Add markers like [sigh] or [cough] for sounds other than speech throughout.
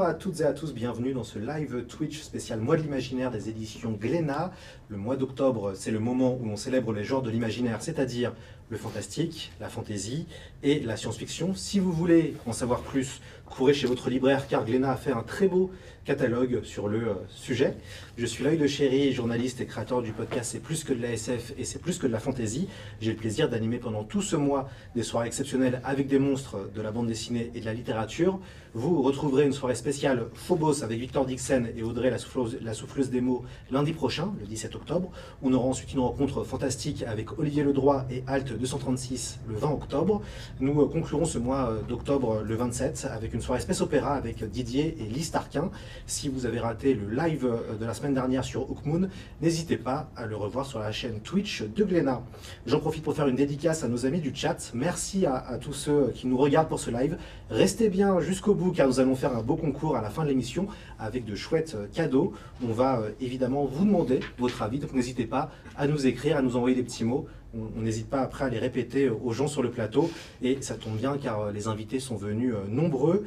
Bonjour à toutes et à tous, bienvenue dans ce live Twitch spécial Mois de l'imaginaire des éditions Glénat. Le mois d'octobre, c'est le moment où on célèbre les genres de l'imaginaire, c'est-à-dire le fantastique, la fantaisie et la science-fiction. Si vous voulez en savoir plus, courez chez votre libraire car Glénat a fait un très beau catalogue sur le euh, sujet. Je suis l'œil de chéri, journaliste et créateur du podcast C'est plus que de la SF et c'est plus que de la fantaisie. J'ai le plaisir d'animer pendant tout ce mois des soirées exceptionnelles avec des monstres de la bande dessinée et de la littérature. Vous retrouverez une soirée spéciale Phobos avec Victor Dixon et Audrey la souffleuse, la des mots lundi prochain, le 17 octobre. On aura ensuite une rencontre fantastique avec Olivier Ledroit et Alt 236 le 20 octobre. Nous euh, conclurons ce mois euh, d'octobre le 27 avec une soirée Space Opéra avec Didier et Lise Tarquin. Si vous avez raté le live euh, de la semaine dernière sur Hookmoon, n'hésitez pas à le revoir sur la chaîne Twitch de Glénat. J'en profite pour faire une dédicace à nos amis du chat. Merci à, à tous ceux qui nous regardent pour ce live. Restez bien jusqu'au bout car nous allons faire un beau concours à la fin de l'émission avec de chouettes euh, cadeaux. On va euh, évidemment vous demander votre avis, donc n'hésitez pas à nous écrire, à nous envoyer des petits mots. On n'hésite pas après à les répéter euh, aux gens sur le plateau et ça tombe bien car euh, les invités sont venus euh, nombreux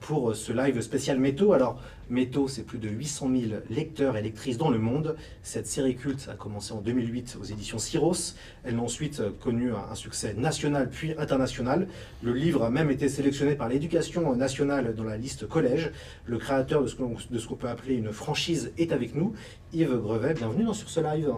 pour ce live spécial Métaux. Alors Métaux, c'est plus de 800 000 lecteurs et lectrices dans le monde. Cette série culte a commencé en 2008 aux éditions Syros. Elle a ensuite connu un succès national puis international. Le livre a même été sélectionné par l'éducation nationale dans la liste collège. Le créateur de ce qu'on peut appeler une franchise est avec nous. Yves Grevet, bienvenue sur ce live.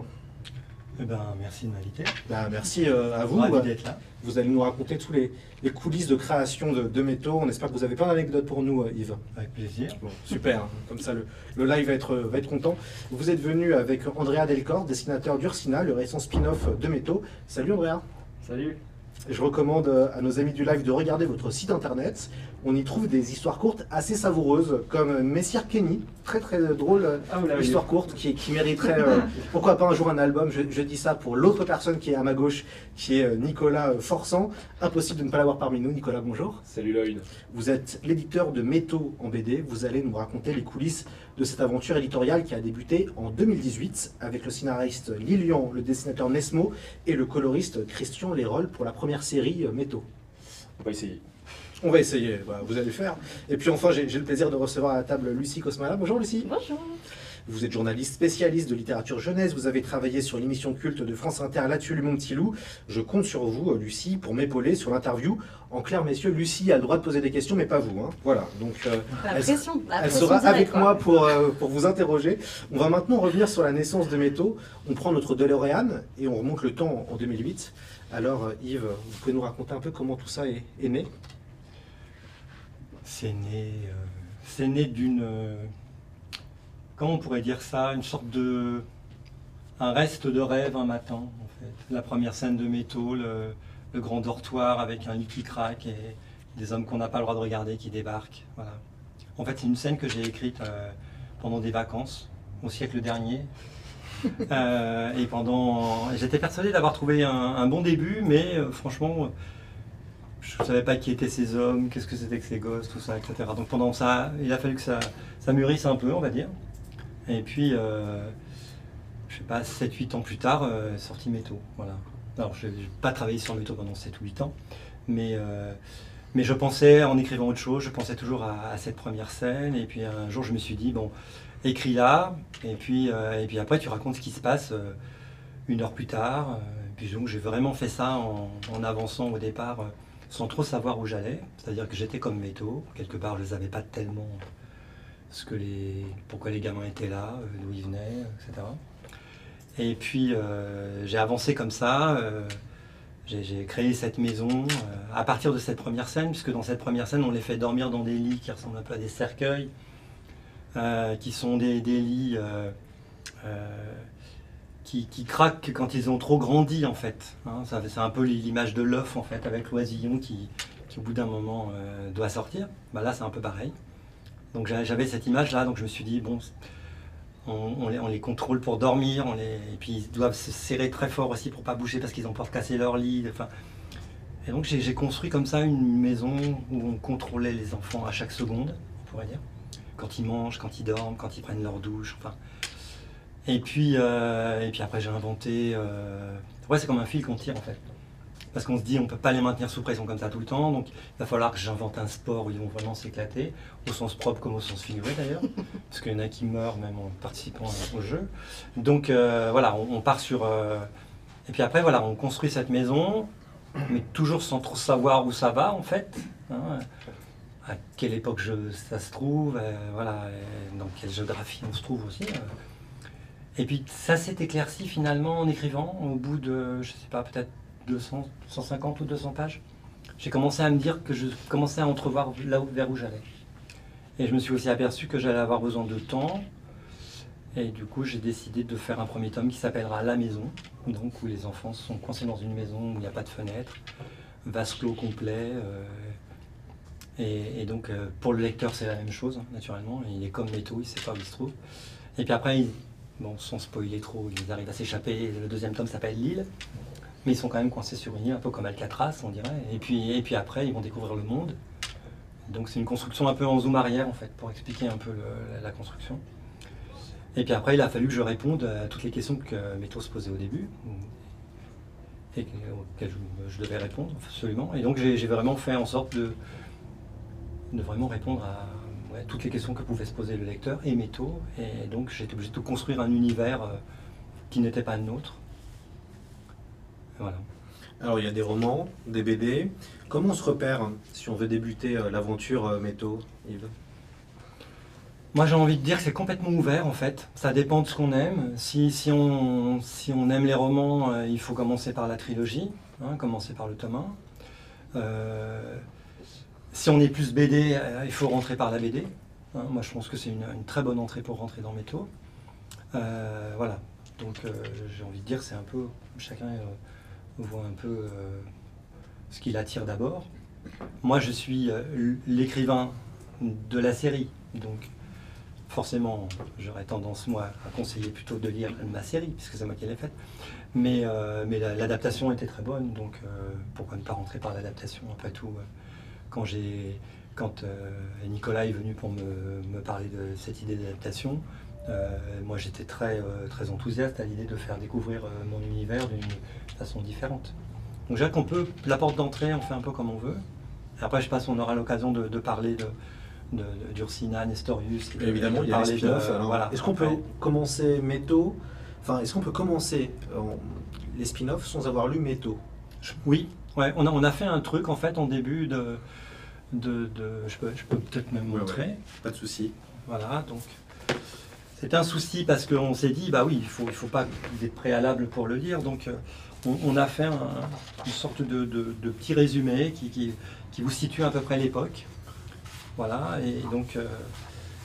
Eh ben, merci de m'inviter. Bah, merci euh, à vous. Ravi d'être là. Vous allez nous raconter tous les, les coulisses de création de, de métaux. On espère que vous avez plein d'anecdotes pour nous, euh, Yves. Avec plaisir. Bon, super, hein. comme ça le, le live va être, va être content. Vous êtes venu avec Andrea Delcor, dessinateur d'Ursina, le récent spin-off de métaux. Salut Andrea. Salut. Je recommande euh, à nos amis du live de regarder votre site internet. On y trouve des histoires courtes assez savoureuses, comme Messire Kenny, très très drôle Ah, histoire courte qui, qui mériterait, euh, [laughs] pourquoi pas un jour un album. Je, je dis ça pour l'autre personne qui est à ma gauche, qui est euh, Nicolas euh, Forçant. Impossible de ne pas l'avoir parmi nous. Nicolas, bonjour. Salut Lloyd. Vous êtes l'éditeur de Métaux en BD. Vous allez nous raconter les coulisses de cette aventure éditoriale qui a débuté en 2018 avec le scénariste Lilian, le dessinateur Nesmo et le coloriste Christian Lérol pour la première série Métaux. On va essayer. On va essayer, bah, vous allez le faire. Et puis enfin, j'ai le plaisir de recevoir à la table Lucie Cosmala. Bonjour Lucie. Bonjour. Vous êtes journaliste spécialiste de littérature jeunesse, vous avez travaillé sur l'émission culte de France Inter Là-dessus le mon petit loup. Je compte sur vous, euh, Lucie, pour m'épauler sur l'interview. En clair, messieurs, Lucie a le droit de poser des questions, mais pas vous. hein. Voilà, donc euh, elle, pression. sera avec quoi. moi pour, euh, pour vous interroger. On va maintenant revenir sur la naissance de Métaux. On prend notre DeLorean et on remonte le temps en 2008. Alors Yves, vous pouvez nous raconter un peu comment tout ça est, est né? C'est né, euh, c'est né d'une, euh, comment on pourrait dire ça, une sorte de, un reste de rêve un matin en fait. La première scène de métaux, le, le grand dortoir avec un lit qui craque et des hommes qu'on n'a pas le droit de regarder qui débarquent. Voilà. En fait, c'est une scène que j'ai écrite euh, pendant des vacances au siècle dernier. [laughs] Euh, et pendant, j'étais persuadé d'avoir trouvé un, un bon début, mais franchement, je ne savais pas qui étaient ces hommes, qu'est-ce que c'était que ces gosses, tout ça, etc. Donc pendant ça, il a fallu que ça, ça mûrisse un peu, on va dire. Et puis, euh, je sais pas, 7-8 ans plus tard, euh, sorti Métaux. Voilà. Alors, je n'ai pas travaillé sur Métaux pendant 7 ou 8 ans, mais, euh, mais je pensais, en écrivant autre chose, je pensais toujours à, cette première scène. Et puis un jour, je me suis dit, bon, écris là, et puis, euh, et puis après, tu racontes ce qui se passe une heure plus tard. Et puis donc, j'ai vraiment fait ça en avançant au départ. Sans trop savoir où j'allais. C'est-à-dire que j'étais comme Métaux. Quelque part, je ne savais pas tellement ce que les, pourquoi les gamins étaient là, euh, d'où ils venaient, etc. Et puis, euh, j'ai avancé comme ça. euh, j'ai créé cette maison à partir de cette première scène, puisque dans cette première scène, on les fait dormir dans des lits qui ressemblent un peu à des cercueils, qui sont des, des lits qui, craquent quand ils ont trop grandi, en fait. hein. C'est un peu l'image de l'œuf, en fait, avec l'oisillon qui, au bout d'un moment, euh, doit sortir. Bah, là, c'est un peu pareil. Donc j'a- j'avais cette image-là, donc je me suis dit, bon, on, les, on les contrôle pour dormir, et puis ils doivent se serrer très fort aussi pour pas bouger parce qu'ils ont peur de casser leur lit. Enfin, et donc j'ai construit comme ça une maison où on contrôlait les enfants à chaque seconde, on pourrait dire. Quand ils mangent, quand ils dorment, quand ils prennent leur douche, enfin. Et puis, euh, et puis après j'ai inventé... euh, Ouais, c'est comme un fil qu'on tire en fait. parce qu'on se dit on ne peut pas les maintenir sous pression comme ça tout le temps, donc il va falloir que j'invente un sport où ils vont vraiment s'éclater, au sens propre comme au sens figuré d'ailleurs, [laughs] parce qu'il y en a qui meurent même en participant au jeu. Donc euh, voilà, on, part sur... Et puis après, voilà, on construit cette maison, mais toujours sans trop savoir où ça va en fait. Hein. à quelle époque ça se trouve, euh, voilà, dans quelle géographie on se trouve aussi. Et puis ça s'est éclairci finalement en écrivant au bout de, je sais pas, peut-être 200, 150 ou 200 pages. J'ai commencé à me dire que je commençais à entrevoir là où, vers où j'allais. Et je me suis aussi aperçu que j'allais avoir besoin de temps. Et du coup, j'ai décidé de faire un premier tome qui s'appellera La Maison, donc où les enfants sont coincés dans une maison où il n'y a pas de fenêtre, vase clos complet. Euh, et, donc, euh, pour le lecteur, c'est la même chose, naturellement. Il est comme Métaux, il ne sait pas où il se trouve. Et puis après, bon, sans spoiler trop, ils arrivent à s'échapper. Le deuxième tome s'appelle L'île mais ils sont quand même coincés sur une île, un peu comme Alcatraz, on dirait. Et puis, et puis après, ils vont découvrir le monde. Donc c'est une construction un peu en zoom arrière, en fait, pour expliquer un peu la, construction. Et puis après, il a fallu que je réponde à toutes les questions que Métaux se posait au début, et auxquelles je, devais répondre, absolument. Et donc j'ai vraiment fait en sorte de, de vraiment répondre à toutes les questions que pouvait se poser le lecteur et Métaux. Et donc j'ai été obligé de construire un univers euh, qui n'était pas le nôtre alors il y a des romans, des BD. Comment on se repère si on veut débuter euh, l'aventure euh, métaux, Yves? Moi j'ai envie de dire que c'est complètement ouvert en fait. Ça dépend de ce qu'on aime. Si, si, on, si on aime les romans, euh, il faut commencer par la trilogie, hein, commencer par le tome 1. Si on est plus BD, il faut rentrer par la BD. Hein. moi je pense que c'est une, très bonne entrée pour rentrer dans Métaux. voilà. Donc j'ai envie de dire c'est un peu chacun voit un peu euh, ce qui l'attire d'abord. Moi, je suis euh, l'écrivain de la série, donc forcément, j'aurais tendance, moi, à conseiller plutôt de lire ma série, puisque c'est moi qui l'ai faite. Mais, euh, mais l'adaptation était très bonne, donc pourquoi ne pas rentrer par l'adaptation Après tout, quand, quand Nicolas est venu pour me, me parler de cette idée d'adaptation, moi j'étais très, très enthousiaste à l'idée de faire découvrir mon univers d'une façon différente. Donc je dirais qu'on peut, la porte d'entrée, on fait un peu comme on veut. après, je pense qu'on aura l'occasion de, parler de, d'Ursina, Nestorius. évidemment, il y a les spin-offs. Voilà, est-ce qu'on peut commencer Métaux? Enfin, est-ce qu'on peut commencer euh, les spin-offs sans avoir lu Métaux? Oui, ouais, on, a, on a fait un truc en fait en début de. De, je peux, je peux peut-être même montrer. Pas de souci. Voilà, donc. C'est un souci parce qu'on s'est dit, bah oui, il ne faut, il faut pas des préalables pour le lire. Donc, euh, on, a fait une sorte de, petit résumé qui, vous situe à peu près l'époque. Voilà, et donc euh,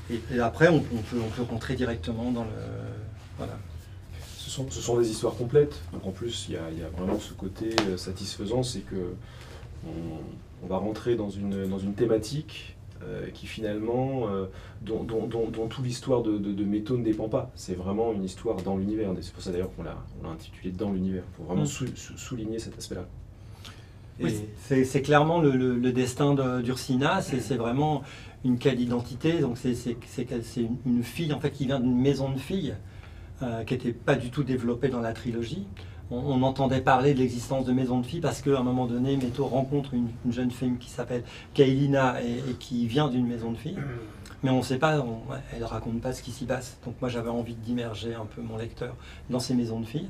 et, après on, peut, on peut rentrer directement dans le. Voilà. Ce sont, ce sont des histoires complètes, donc en plus il y a, vraiment ce côté euh, satisfaisant, c'est que on, va rentrer dans une, dans une thématique euh, qui finalement, euh, dont, dont, dont, toute l'histoire de, de, Métaux ne dépend pas. C'est vraiment une histoire dans l'univers. C'est pour ça d'ailleurs qu'on l'a, intitulé Dans l'univers, pour vraiment mm. souligner cet aspect-là. c'est, clairement le, destin d'Ursina, c'est, vraiment une quelle identité. Donc c'est, c'est, une, fille en fait qui vient d'une maison de filles euh, qui n'était pas du tout développée dans la trilogie on, entendait parler de l'existence de maisons de filles parce qu'à un moment donné, Méto rencontre une, jeune femme qui s'appelle Kailina et, qui vient d'une maison de filles. Mais on ne sait pas, elle ne raconte pas ce qui s'y passe. Donc moi j'avais envie d'immerger un peu mon lecteur dans ces maisons de filles.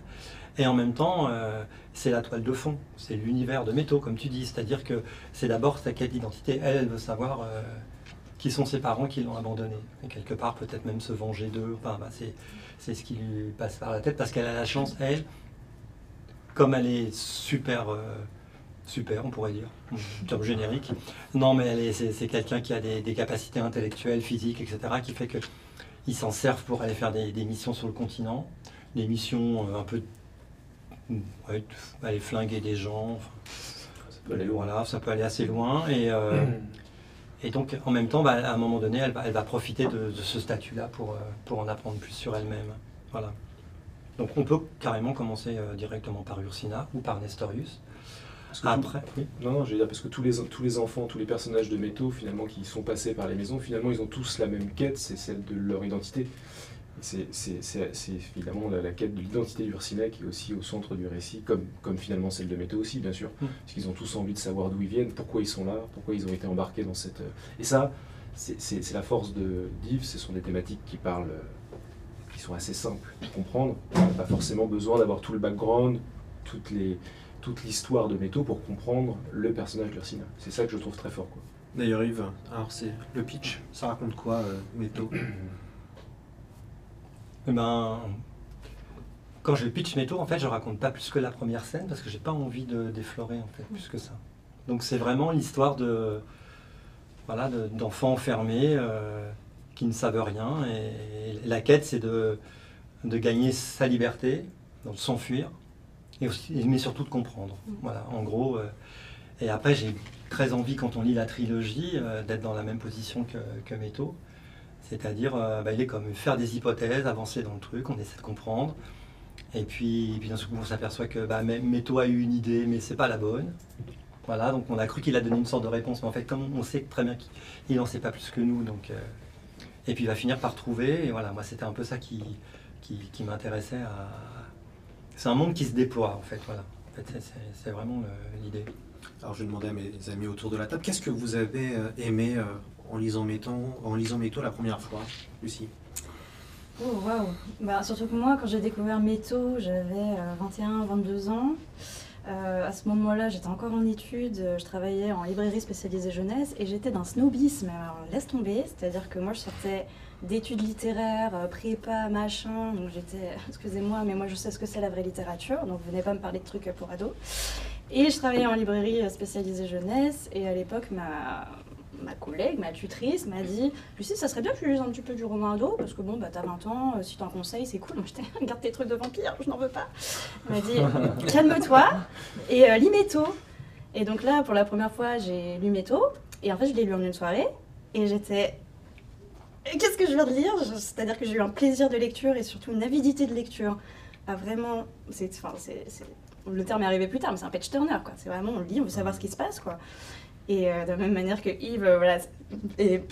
Et en même temps, euh, c'est la toile de fond, c'est l'univers de Méto, comme tu dis. C'est-à-dire que c'est d'abord sa quête d'identité. Elle, elle veut savoir euh, qui sont ses parents qui l'ont abandonnée. Et quelque part, peut-être même se venger d'eux. Enfin, bah, c'est ce qui lui passe par la tête parce qu'elle a la chance, elle, comme elle est super, euh, super, on pourrait dire, top générique. Non, mais c'est quelqu'un qui a des, capacités intellectuelles, physiques, etc., qui fait qu'ils s'en servent pour aller faire des, missions sur le continent, des missions euh, un peu, ouais, aller flinguer des gens. ça peut aller loin. ça peut aller assez loin. Et, euh, donc, en même temps, bah, à un moment donné, elle va, elle va profiter de, ce statut-là pour, pour en apprendre plus sur elle-même. Voilà. Donc on peut carrément commencer euh, directement par Ursina ou par Nestorius. Après, Non, non, je veux dire, parce que tous les, tous les enfants, tous les personnages de métaux, finalement, qui sont passés par les maisons, finalement, ils ont tous la même quête, c'est celle de leur identité. C'est évidemment la, quête de l'identité d'Ursina qui est aussi au centre du récit, comme, comme finalement celle de Méto aussi, bien sûr. Mm. Parce qu'ils ont tous envie de savoir d'où ils viennent, pourquoi ils sont là, pourquoi ils ont été embarqués dans cette. Et ça, c'est la force de d'Yves, ce sont des thématiques qui parlent, qui sont assez simples à comprendre. On n'a pas forcément besoin d'avoir tout le background, toutes les, toute l'histoire de Méto pour comprendre le personnage d'Ursina. C'est ça que je trouve très fort. Quoi. D'ailleurs, Yves, alors c'est le pitch, ça raconte quoi, euh, Méto [clears throat] Eh ben, quand je pitch Méto, en fait, je raconte pas plus que la première scène parce que j'ai pas envie de déflorer en fait plus que ça. Donc c'est vraiment l'histoire de voilà de- d'enfants enfermés euh, qui ne savent rien et, la quête c'est de de gagner sa liberté, donc de s'enfuir et aussi, mais surtout de comprendre. Voilà, en gros. euh, et après, j'ai très envie, quand on lit la trilogie, euh, d'être dans la même position que, que Méto. C'est-à-dire, euh, bah, il est comme faire des hypothèses, avancer dans le truc, on essaie de comprendre. Et puis, et puis d'un coup, on s'aperçoit que bah, a eu une idée, mais c'est pas la bonne. Voilà, donc on a cru qu'il a donné une sorte de réponse, mais en fait, comme on sait très bien qu'il n'en sait pas plus que nous, donc. Euh, et puis il va finir par trouver, et voilà, moi c'était un peu ça qui, qui, qui m'intéressait à. C'est un monde qui se déploie, en fait, voilà. En fait, c'est- c'est- c'est vraiment le- l'idée. Alors je vais demander à mes amis autour de la table, qu'est-ce que vous avez euh, aimé euh, en lisant Méto, en lisant Méto la première fois, Lucie? Oh waouh bah, Surtout que moi, quand j'ai découvert Méto, j'avais 21-22 ans. Euh, à ce moment-là, j'étais encore en études, euh, je travaillais en librairie spécialisée jeunesse et j'étais d'un snobisme. Alors laisse tomber, c'est-à-dire que moi je sortais d'études littéraires, euh, prépa, machin, donc j'étais, [laughs] excusez-moi, mais moi je sais ce que c'est la vraie littérature, donc venez pas me parler de trucs pour ados. Et je travaillais en librairie spécialisée jeunesse et à l'époque ma, ma collègue, ma tutrice m'a dit Lucie, ça serait bien que tu lises un petit peu du roman ado, parce que bon, bah, t'as 20 ans, euh, si t'en conseilles, c'est cool. [laughs] Moi, j'étais, garde tes trucs de vampire, je n'en veux pas. Elle m'a dit [laughs] Calme-toi et euh, lis Méto. Et donc là, pour la première fois, j'ai lu Méto, et en fait, je l'ai lu en une soirée, et j'étais. Qu'est-ce que je viens de lire? C'est-à-dire que j'ai eu un plaisir de lecture et surtout une avidité de lecture. À vraiment. C'est, enfin, c'est, c'est- le terme est arrivé plus tard, mais c'est un page turner, quoi. C'est vraiment, on lit, on veut savoir ce qui se passe, quoi. Et euh, de la même manière que Yves, euh, voilà, est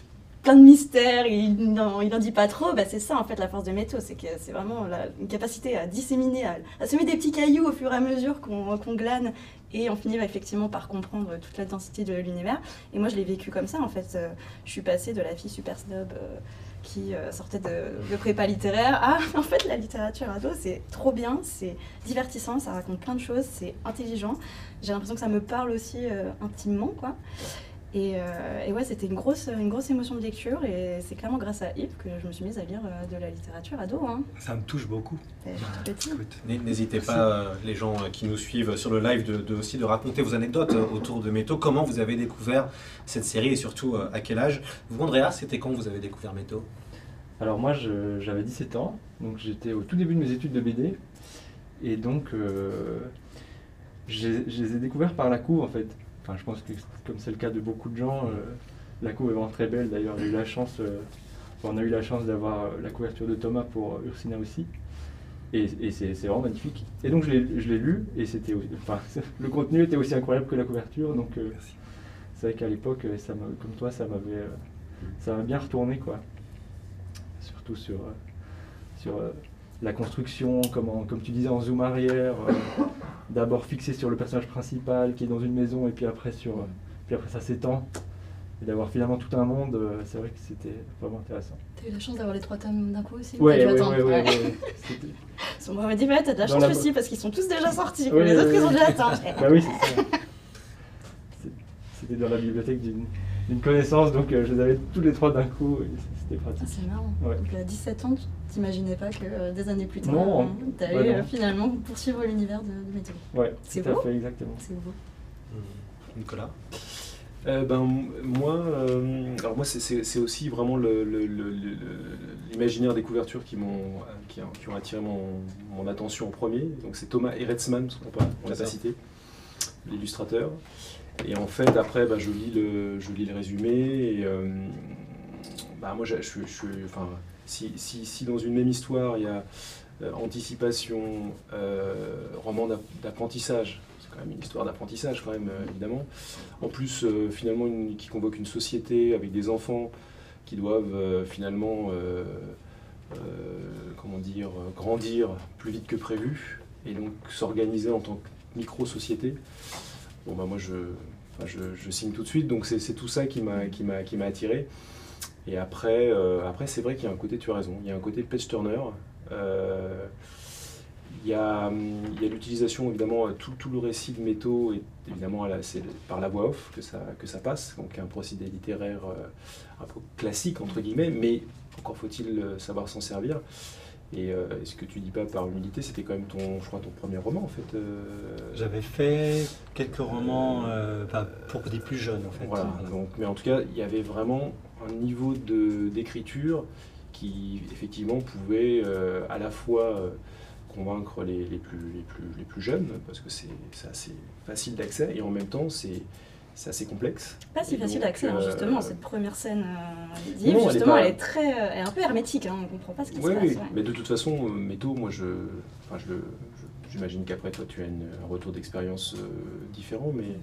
plein de mystères, il n'en dit pas trop, bah, c'est ça en fait la force de Méto, c'est que c'est vraiment la, une capacité à disséminer, à, semer des petits cailloux au fur et à mesure qu'on glane, et on finit bah, effectivement par comprendre toute la densité de l'univers. Et moi je l'ai vécu comme ça en fait, Euh, je suis passée de la fille super snob qui euh, sortait de, prépa littéraire à [laughs] en fait la littérature ado, c'est trop bien, c'est divertissant, ça raconte plein de choses, c'est intelligent. J'ai l'impression que ça me parle aussi euh, intimement quoi. Et, euh, et ouais, c'était une grosse, une grosse émotion de lecture et c'est clairement grâce à Yves que je me suis mise à lire euh, de la littérature ado. Hein. Ça me touche beaucoup. N- N'hésitez pas, euh, les gens qui nous suivent sur le live, de, de- aussi de raconter vos anecdotes autour de Méto. Comment vous avez découvert cette série et surtout euh, à quel âge? Vous, Andrea, c'était quand vous avez découvert Méto Alors moi je- j'avais 17 ans, donc j'étais au tout début de mes études de BD. Et donc euh, j'ai- je les ai découverts par la couve en fait. Enfin je pense que comme c'est le cas de beaucoup de gens, euh, la couve est vraiment très belle. D'ailleurs j'ai eu la chance, euh, on a eu la chance d'avoir euh, la couverture de Thomas pour Ursina aussi. Et, et c'est vraiment magnifique. Et donc je l'ai lu et c'était aussi- enfin, [laughs] le contenu était aussi incroyable que la couverture. Donc euh, c'est vrai qu'à l'époque, comme toi, ça m'avait, ça m'a bien retourné quoi. Surtout sur, sur la construction, comme, en- comme tu disais en zoom arrière, d'abord fixé sur le personnage principal qui est dans une maison et puis après sur, euh, puis après ça s'étend. Et d'avoir finalement tout un monde, euh, c'est vrai que c'était vraiment intéressant. T'as eu la chance d'avoir les trois tomes d'un coup aussi ou Ouais, t'as ouais, ouais, ouais, Ouais. [laughs] m'a dit, ouais, t'as de la chance la- aussi parce qu'ils sont tous déjà sortis. Ouais, les autres, ouais, ils ont déjà atteint. Bah oui, c'est ça. C'était dans la bibliothèque d'une d'une connaissance, donc euh, je les avais tous les trois d'un coup, et c'était Ah, pratique. c'est marrant. Ouais. Donc à 17 ans, tu t'imaginais pas que euh, des années plus tard, Non. Ouais, non. euh, finalement poursuivre l'univers de, de Météo. Ouais, C'est tout à beau. fait, exactement. C'est beau. Nicolas? Euh, ben, moi, euh, alors moi, c'est- aussi vraiment l'imaginaire des couvertures qui m'ont qui, ont- qui ont attiré mon, mon attention en premier. Donc c'est Thomas l'a pas, on l'a pas cité, l'illustrateur. Et en fait, après, bah, je lis le je lis le résumé et euh, bah, moi, je, je, enfin, si, si, si dans une même histoire il y a euh, anticipation, euh, roman d'app- d'apprentissage, c'est quand même une histoire d'apprentissage quand même évidemment. En plus, finalement, qui convoque une société avec des enfants qui doivent finalement comment dire, grandir plus vite que prévu et donc s'organiser en tant que micro-société. Bon, bah, moi, je, signe tout de suite, donc c'est tout ça qui m'a attiré. Et après, euh, après c'est vrai qu'il y a un côté, tu as raison, il y a un côté page turner. Euh, il y a, l'utilisation, évidemment, tout, tout, le récit de métaux, est, évidemment, c'est par la voix off que ça, que ça passe, donc un procédé littéraire euh, un peu classique, entre guillemets, mais encore faut-il savoir s'en servir. Et euh, ce que tu dis pas par humilité, c'était quand même ton, je crois, ton premier roman en fait. Euh. J'avais fait quelques romans euh, pour des plus jeunes en fait. Voilà. Donc, mais en tout cas, il y avait vraiment un niveau de, d'écriture qui effectivement pouvait à la fois convaincre les, les, plus, les, plus, les plus jeunes parce que c'est, c'est assez facile d'accès et en même temps c'est c'est assez complexe. Pas si facile d'accès, hein, justement, euh, cette première scène euh, justement, elle est, très, euh, elle est un peu hermétique, hein, on ne comprend pas ce qui se passe. Oui, mais de toute façon, Métaux, moi, je, enfin, je, j'imagine qu'après, toi, tu as un retour d'expérience différent, mais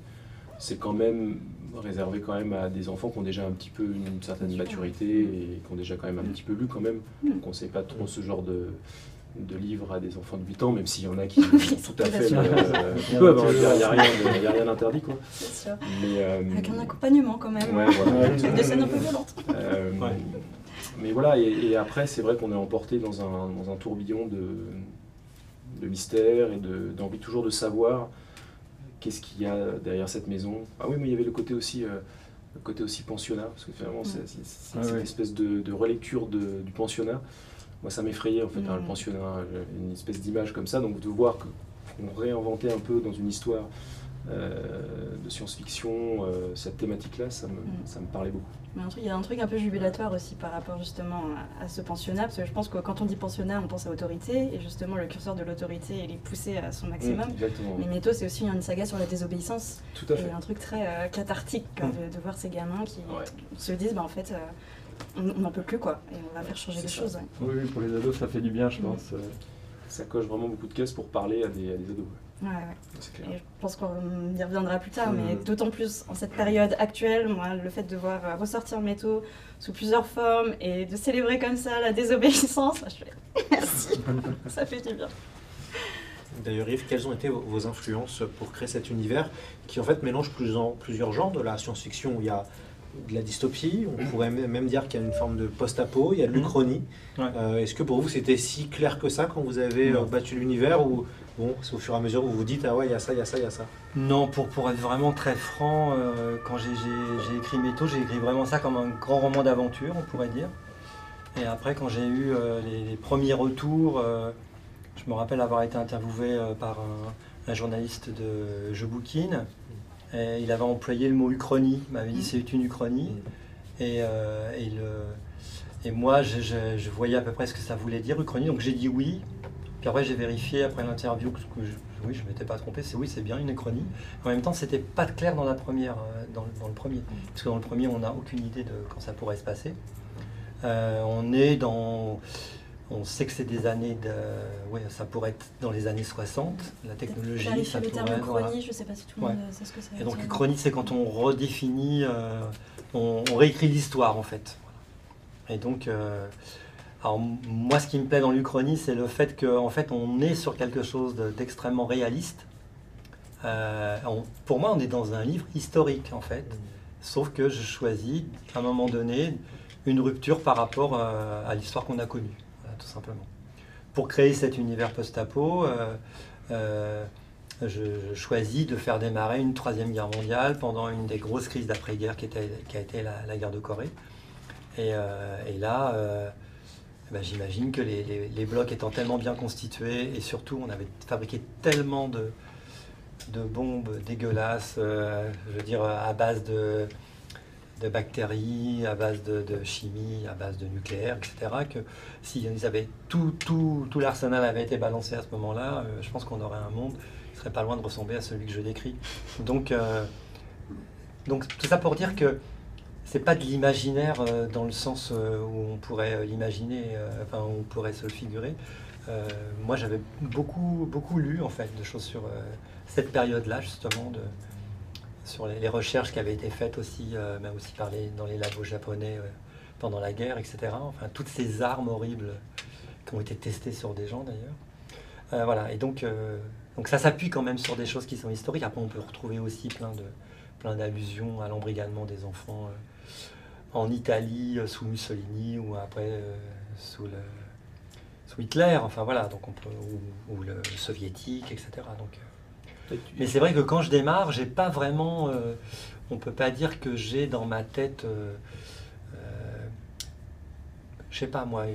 c'est quand même réservé quand même à des enfants qui ont déjà un petit peu une certaine maturité et qui ont déjà quand même un petit peu lu quand même. Mm. Donc on ne sait pas trop ce genre de, de livres à des enfants de 8 ans, même s'il y en a qui [laughs] tout à fait. il n'y a, rien d'interdit. Quoi. Sûr. Mais, euh, Avec un accompagnement quand même. Ouais, voilà. [laughs] des scènes un peu violentes. Euh, mais voilà, et, après, c'est vrai qu'on est emporté dans un, dans un tourbillon de, de mystère et d'envie toujours de savoir qu'est-ce qu'il y a derrière cette maison. Ah oui, mais il y avait le côté aussi. Euh, le côté aussi pensionnat, parce que finalement, c'est une espèce de, de relecture de, du pensionnat moi ça m'effrayait en fait, hein, le mm. pensionnat, euh, une espèce d'image comme ça, donc de voir qu'on réinventait un peu dans une histoire euh, de science-fiction euh, cette thématique-là, ça me, mm. ça me parlait beaucoup. Mais il y a un truc un peu jubilatoire aussi par rapport justement à, ce pensionnat, parce que je pense que quand on dit pensionnat, on pense à autorité, et justement le curseur de l'autorité, il est poussé à son maximum. Mm, Mais Métaux, c'est aussi une saga sur la désobéissance. Tout à fait. Et un truc très cathartique de, voir ces gamins qui se disent, bah, en fait, on n'en peut plus quoi, et on va faire changer les choses. Oui, pour les ados, ça fait du bien, je pense. Ça coche vraiment beaucoup de caisses pour parler à des, ados. Ouais, ouais. Et je pense qu'on y reviendra plus tard, mais mm. d'autant plus en cette période actuelle, moi, le fait de voir euh, ressortir Métaux sous plusieurs formes et de célébrer comme ça la désobéissance, [laughs] je fais merci, [laughs] ça fait du bien. D'ailleurs, Yves, quelles ont été vos influences pour créer cet univers qui en fait mélange plusieurs genres de la science-fiction où il y a de la dystopie, on pourrait même dire qu'il y a une forme de post-apo, il y a de l'Uchronie. Euh, est-ce que pour vous c'était si clair que ça quand vous avez euh, battu l'univers ou bon, c'est au fur et à mesure où vous vous dites ah ouais, il y a ça, il y a ça, il y a ça? Non, pour, pour être vraiment très franc, euh, quand j'ai écrit Métaux, j'ai écrit vraiment ça comme un grand roman d'aventure, on pourrait dire. Et après, quand j'ai eu les, premiers retours, je me rappelle avoir été interviewé par un, journaliste de Je Bouquine il avait employé le mot uchronie, il m'avait dit mm. c'est une uchronie. Mm. Et, euh, et, le, et, moi, je, voyais à peu près ce que ça voulait dire, uchronie, donc j'ai dit oui. Puis après, j'ai vérifié après l'interview que, je, oui, je ne m'étais pas trompé, c'est oui, c'est bien une uchronie. En même temps, c'était pas clair dans la première, euh, dans, dans, le premier, mm. parce que dans le premier, on n'a aucune idée de quand ça pourrait se passer. Euh, on est dans on sait que c'est des années de. Oui, ça pourrait être dans les années 60, la technologie. Ça le terme chronie, je ne sais pas si tout le monde sait ce que c'est. Et donc, chronie, c'est quand on redéfinit, euh, on, réécrit l'histoire, en fait. Et donc, euh, alors, moi, ce qui me plaît dans l'Uchronie, c'est le fait qu'en fait, on est sur quelque chose d'extrêmement réaliste. Euh, pour moi, on est dans un livre historique, en fait. Sauf que je choisis, à un moment donné, une rupture par rapport à l'histoire qu'on a connue simplement. Pour créer cet univers post-apo, euh, euh, je, choisis de faire démarrer une troisième guerre mondiale pendant une des grosses crises d'après-guerre qui, a été la, guerre de Corée. Et, euh, là, ben, j'imagine que les, blocs étant tellement bien constitués, et surtout on avait fabriqué tellement de, de bombes dégueulasses, je veux dire à base de, de bactéries, à base de, chimie, à base de nucléaire, etc. Que si ils avaient tout, tout, tout l'arsenal avait été balancé à ce moment-là, euh, je pense qu'on aurait un monde qui serait pas loin de ressembler à celui que je décris. Donc, euh, donc tout ça pour dire que c'est pas de l'imaginaire euh, dans le sens où on pourrait l'imaginer, enfin on pourrait se le figurer. moi, j'avais beaucoup, beaucoup lu en fait de choses sur cette période-là justement sur les, recherches qui avaient été faites aussi, euh, même aussi par dans les labos japonais euh, pendant la guerre, etc. Enfin, toutes ces armes horribles qui ont été testés sur des gens d'ailleurs. Euh, voilà, et donc, donc ça s'appuie quand même sur des choses qui sont historiques. Après, on peut retrouver aussi plein de plein d'allusions à l'embrigadement des enfants en Italie sous Mussolini ou après sous, le, sous Hitler. Enfin voilà, donc ou, ou le soviétique, etc. Donc, mais c'est vrai que quand je démarre, j'ai pas vraiment. on peut pas dire que j'ai dans ma tête. je sais pas moi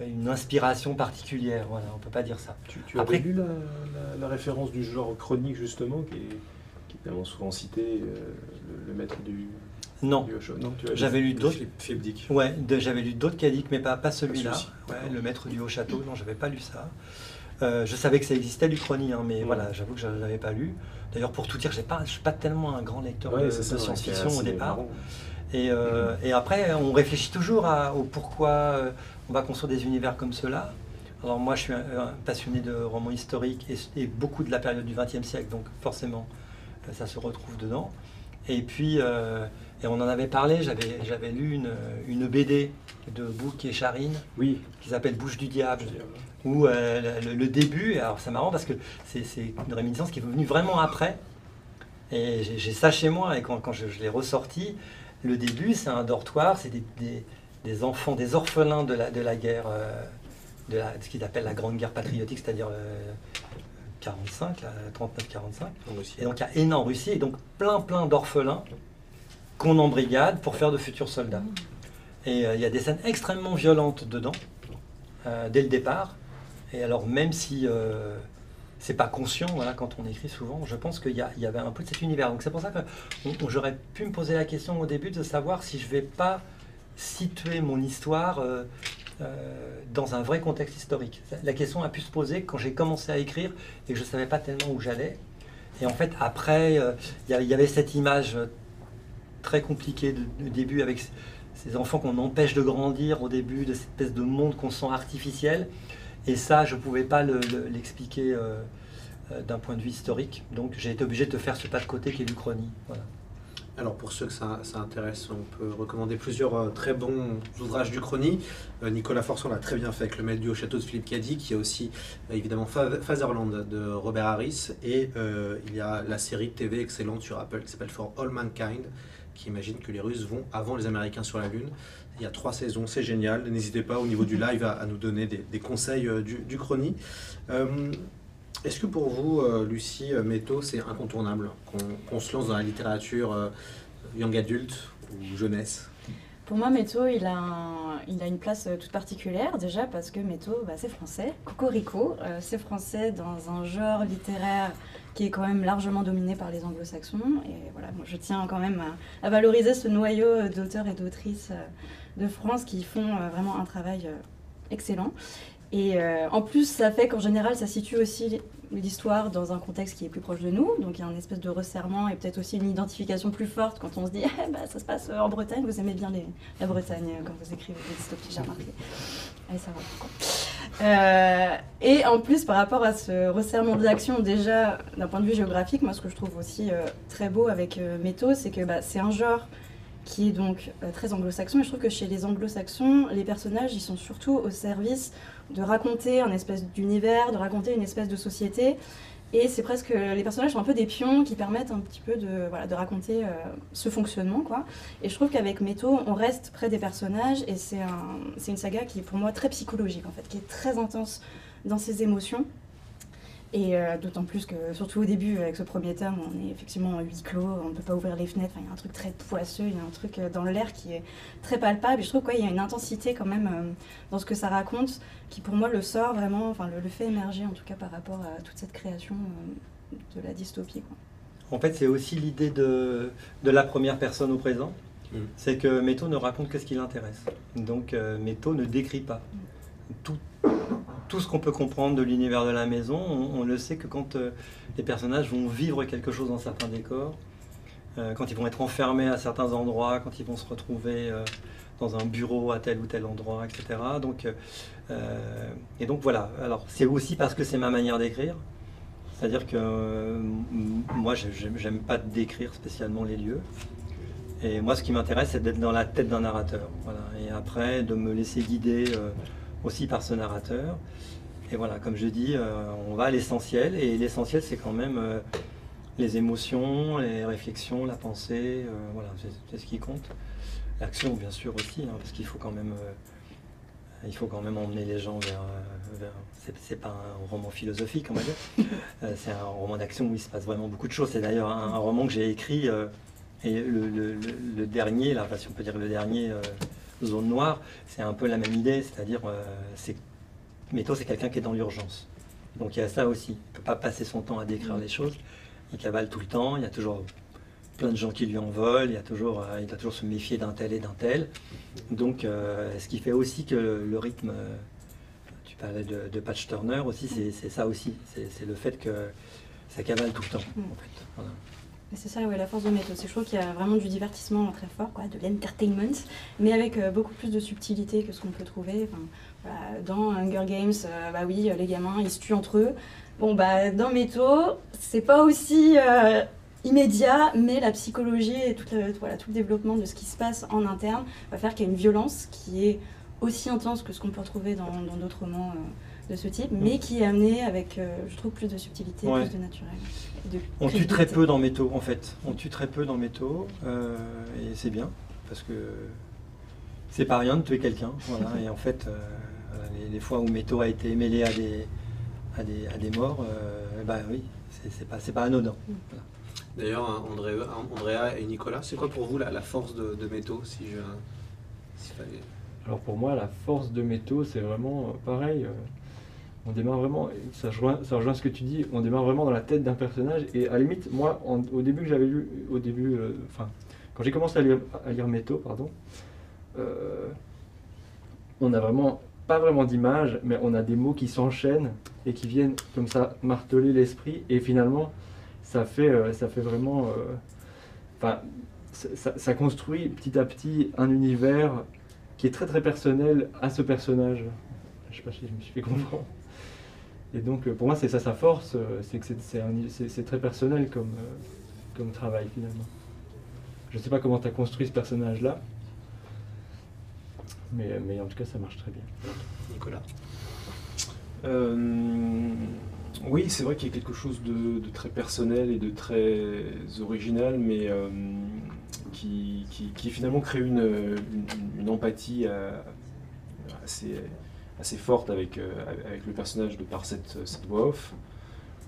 une inspiration particulière. Voilà, on peut pas dire ça. Tu, as Après, lu la, référence du genre chronique justement, qui est, qui tellement souvent cité, euh, le, maître du. Non, j'avais lu d'autres. Ouais, j'avais lu d'autres mais pas, pas celui-là. le maître du haut château. Non, j'avais pas lu ça. Euh, je savais que ça existait l'Uchronie, hein, mais voilà, j'avoue que je n'avais pas lu. D'ailleurs, pour tout dire, je ne suis pas tellement un grand lecteur de, science-fiction au départ. Et, euh, et, après, on réfléchit toujours à, au pourquoi on va construire des univers comme cela. Alors moi, je suis un, passionné de romans historiques et, beaucoup de la période du XXe siècle, donc forcément, euh, ça se retrouve dedans. Et puis, euh, et on en avait parlé, j'avais lu une, une, BD de Bouc et Charine, oui. qui s'appelle Bouche du diable, où euh, le, début, alors c'est marrant parce que c'est une réminiscence qui est venue vraiment après, et j'ai ça chez moi, et quand, quand je, l'ai ressorti, le début, c'est un dortoir, c'est des des enfants, des orphelins de la, de la guerre, euh, de, la, ce qu'ils appellent la Grande Guerre patriotique, c'est-à-dire 45, 39-45. Et donc il y a énorme Russie, et donc plein plein d'orphelins qu'on embrigade pour faire de futurs soldats. Et euh, il y a des scènes extrêmement violentes dedans, euh, dès le départ. Et alors même si c'est pas conscient, voilà, quand on écrit souvent, je pense qu'il y, avait un peu de cet univers. Donc c'est pour ça que j'aurais pu me poser la question au début de savoir si je vais pas situer mon histoire euh, euh, dans un vrai contexte historique. La question a pu se poser quand j'ai commencé à écrire et que je savais pas tellement où j'allais. Et en fait, après, euh, il y, avait cette image très compliquée de, début avec ces enfants qu'on empêche de grandir au début, de cette espèce de monde qu'on sent artificiel. Et ça, je ne pouvais pas l'expliquer d'un point de vue historique. Donc j'ai été obligé de faire ce pas de côté qui est l'Uchronie. Alors pour ceux que ça, intéresse, on peut recommander plusieurs euh, très bons ouvrages du Chrony. Euh, Nicolas Forçon l'a très bien fait avec Le Maître du Haut Château de Philippe Cady, qui a aussi euh, évidemment Fatherland de Robert Harris, et il y a la série TV excellente sur Apple qui s'appelle For All Mankind, qui imagine que les Russes vont avant les Américains sur la Lune. Il y a trois saisons, c'est génial. N'hésitez pas au niveau du live à, nous donner des, conseils du, du Chrony. Est-ce que pour vous, euh, Lucie euh, Métaux, c'est incontournable qu'on se lance dans la littérature euh, young adulte ou jeunesse? Pour moi, Métaux, il a, il a une place toute particulière, déjà parce que Métaux, bah, c'est français. Cocorico, c'est français dans un genre littéraire qui est quand même largement dominé par les anglo-saxons. Et voilà, moi, je tiens quand même à, valoriser ce noyau d'auteurs et d'autrices de France qui font vraiment un travail excellent. Et en plus, ça fait qu'en général, ça situe aussi l'histoire dans un contexte qui est plus proche de nous. Donc il y a un espèce de resserrement et peut-être aussi une identification plus forte quand on se dit eh ben, ça se passe en Bretagne, vous aimez bien la Bretagne quand vous écrivez des dystopies, j'ai remarqué. Allez, ça va. Euh, et en plus, par rapport à ce resserrement de l'action, déjà d'un point de vue géographique, moi ce que je trouve aussi euh, très beau avec euh, Métaux, c'est que bah, c'est un genre qui est donc très anglo-saxon. Je trouve que chez les anglo-saxons, les personnages, ils sont surtout au service de raconter un espèce d'univers, de raconter une espèce de société. Et c'est presque les personnages sont un peu des pions qui permettent un petit peu de, voilà, de raconter euh, ce fonctionnement. Quoi. Et je trouve qu'avec Métaux, on reste près des personnages et c'est un, une saga qui est pour moi très psychologique en fait, qui est très intense dans ses émotions. Et euh, d'autant plus que, surtout au début, avec ce premier tome, on est effectivement en huis clos, on ne peut pas ouvrir les fenêtres, il y a un truc très poisseux, il y a un truc euh, dans l'air qui est très palpable. Et je trouve qu'il y a une intensité quand même euh, dans ce que ça raconte, qui pour moi le sort vraiment, enfin le, fait émerger en tout cas par rapport à toute cette création de la dystopie. En fait, c'est aussi l'idée de, de la première personne au présent. Mm. C'est que Métaux ne raconte que ce qui l'intéresse. Donc Métaux ne décrit pas. Tout, tout ce qu'on peut comprendre de l'univers de la maison, on, le sait que quand euh, les personnages vont vivre quelque chose dans certains décors, euh, quand ils vont être enfermés à certains endroits, quand ils vont se retrouver euh, dans un bureau à tel ou tel endroit, etc. Donc, et donc voilà. Alors c'est aussi parce que c'est ma manière d'écrire. C'est-à-dire que moi, j'aime pas décrire spécialement les lieux. Et moi, ce qui m'intéresse, c'est d'être dans la tête d'un narrateur. Et après, de me laisser guider aussi par ce narrateur. Et voilà, comme je dis, euh, on va à l'essentiel. Et l'essentiel, c'est quand même euh, les émotions, les réflexions, la pensée. euh, voilà, c'est ce qui compte. L'action, bien sûr, aussi, hein, parce qu'il faut quand même. il faut quand même emmener les gens vers. vers- c'est, pas un roman philosophique, on va dire. [laughs] C'est un roman d'action où il se passe vraiment beaucoup de choses. C'est d'ailleurs un, un roman que j'ai écrit. et le, le- le- le dernier, là, si on peut dire le dernier, Zone Noire, c'est un peu la même idée. C'est-à-dire, euh, c'est Métaux, c'est quelqu'un qui est dans l'urgence. Donc il y a ça aussi. Il ne peut pas passer son temps à décrire les choses. Il cavale tout le temps. Il y a toujours plein de gens qui lui en veulent. Il, y a toujours, euh, il doit toujours se méfier d'un tel et d'un tel. Donc euh, ce qui fait aussi que le, le rythme, euh, tu parlais de, de Patch Turner aussi, c'est ça aussi. C'est le fait que ça cavale tout le temps. Mm. En fait. Voilà. C'est ça, ouais, la force de méthode. C'est je trouve qu'il y a vraiment du divertissement très fort, quoi, de l'entertainment, mais avec euh, beaucoup plus de subtilité que ce qu'on peut trouver. Dans Hunger Games, euh, bah oui, euh, les gamins, ils se tuent entre eux. Bon, bah, dans Métaux, c'est pas aussi immédiat, mais la psychologie et tout le, développement de ce qui se passe en interne va faire qu'il y a une violence qui est aussi intense que ce qu'on peut retrouver dans d'autres romans de ce type, mais qui est amenée avec, euh, je trouve, plus de subtilité, Ouais. plus de naturel. de On tue très peu dans Métaux, en fait. On tue très peu dans Métaux, euh, et c'est bien, parce que c'est pas rien de tuer quelqu'un. Voilà. [laughs] et en fait, euh, les, les fois où Métaux a été mêlé à des, à des, à des morts, euh, bah oui, c'est pas, c'est pas anodin. Voilà. D'ailleurs, Andrea et Nicolas, c'est quoi pour vous la, la force de, de Métaux si je, fallait- Alors pour moi, la force de Métaux, c'est vraiment euh, pareil. On démarre vraiment, ça rejoint, ce que tu dis, on démarre vraiment dans la tête d'un personnage. Et à la limite, moi, au début que j'avais lu, au début, euh, enfin, quand j'ai commencé à lire, à lire Métaux, pardon, euh, on a vraiment, pas vraiment d'image, mais on a des mots qui s'enchaînent et qui viennent comme ça marteler l'esprit. Et finalement, ça fait, euh, ça fait vraiment. Enfin, ça- ça construit petit à petit un univers qui est très très personnel à ce personnage. Je sais pas si je me suis fait comprendre. Et donc euh, pour moi c'est ça sa force, euh, c'est que c'est- très personnel comme, euh, travail finalement. Je sais pas comment tu as construit ce personnage-là, mais, en tout cas ça marche très bien. Nicolas oui, c'est vrai qu'il y a quelque chose de, très personnel et de très original, mais qui, finalement crée une, empathie assez, assez forte avec, euh, avec le personnage de par cette, cette voix off.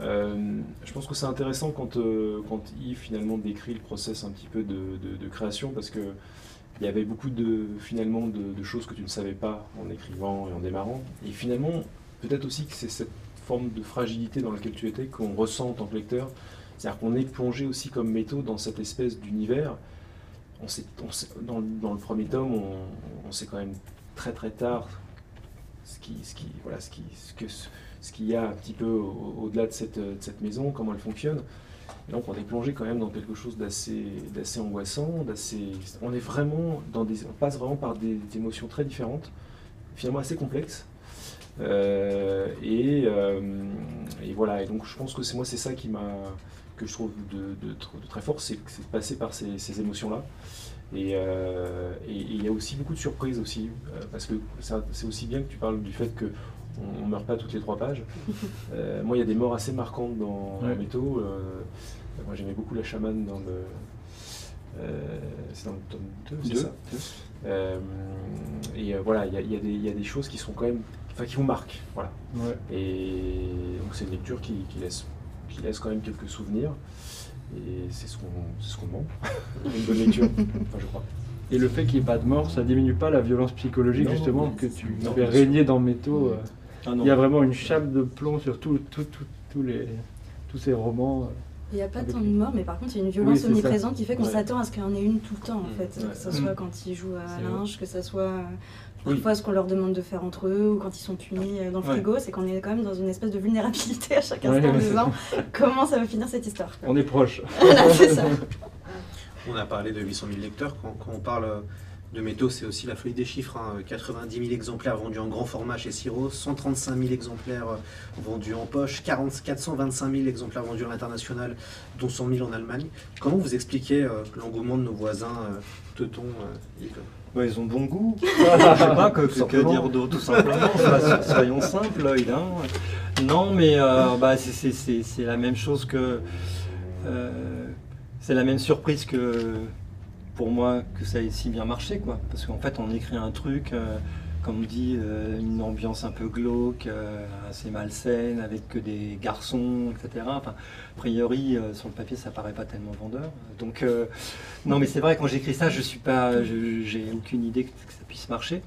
Euh, je pense que c'est intéressant quand, euh, quand Yves finalement décrit le process un petit peu de, de- création parce que il y avait beaucoup de finalement de, choses que tu ne savais pas en écrivant et en démarrant. Et finalement, peut-être aussi que c'est cette forme de fragilité dans laquelle tu étais qu'on ressent en tant que lecteur. C'est-à-dire qu'on est plongé aussi comme métaux dans cette espèce d'univers. On sait, dans, dans le premier tome, on, on sait quand même très très tard ce qui, ce qui, voilà, ce qui, ce que, ce qu'il y a un petit peu au- au-delà de cette, de cette maison, comment elle fonctionne. Et donc on est plongé quand même dans quelque chose d'assez, d'assez angoissant, d'assez. On est vraiment dans des, on passe vraiment par des, émotions très différentes, finalement assez complexes. Euh, et, euh, et voilà. Et donc je pense que c'est moi c'est ça qui m'a que je trouve de, de tr- de très fort, c'est de passer par ces, ces émotions-là. Et euh, et- il y a aussi beaucoup de surprises aussi, euh, parce que c'est aussi bien que tu parles du fait que on, on meurt pas toutes les trois pages. [laughs] Euh, moi, il y a des morts assez marquantes dans, Ouais. Métaux. Euh, moi, j'aimais beaucoup la chamane dans le. euh, c'est dans le tome 2, c'est Deux. ça Euh, Et euh, voilà, il y, a- y des- il y a des choses qui sont quand même. Enfin, qui vous marquent. Voilà. Ouais. Et donc, c'est une lecture qui, qui laisse, qui laisse quand même quelques souvenirs. Et c'est ce qu'on c'est ce qu'on demande. [laughs] une bonne lecture, enfin, je crois. Et le fait qu'il n'y ait pas de mort, ça diminue pas la violence psychologique Non, justement que tu non, fais régner dans Métaux. euh, Ah. Il y a vraiment une chape de plomb sur tout, tout- tout- tous les, tous ces romans. Il n'y a pas tant de morts, mais par contre, il y a une violence Oui, c'est ça. omniprésente qui fait qu'on Ouais. s'attend à ce qu'il y en ait une tout le temps, en Mm. fait. Ouais. Que ce Mm. soit quand ils jouent à linge, que ce soit euh, Oui. parfois ce qu'on leur demande de faire entre eux, ou quand ils sont punis euh, dans le Ouais. frigo, c'est qu'on est quand même dans une espèce de vulnérabilité à chaque instant en disant comment ça va finir cette histoire. quoi? On est proche. Ça. [laughs] On a parlé de 800 000 lecteurs. Quand, quand on parle euh, de métaux, c'est aussi la folie des chiffres. hein. 90 000 exemplaires vendus en grand format chez Siro, 135 000 exemplaires euh, vendus en poche, 40 425 000 exemplaires vendus à l'international, dont 100 000 en Allemagne. Comment vous expliquez euh, l'engouement de nos voisins euh, teutons, euh, Yves Bah, ils ont bon goût. [laughs] Je sais pas que, que- dire d'autre, tout simplement. Sois- Soyons simples, l'œil. hein. Non, mais euh, bah, c'est- la même chose que. euh, c'est la même surprise que pour moi que ça ait si bien marché, quoi. Parce qu'en fait, on écrit un truc, euh, comme on dit, euh, une ambiance un peu glauque, euh, assez malsaine, avec que des garçons, etc. A priori, sur le papier, ça paraît pas tellement vendeur. Donc, non, mais c'est vrai, quand j'écris ça, je suis pas, j'ai aucune idée que, ça puisse marcher.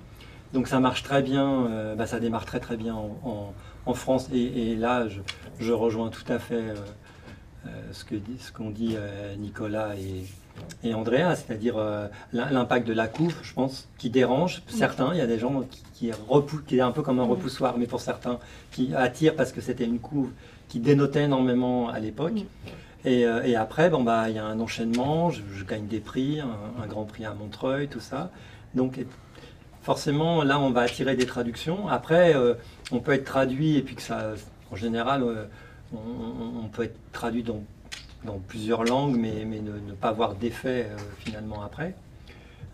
Donc, ça marche très bien, bah, ça démarre très bien en, France. Et, là, je, rejoins tout à fait ce que dit- ce qu'ont dit Nicolas et, et Andrea, c'est-à-dire euh, l'im- l'impact de la couve, je pense, qui dérange certains. Il y a des gens qui, qui, est un peu comme un repoussoir, mais pour certains, qui attire parce que c'était une couve qui dénotait énormément à l'époque. Et, euh, et après, bon, bah, il y a un enchaînement, je, je gagne des prix, un, un grand prix à Montreuil, tout ça. Donc, et- forcément, là, on va attirer des traductions. Après, euh, on peut être traduit, et puis que ça, en général, on peut être traduit dans, dans plusieurs langues, mais, mais ne, ne pas avoir d'effet euh, finalement après.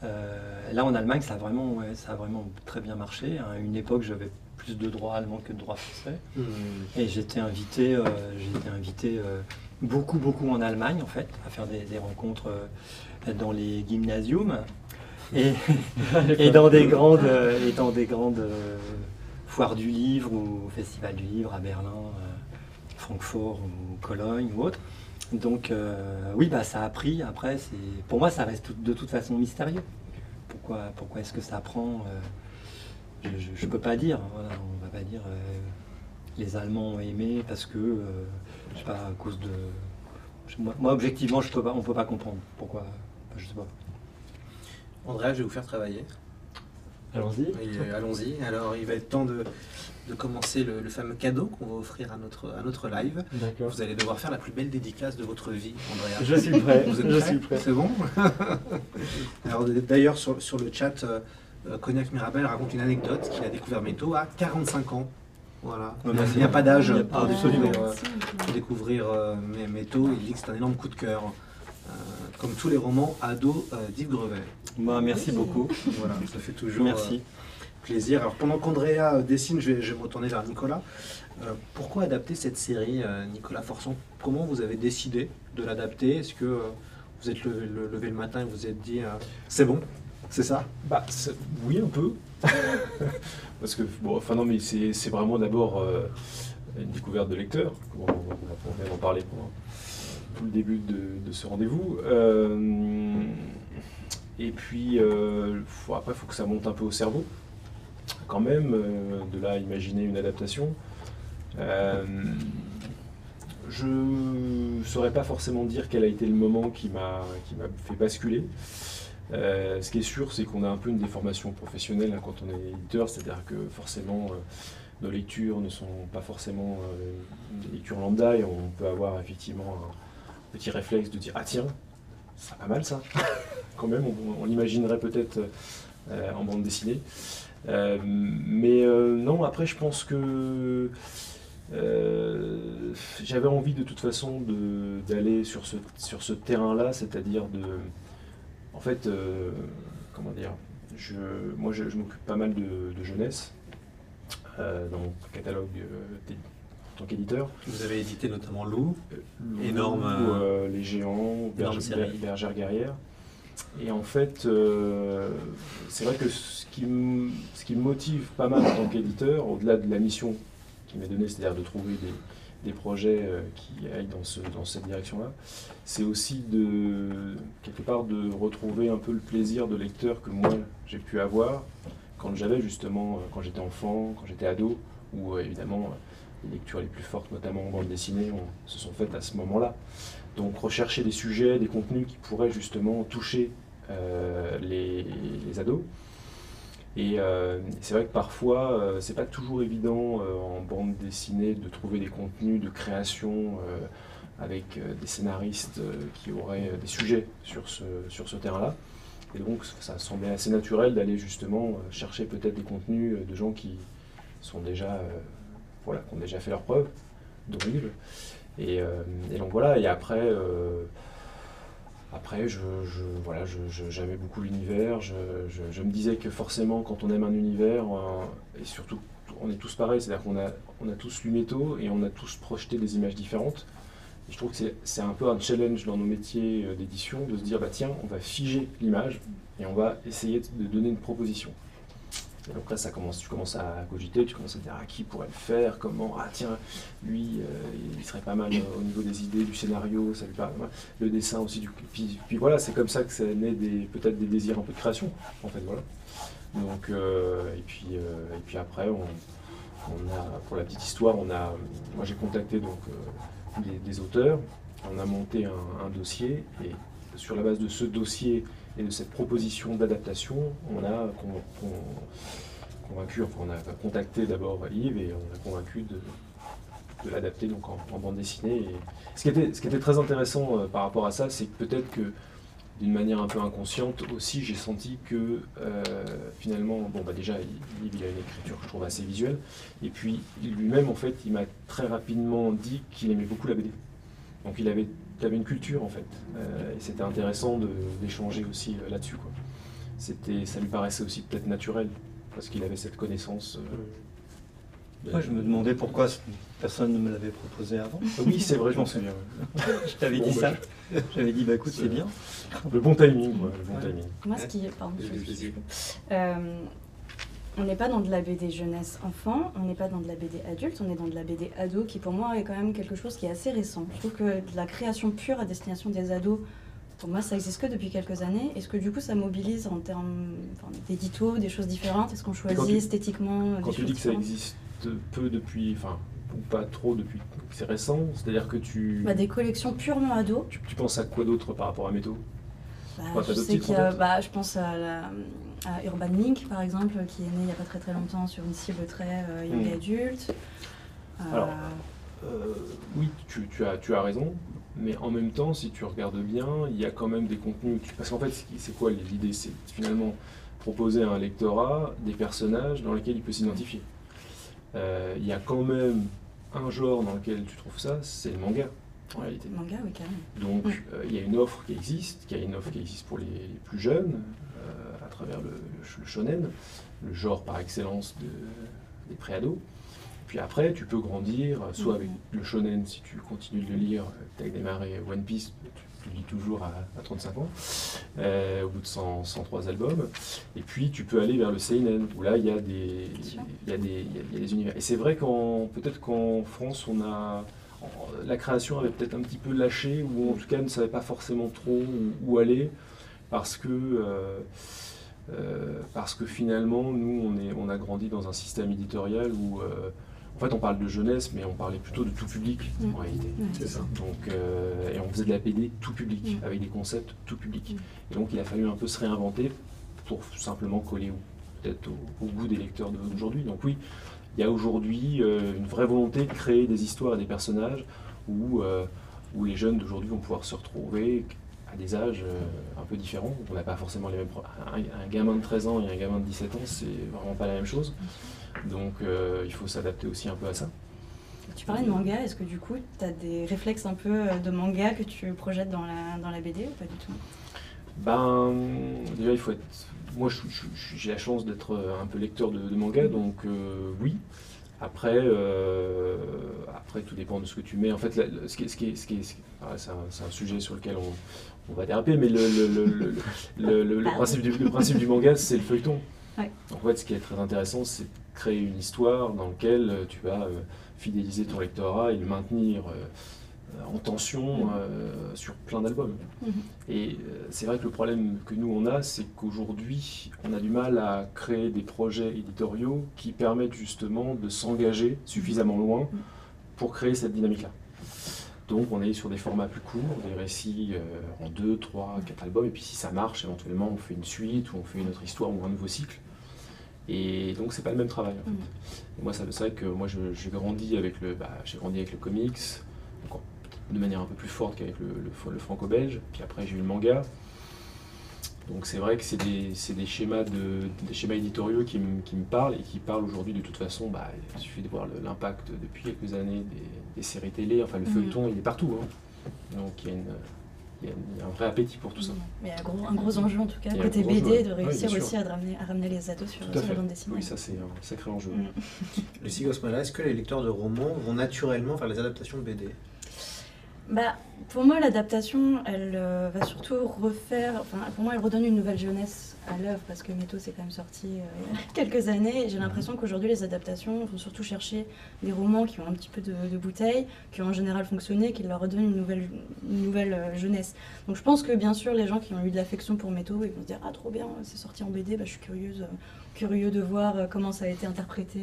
Euh, là, en Allemagne, ça a vraiment, ouais, ça a vraiment très bien marché. À une époque, j'avais plus de droit allemand que de droit français. Et j'étais invité, euh, j'ai été invité beaucoup, beaucoup en Allemagne, en fait, à faire des, des rencontres dans les gymnasiums et, [laughs] et dans des grandes, et dans des grandes foires du livre ou festival du livre à Berlin, Francfort ou Cologne ou autre. Donc euh, oui, bah, ça a pris. Après, c'est, pour moi, ça reste tout- de toute façon mystérieux. Pourquoi, pourquoi est-ce que ça prend euh, Je ne peux pas dire. Voilà, on va pas dire euh, les Allemands ont aimé parce que, euh, je sais pas, à cause de. Moi, moi, objectivement, je peux pas, on ne peut pas comprendre pourquoi. Je sais pas. Andrea, je vais vous faire travailler. Allons-y. Allons-y. Alors, il va être temps de, de commencer le, le fameux cadeau qu'on va offrir à notre, à notre live. Vous allez devoir faire la plus belle dédicace de votre vie, Andrea. Je suis prêt. Vous êtes je prêt suis prêt. C'est bon [laughs] Alors d'ailleurs sur, sur le chat, euh, euh, Cognac Mirabel raconte une anecdote qu'il a découvert Métaux à 45 ans. Voilà. Ouais, il n'y a, pas d'âge pour euh, pour découvrir euh, métaux. Il dit que c'est un énorme coup de cœur. Euh, comme tous les romans ados d'Yves Grevet. Bah, merci beaucoup. Voilà, ça fait toujours Merci. Alors pendant qu'Andrea euh, dessine, je vais, je me retourner vers Nicolas. Euh, pourquoi adapter cette série, euh, Nicolas Forçon? Comment vous avez décidé de l'adapter? Est-ce que euh, vous êtes levé le, matin et vous êtes dit c'est bon, c'est ça? Bah, oui, un peu. [laughs] Parce que, bon, enfin, non, mais c'est vraiment d'abord une découverte de lecteur. On, on, on vient d'en parler pendant tout le début de, de ce rendez-vous. Et puis, après, il faut que ça monte un peu au cerveau, quand même, euh, de là imaginer une adaptation. Euh, je ne saurais pas forcément dire quel a été le moment qui m'a fait basculer. Euh, ce qui est sûr, c'est qu'on a un peu une déformation professionnelle hein, quand on est éditeur, c'est-à-dire que forcément nos lectures ne sont pas forcément des lectures lambda et on peut avoir effectivement un petit réflexe de dire Ah tiens, c'est pas mal ça [laughs] Quand même, on, l'imaginerait peut-être en bande dessinée. Euh, mais euh, non, après, je pense que euh, j'avais envie de toute façon d'aller sur ce, sur ce terrain-là, c'est-à-dire de. En fait, comment dire, je, moi je, je m'occupe pas mal de, de jeunesse dans mon catalogue en tant qu'éditeur. Vous avez édité notamment Lou. Lou, Énorme, euh, les géants, énorme Berge- série. Ber- Bergère guerrière. Et en fait, euh, c'est vrai que ce qui, me, ce qui me motive pas mal en tant qu'éditeur, au-delà de la mission qui m'est donnée, c'est-à-dire de trouver des, des projets euh, qui aillent dans, ce, dans cette direction-là, c'est aussi de, quelque part, de retrouver un peu le plaisir de lecteur que moi j'ai pu avoir quand j'avais justement, euh, quand j'étais enfant, quand j'étais ado, où évidemment les lectures les plus fortes, notamment en bande dessinée, se sont faites à ce moment-là. Donc rechercher des sujets, des contenus qui pourraient justement toucher euh, les, les ados. Et euh, c'est vrai que parfois, euh, c'est pas toujours évident euh, en bande dessinée de trouver des contenus de création avec des scénaristes qui auraient des sujets sur ce, sur ce terrain-là. Et donc ça semblait assez naturel d'aller justement chercher peut-être des contenus de gens qui sont déjà, voilà, qui ont déjà fait leur preuve, d'horrible. Et, et, donc voilà, et après, après je, voilà, j'aimais beaucoup l'univers, je, je, me disais que forcément quand on aime un univers, et surtout on est tous pareils, c'est-à-dire qu'on a, on a tous lu métaux et on a tous projeté des images différentes je trouve que c'est un peu un challenge dans nos métiers euh, d'édition de se dire bah tiens, on va figer l'image et on va essayer de donner une proposition. Et donc là, ça commence, tu commences à cogiter, tu commences à dire à ah, qui pourrait le faire, comment, ah tiens, lui, euh, il serait pas mal euh, au niveau des idées, du scénario, ça lui paraît le dessin aussi. Du, puis, puis voilà, c'est comme ça que ça naît peut-être des désirs un peu de création, en fait, voilà. Donc, et, puis, et puis après, on, a, pour la petite histoire, on a, moi j'ai contacté donc des, auteurs. On a monté un, dossier et sur la base de ce dossier et de cette proposition d'adaptation, on a convaincu, enfin on a contacté d'abord Yves et on a convaincu de, l'adapter donc en, bande dessinée. Et ce, qui était, ce très intéressant euh, par rapport à ça, c'est que peut-être que d'une manière un peu inconsciente aussi, j'ai senti que euh, finalement, bon bah déjà, Yves il a une écriture que je trouve assez visuelle, et puis lui-même en fait, il m'a très rapidement dit qu'il aimait beaucoup la BD. Donc il avait, avait une culture en fait, euh, et c'était intéressant d'échanger aussi euh, là-dessus. C'était, ça lui paraissait aussi peut-être naturel parce qu'il avait cette connaissance. Moi, je me demandais pourquoi personne ne me l'avait proposé avant. Oui, c'est vrai, je m'en souviens. [laughs] je t'avais dit bah, ça. J'avais dit, bah écoute, c'est bien. Le bon timing, le bon timing. Moi, ce qui Pardon, euh, on n'est pas dans de la BD jeunesse enfant, on n'est pas dans de la BD adulte, on est dans de la BD ado, qui pour moi est quand même quelque chose qui est assez récent. Je trouve que de la création pure à destination des ados, pour moi, ça existe que depuis quelques années. Est-ce que du coup, ça mobilise en termes d'édito, des choses différentes? Est-ce qu'on choisit esthétiquement Quand tu dis que ça existe peu depuis, enfin, ou pas trop depuis, c'est récent, c'est-à-dire que tu... Bah, des collections purement ados. Tu, penses à quoi d'autre par rapport à Métaux bah, je, sais qu'il y a, bah, je pense à, la, Urban Link, par exemple, qui est né il n'y a pas très très longtemps sur une cible très euh, young hmm. adulte. Euh, Alors, euh, oui, tu, tu, as, tu as raison, mais en même temps, si tu regardes bien, il y a quand même des contenus. Parce qu'en fait, c'est quoi l'idée? C'est finalement proposer à un lectorat des personnages dans lesquels il peut s'identifier. Euh, il y a quand même un genre dans lequel tu trouves ça, c'est le manga. En réalité. Manga, oui, quand même. Donc, euh, il y a une offre qui existe, qui a une offre qui existe pour les, plus jeunes, à travers le, shonen, le genre par excellence de, des préados. Puis après, tu peux grandir, soit avec le shonen, si tu continues de le lire, tu as démarré One Piece, tu lis toujours à, 35 ans, euh, au bout de 103 albums. Et puis tu peux aller vers le seinen, où là il y a des, il y a des, il y a des univers. Et c'est vrai qu'en peut-être qu'en France, on a la création avait peut-être un petit peu lâché, ou en tout cas ne savait pas forcément trop où, aller, parce que euh, euh, parce que finalement, nous, on, est, on a grandi dans un système éditorial où en fait, on parle de jeunesse, mais on parlait plutôt de tout public en réalité. C'est ça. Donc, euh, et on faisait de la BD tout public, avec des concepts tout public. Et donc, il a fallu un peu se réinventer pour simplement coller peut-être au, goût des lecteurs d'aujourd'hui. Donc oui, il y a aujourd'hui euh, une vraie volonté de créer des histoires et des personnages où, euh, où les jeunes d'aujourd'hui vont pouvoir se retrouver à des âges un peu différents. On n'a pas forcément les mêmes... Un, un, gamin de 13 ans et un gamin de 17 ans, c'est vraiment pas la même chose. Donc euh, il faut s'adapter aussi un peu à ça. Tu parlais de manga, est-ce que du coup tu as des réflexes un peu euh, de manga que tu projettes dans la, dans la BD ou pas du tout? Ben, déjà il faut être. Moi j'ai la chance d'être euh, un peu lecteur de, manga, donc oui. Après, après, tout dépend de ce que tu mets. En fait, ce qui ce qui ce qui c'est un, sujet sur lequel on, on va déraper, mais le, le, le, le [laughs] principe, du, principe du manga, c'est le feuilleton. En fait, ce qui est très intéressant, c'est créer une histoire dans laquelle euh, tu vas euh, fidéliser ton lectorat et le maintenir euh, en tension mm-hmm. sur plein d'albums. Mm-hmm. Et c'est vrai que le problème que nous on a, c'est qu'aujourd'hui, on a du mal à créer des projets éditoriaux qui permettent justement de s'engager suffisamment loin mm-hmm. pour créer cette dynamique-là. Donc on est sur des formats plus courts, des récits en 2, 3, 4 albums, et puis si ça marche, éventuellement on fait une suite, ou on fait une autre histoire, ou un nouveau cycle. Et donc c'est pas le même travail en fait. Mm. moi c'est vrai que moi j'ai grandi avec le bah, j'ai grandi avec le comics, de manière un peu plus forte qu'avec le, le, franco-belge. Puis après j'ai eu le manga. Donc c'est vrai que c'est des, c'est des schémas, de, des schémas éditoriaux qui, me- qui me parlent et qui parlent aujourd'hui de toute façon. Bah, il suffit de voir l'impact depuis quelques années des, des séries télé. Enfin, le Mhm. feuilleton, il est partout. hein. Donc il y, a une- il y un vrai appétit pour tout ça. Mais un gros, un gros enjeu en tout cas, côté enjeu, BD, de. Oui, réussir aussi à ramener, à ramener les ados sur, sur la bande dessinée. Oui, ça c'est un sacré enjeu. Mm. Lucie Gosmala, est-ce que les lecteurs de romans vont naturellement vers les adaptations de BD Bah, pour moi, l'adaptation, elle euh, va surtout refaire. Enfin, pour moi, elle redonne une nouvelle jeunesse à l'œuvre parce que Méto, c'est quand même sorti euh, il y a quelques années. Et j'ai l'impression qu'aujourd'hui, les adaptations vont surtout chercher des romans qui ont un petit peu de, de bouteille, qui ont en général fonctionné, qui leur redonnent une nouvelle, une nouvelle euh, jeunesse. Donc, je pense que bien sûr, les gens qui ont eu de l'affection pour Méto, ils vont se dire Ah, trop bien, c'est sorti en BD, bah, je suis curieuse, euh, curieux de voir comment ça a été interprété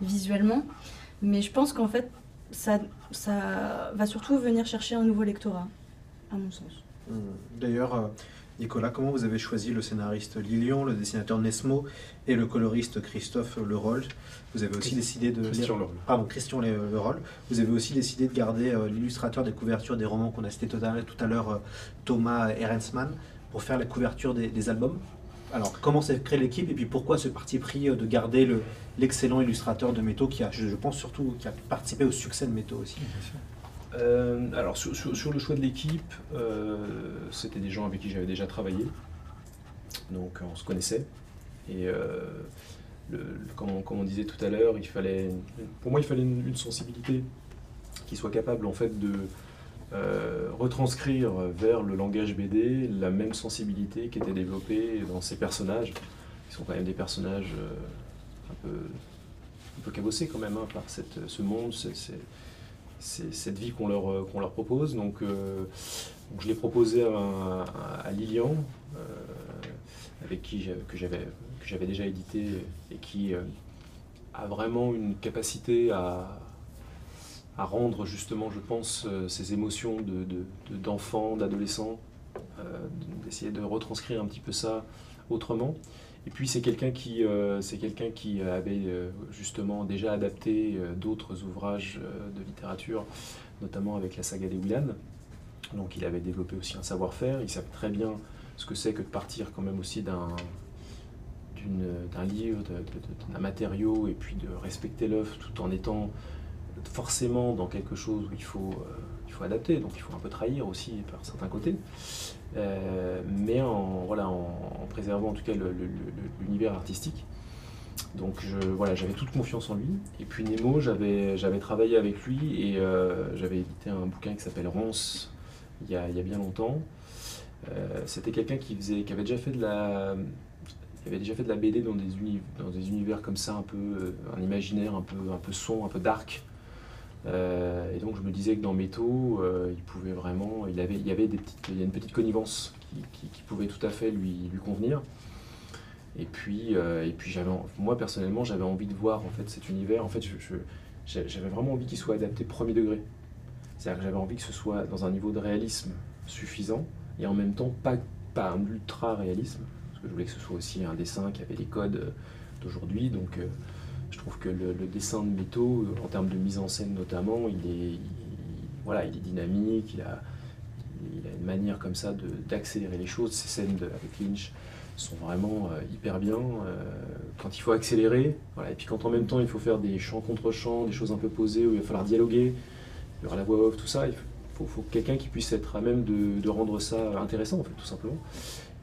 visuellement. Mais je pense qu'en fait, ça, ça va surtout venir chercher un nouveau lectorat, à mon sens. Hmm. D'ailleurs, euh, Nicolas, comment vous avez choisi le scénariste Lilian, le dessinateur Nesmo et le coloriste Christophe Leroll Vous avez aussi décidé de... Christian Leroll. Pardon, Christian Le- Leroll. Vous avez aussi décidé de garder euh, l'illustrateur des couvertures des romans qu'on a cité tout à, tout à l'heure, euh, Thomas Ehrensman, pour faire la couverture des, des albums? Alors, comment s'est créée l'équipe et puis pourquoi ce parti pris euh, de garder le- l'excellent illustrateur de Métaux qui a, je, je pense surtout, qui a participé au succès de Métaux aussi. Euh, alors sur, sur- sur le choix de l'équipe, euh, c'était des gens avec qui j'avais déjà travaillé, donc on se connaissait. Et euh, le- le- comme, on, comme on disait tout à l'heure, il fallait, pour moi, il fallait une, une sensibilité qui soit capable en fait de euh, retranscrire vers le langage BD la même sensibilité qui était développée dans ces personnages, qui sont quand même des personnages euh, un peu un peu cabossés quand même hein, par cette, ce monde, cette vie qu'on leur, euh, leur propose. Donc, je l'ai proposé à, Lilian, avec qui que j'avais déjà édité et qui a vraiment une capacité à, à rendre justement, je pense, euh, ces émotions de, de- de- d'enfants, d'adolescents, euh, d'essayer de retranscrire un petit peu ça autrement. Et puis c'est quelqu'un qui, euh, quelqu'un qui avait euh, justement déjà adapté d'autres ouvrages de littérature, notamment avec la saga des Willan. Donc il avait développé aussi un savoir-faire, il savait très bien ce que c'est que de partir quand même aussi d'un, livre, de- de- de- d'un matériau, et puis de respecter l'œuvre tout en étant forcément dans quelque chose où il faut, euh, il faut adapter, donc il faut un peu trahir aussi par certains côtés. Euh, mais en, voilà, en, préservant en tout cas l'univers artistique. Donc je, voilà, j'avais toute confiance en lui. Et puis Nemo, j'avais, travaillé avec lui et euh, j'avais édité un bouquin qui s'appelle Rance il y a, il y a bien longtemps. C'était quelqu'un qui, faisait, qui avait déjà fait de la, avait déjà fait de la BD dans des, uni- dans des univers comme ça, un peu un imaginaire un peu, un peu sombre, un peu dark. Euh, et donc je me disais que dans Métaux, euh, il pouvait vraiment, il avait, il y avait une petite connivence qui, pouvait tout à fait lui, convenir. Et puis, euh, et puis j'avais, moi personnellement, j'avais envie de voir en fait cet univers. En fait, j'avais vraiment envie qu'il soit adapté premier degré. C'est-à-dire que j'avais envie que ce soit dans un niveau de réalisme suffisant et en même temps pas, pas un ultra réalisme. Parce que je voulais que ce soit aussi un dessin qui avait les codes d'aujourd'hui. Donc, je trouve que le, dessin de Métaux, euh, en termes de mise en scène notamment, il est, il- voilà, il est dynamique, il a, il a une manière comme ça d'accélérer les choses. Ces scènes avec Lynch sont vraiment euh, hyper bien. euh, quand il faut accélérer, voilà, et puis quand en même temps il faut faire des chants contre chants, des choses un peu posées où il va falloir dialoguer, il y aura la voix off, tout ça, il faut, faut quelqu'un qui puisse être à même de, de rendre ça intéressant, en fait, tout simplement.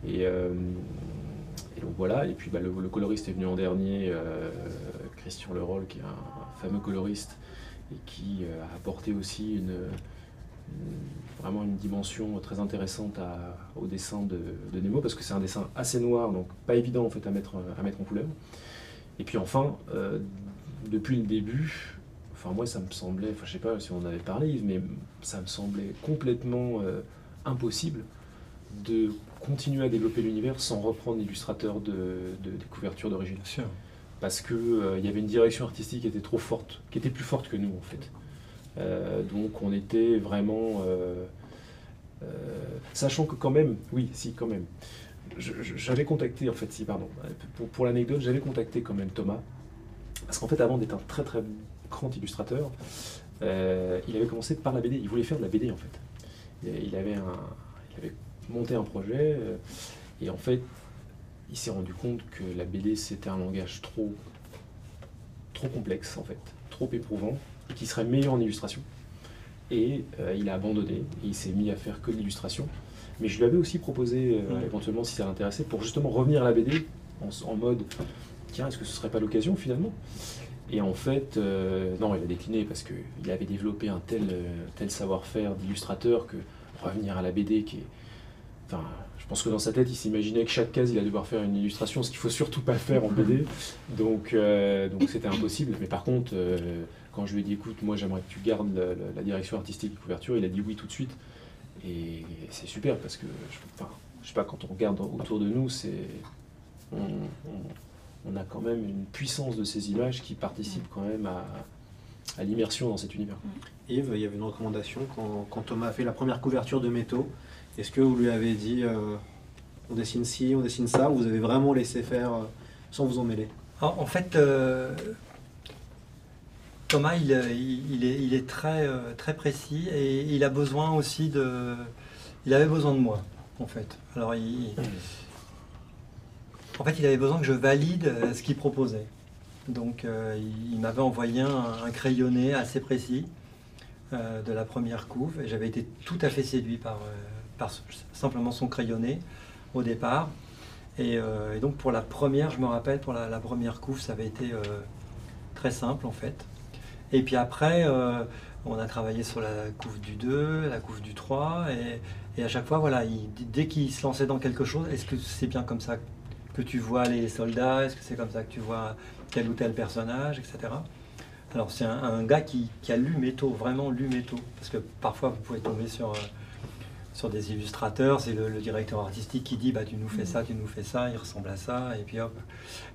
Et, donc voilà, et puis bah, le, coloriste est venu en dernier, Christian Leroll, qui est un, fameux coloriste et qui euh, a apporté aussi une, vraiment une dimension très intéressante au dessin de, Nemo, parce que c'est un dessin assez noir, donc pas évident en fait à mettre, à mettre en couleur. Et puis enfin, euh, depuis le début, enfin moi ça me semblait, enfin je sais pas si on en avait parlé mais ça me semblait complètement euh, impossible de continuer à développer l'univers sans reprendre l'illustrateur de, de- des couvertures d'origine. Parce qu'il y avait une direction artistique qui était trop forte, qui était plus forte que nous en fait. Euh, donc on était vraiment... euh, euh, sachant que quand même, oui, si quand même, j'avais contacté, en fait, si, pardon, pour, l'anecdote, j'avais contacté quand même Thomas, parce qu'en fait, avant d'être un très très grand illustrateur, euh, il avait commencé par la BD, il voulait faire de la BD en fait. Il avait, monté un projet, euh, Et en fait, il s'est rendu compte que la BD c'était un langage trop, trop complexe en fait, trop éprouvant, qui serait meilleur en illustration. Et euh, il a abandonné, et il s'est mis à faire que de l'illustration. Mais je lui avais aussi proposé, euh, Mm. éventuellement si ça l'intéressait, pour justement revenir à la BD en, mode, tiens, est-ce que ce serait pas l'occasion finalement? Et en fait, euh, non, il a décliné parce qu'il avait développé un tel, tel savoir-faire d'illustrateur que revenir à la BD qui est... Enfin, je pense que dans sa tête, il s'imaginait que chaque case, il allait devoir faire une illustration, ce qu'il faut surtout pas faire en BD. Donc, euh, donc c'était impossible. Mais par contre, euh, quand je lui ai dit, écoute, moi j'aimerais que tu gardes la, direction artistique et couverture, il a dit oui tout de suite. Et c'est super parce que, je, enfin, je sais pas, quand on regarde autour de nous, c'est, on, a quand même une puissance de ces images qui participe quand même à, à l'immersion dans cet univers. Yves, il y avait une recommandation quand, quand Thomas a fait la première couverture de Métaux. Est-ce que vous lui avez dit euh, on dessine ci, on dessine ça, ou vous avez vraiment laissé faire euh, sans vous en mêler? En, en fait, euh, Thomas, il, est, très, très précis et il a besoin aussi de. Il avait besoin de moi, en fait. Alors, il, en fait, il avait besoin que je valide ce qu'il proposait. Donc, il, m'avait envoyé un, un crayonné assez précis de la première couve et j'avais été tout à fait séduit par, simplement son crayonné au départ. Et, euh, et donc pour la première, je me rappelle, pour la, première couve, ça avait été euh, très simple en fait. Et puis après, euh, on a travaillé sur la couve du 2, la couve du 3, et, à chaque fois, voilà, il- dès qu'il se lançait dans quelque chose, est-ce que c'est bien comme ça que tu vois les soldats Est-ce que c'est comme ça que tu vois tel ou tel personnage, etc. Alors c'est un, un gars qui, qui a lu Métaux, vraiment lu Métaux, parce que parfois vous pouvez tomber sur... sur des illustrateurs, c'est le, directeur artistique qui dit bah tu nous fais ça, tu nous fais ça, il ressemble à ça, et puis hop.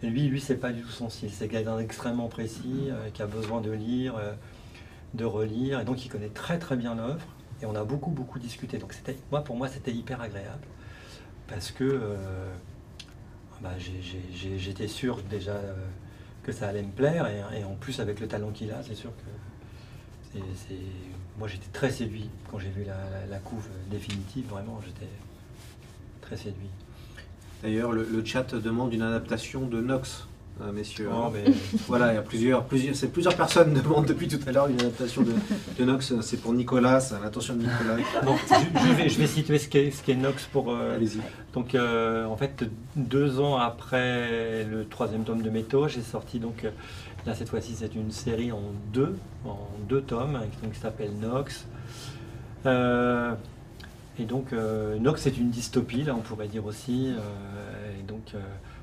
Et lui, lui c'est pas du tout son style, c'est quelqu'un d'extrêmement précis, euh, qui a besoin de lire, euh, de relire, et donc il connaît très très bien l'œuvre, et on a beaucoup beaucoup discuté. Donc c'était, moi pour moi c'était hyper agréable, parce que euh, bah, j'étais sûr déjà que ça allait me plaire, et, et en plus avec le talent qu'il a, c'est sûr que c'est- moi j'étais très séduit quand j'ai vu la, la- la couve définitive, vraiment j'étais très séduit. D'ailleurs, le, le chat demande une adaptation de Nox, euh, messieurs. Oh, hein. mais- [laughs] Voilà, il y a plusieurs, plusieurs, plusieurs personnes [laughs] demandent depuis tout à l'heure une adaptation de, de Nox. C'est pour Nicolas, c'est à l'attention de Nicolas. [laughs] Je, je vais, je vais situer ce qu'est, Nox pour. euh, Allez-y. donc, euh, en fait, deux ans après le troisième tome de Métaux, j'ai sorti donc. euh, Là, cette fois-ci, c'est une série en deux, en deux tomes, hein, qui s'appelle Nox. Euh, et donc, euh, Nox, c'est une dystopie, là, on pourrait dire aussi. euh, et donc,